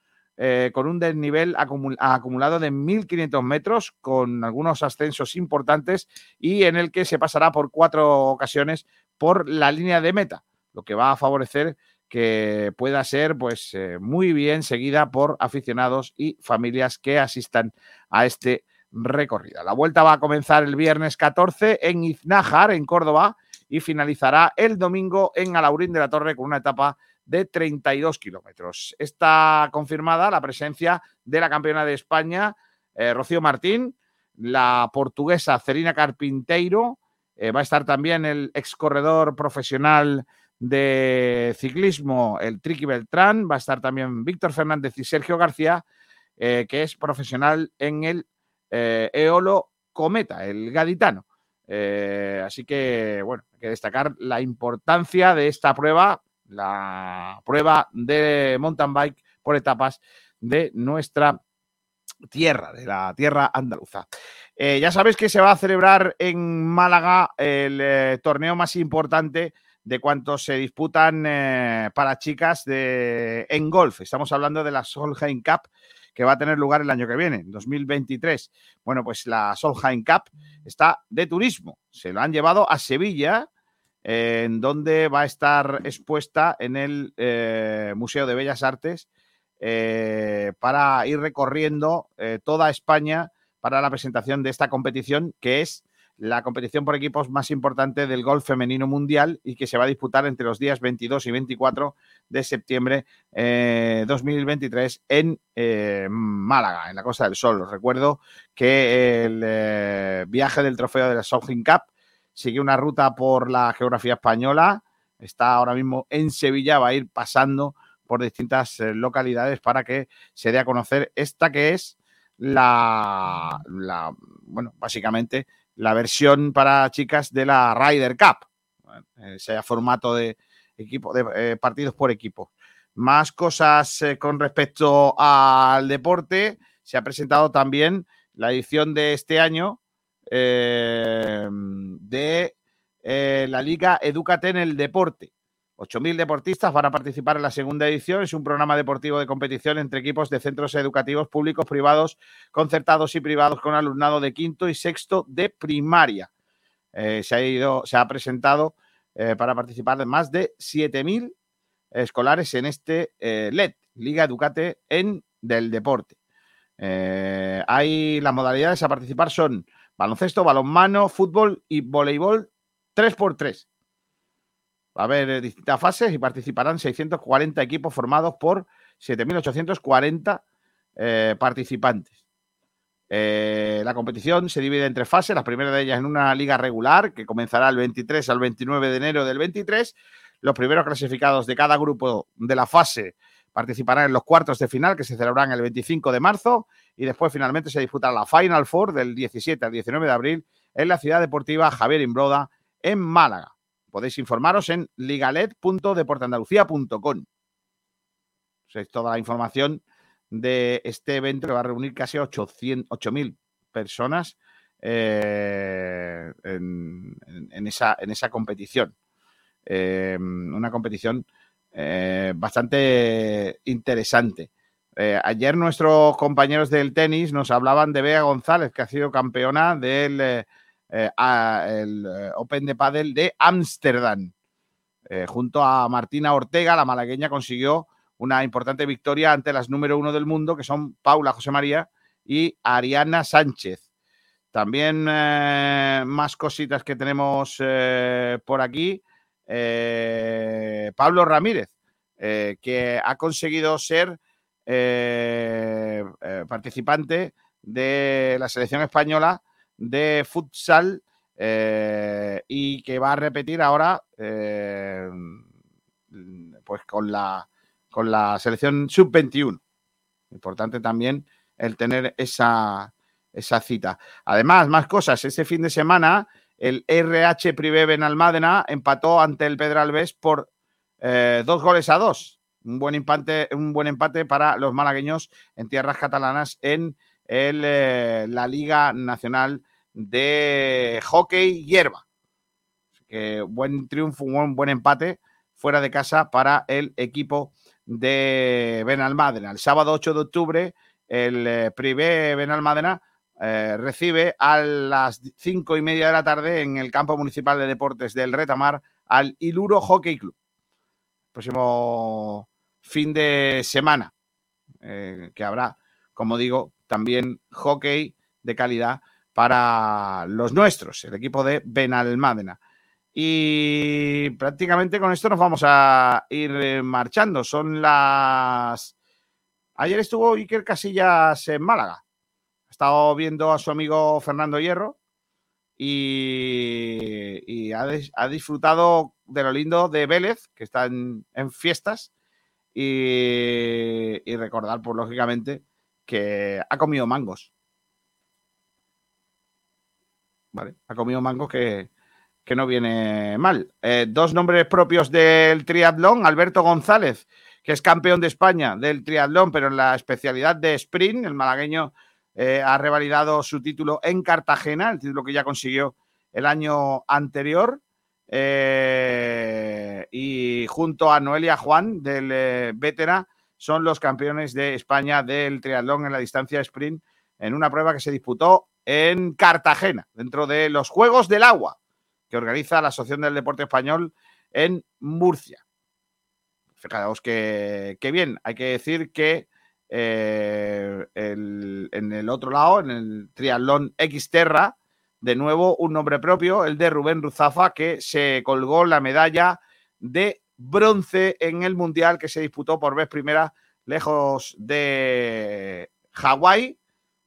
con un desnivel acumulado de 1.500 metros, con algunos ascensos importantes y en el que se pasará por cuatro ocasiones por la línea de meta, lo que va a favorecer que pueda ser pues eh, muy bien seguida por aficionados y familias que asistan a este recorrido. La vuelta va a comenzar el viernes 14 en Iznájar, en Córdoba, y finalizará el domingo en Alaurín de la Torre con una etapa de 32 kilómetros. Está confirmada la presencia de la campeona de España, eh, Rocío Martín, la portuguesa Cerina Carpinteiro, eh, va a estar también el ex corredor profesional de ciclismo, el Triqui Beltrán. Va a estar también Víctor Fernández y Sergio García, eh, que es profesional en el eh, Eolo Cometa, el gaditano. así que, bueno, hay que destacar la importancia de esta prueba, la prueba de mountain bike por etapas de nuestra tierra, de la tierra andaluza. Eh, ya sabéis que se va a celebrar en Málaga el eh, torneo más importante de cuantos se disputan eh, para chicas de, en golf. Estamos hablando de la Solheim Cup que va a tener lugar el año que viene, 2023. Bueno, pues la Solheim Cup está de turismo. Se lo han llevado a Sevilla, en donde va a estar expuesta en el Museo de Bellas Artes para ir recorriendo toda España para la presentación de esta competición, que es la competición por equipos más importante del golf femenino mundial y que se va a disputar entre los días 22 y 24 de septiembre eh, 2023 en eh, Málaga, en la Costa del Sol. Os recuerdo que el eh, viaje del trofeo de la Solheim Cup sigue una ruta por la geografía española, está ahora mismo en Sevilla, va a ir pasando por distintas eh, localidades para que se dé a conocer esta que es la, bueno, básicamente la versión para chicas de la Ryder Cup, ese formato de equipo, de eh, partidos por equipo. Más cosas eh, con respecto al deporte. Se ha presentado también la edición de este año de la Liga Educate en el Deporte. 8.000 deportistas van a participar en la segunda edición. Es un programa deportivo de competición entre equipos de centros educativos públicos, privados, concertados y privados con alumnado de quinto y sexto de primaria. Eh, se, ha ido, se ha presentado eh, para participar de más de 7.000 escolares en este eh, LED, Liga Educate en del Deporte. hay las modalidades a participar son baloncesto, balonmano, fútbol y voleibol 3x3. Va a haber distintas fases y participarán 640 equipos formados por 7.840 eh, participantes. Eh, la competición se divide en tres fases, la primera de ellas en una liga regular que comenzará el 23 al 29 de enero del 23. Los primeros clasificados de cada grupo de la fase participarán en los cuartos de final que se celebrarán el 25 de marzo y después finalmente se disputará la Final Four del 17 al 19 de abril en la ciudad deportiva Javier Imbroda en Málaga. Podéis informaros en ligalet.deportandalucía.com. Es toda la información de este evento que va a reunir casi 8.000 personas eh, en, esa, en esa competición. Eh, una competición eh, bastante interesante. ayer nuestros compañeros del tenis nos hablaban de Bea González, que ha sido campeona del Open de Padel de Ámsterdam. junto a Martina Ortega, la malagueña consiguió una importante victoria ante las número uno del mundo, que son Paula José María y Ariana Sánchez. También eh, más cositas que tenemos eh, por aquí. Eh, Pablo Ramírez, que ha conseguido ser participante de la selección española de futsal y que va a repetir ahora pues con la con la selección sub-21. Importante también el tener esa, esa cita. Además, más cosas. Este fin de semana, el RH Privé Benalmádena empató ante el Pedralbes por eh, dos goles a dos. Un buen, empate, un buen empate para los malagueños en tierras catalanas en eh, la Liga Nacional de Hockey Hierba. que buen triunfo, un buen empate fuera de casa para el equipo de Benalmádena. El sábado 8 de octubre, el eh, Privé Benalmádena eh, recibe a las cinco y media de la tarde en el campo municipal de deportes del Retamar al Iluro Hockey Club. Próximo fin de semana, que habrá, como digo, también hockey de calidad para los nuestros, el equipo de Benalmádena. Y prácticamente con esto nos vamos a ir eh, marchando. Son las... Ayer estuvo Iker Casillas en Málaga. Ha estado viendo a su amigo Fernando Hierro y, ha, disfrutado de lo lindo de Vélez, que está en, fiestas. Y, y recordar, pues lógicamente, que ha comido mangos. ¿Vale? Ha comido mangos que, que no viene mal. Eh, dos nombres propios del triatlón, Alberto González, que es campeón de España del triatlón, pero en la especialidad de sprint, el malagueño eh, ha revalidado su título en Cartagena, el título que ya consiguió el año anterior. Eh, y junto a Noelia Juan del Vétera son los campeones de España del triatlón en la distancia sprint en una prueba que se disputó en Cartagena, dentro de los Juegos del Agua que organiza la Asociación del Deporte Español en Murcia. Fijaos que, bien, hay que decir que eh, en el otro lado, en el triatlón Xterra, de nuevo un nombre propio, el de Rubén Ruzafa, que se colgó la medalla de bronce en el Mundial que se disputó por vez primera lejos de Hawái,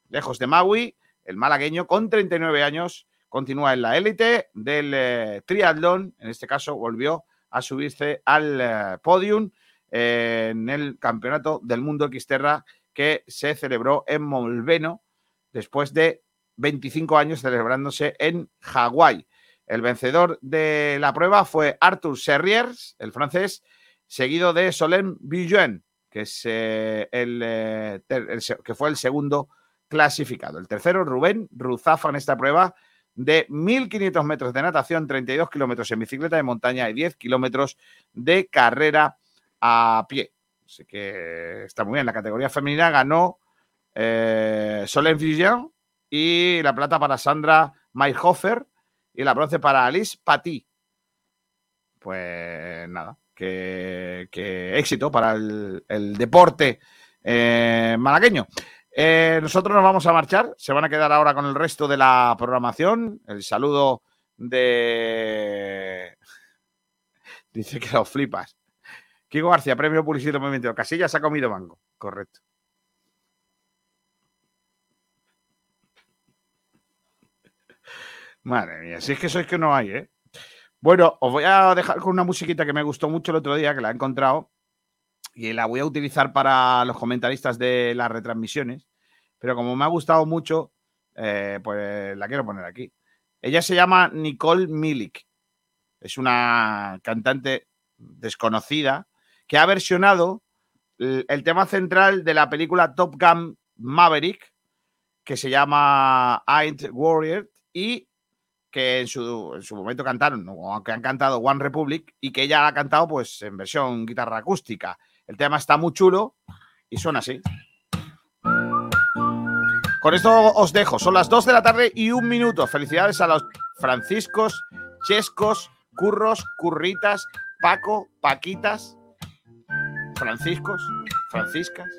lejos de Maui, el malagueño con 39 años continúa en la élite del eh, triatlón, en este caso volvió a subirse al eh, podium eh, en el Campeonato del Mundo Xterra que se celebró en Molveno después de 25 años celebrándose en Hawái. El vencedor de la prueba fue Arthur Serriers, el francés, seguido de Villuen, que, es, el, que fue el segundo clasificado. El tercero, Rubén Ruzafa en esta prueba, de 1.500 metros de natación, 32 kilómetros en bicicleta de montaña y 10 kilómetros de carrera a pie. Así que está muy bien. La categoría femenina ganó eh, Solène Vigian y la plata para Sandra Mayhofer y la bronce para Alice Paty. Pues nada, que, éxito para el, deporte eh, malagueño. Eh, nosotros nos vamos a marchar. Se van a quedar ahora con el resto de la programación. El saludo de. Dice que lo flipas. Kiko García, premio publicitario movimiento. Casillas ha comido mango. Correcto. Madre mía, si es que sois que no hay, ¿eh? Bueno, os voy a dejar con una musiquita que me gustó mucho el otro día, que la he encontrado, y la voy a utilizar para los comentaristas de las retransmisiones, pero como me ha gustado mucho, eh, pues la quiero poner aquí. Ella se llama Nicole Milik. Es una cantante desconocida que ha versionado el tema central de la película Top Gun Maverick, que se llama Ain't Warrior, y que en su, en su momento cantaron, o que han cantado One Republic, y que ella ha cantado pues en versión guitarra acústica. El tema está muy chulo y suena así. Con esto os dejo. Son las 2 de la tarde y un minuto. Felicidades a los Franciscos, Chescos, Curros, Curritas, Paco, Paquitas, Franciscos, Franciscas.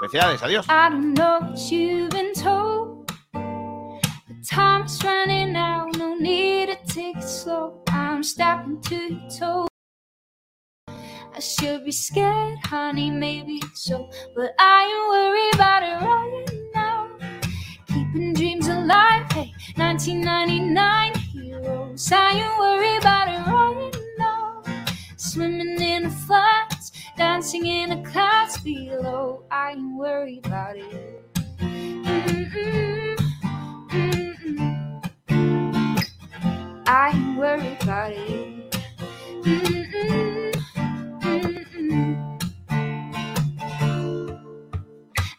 Felicidades, adiós. Time's running out, no need to take it slow. I'm stepping to your toes. I should be scared, honey, maybe so. But I ain't worried about it right now. Keeping dreams alive, hey, 1999 heroes. I ain't worried about it right now. Swimming in the floods, dancing in the clouds below. I ain't worried about it. Mm-mm, mm-mm. I ain't worried about it.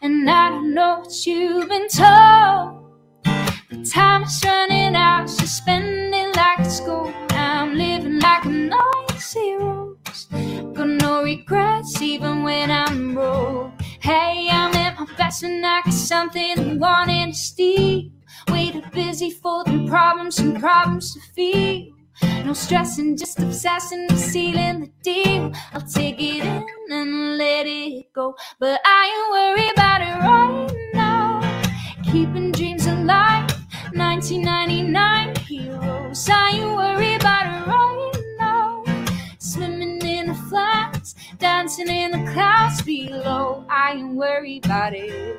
And I don't know what you've been told. The time is running out, so like it's gold. I'm living like a noisy rose. Got no regrets, even when I'm broke. Hey, I'm at my best and I got something I wanting to steal. Way too busy folding problems and problems to feel. No stressing, just obsessing sealing the deal. I'll take it in and let it go. But I ain't worried about it right now. Keeping dreams alive, 1999 heroes. I ain't worried about it right now. Swimming in the flats, dancing in the clouds below. I ain't worried about it.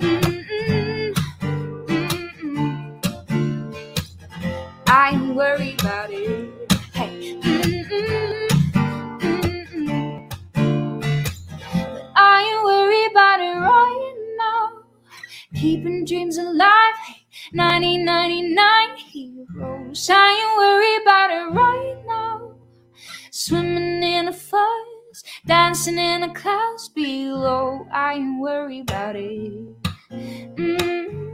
Mm-mm. I ain't worried about it. Hey. Mm-mm, mm-mm. But I ain't worried about it right now. Keeping dreams alive. Hey. 1999 heroes. I ain't worried about it right now. Swimming in the fuzz, dancing in the clouds below. I ain't worried about it. Mm.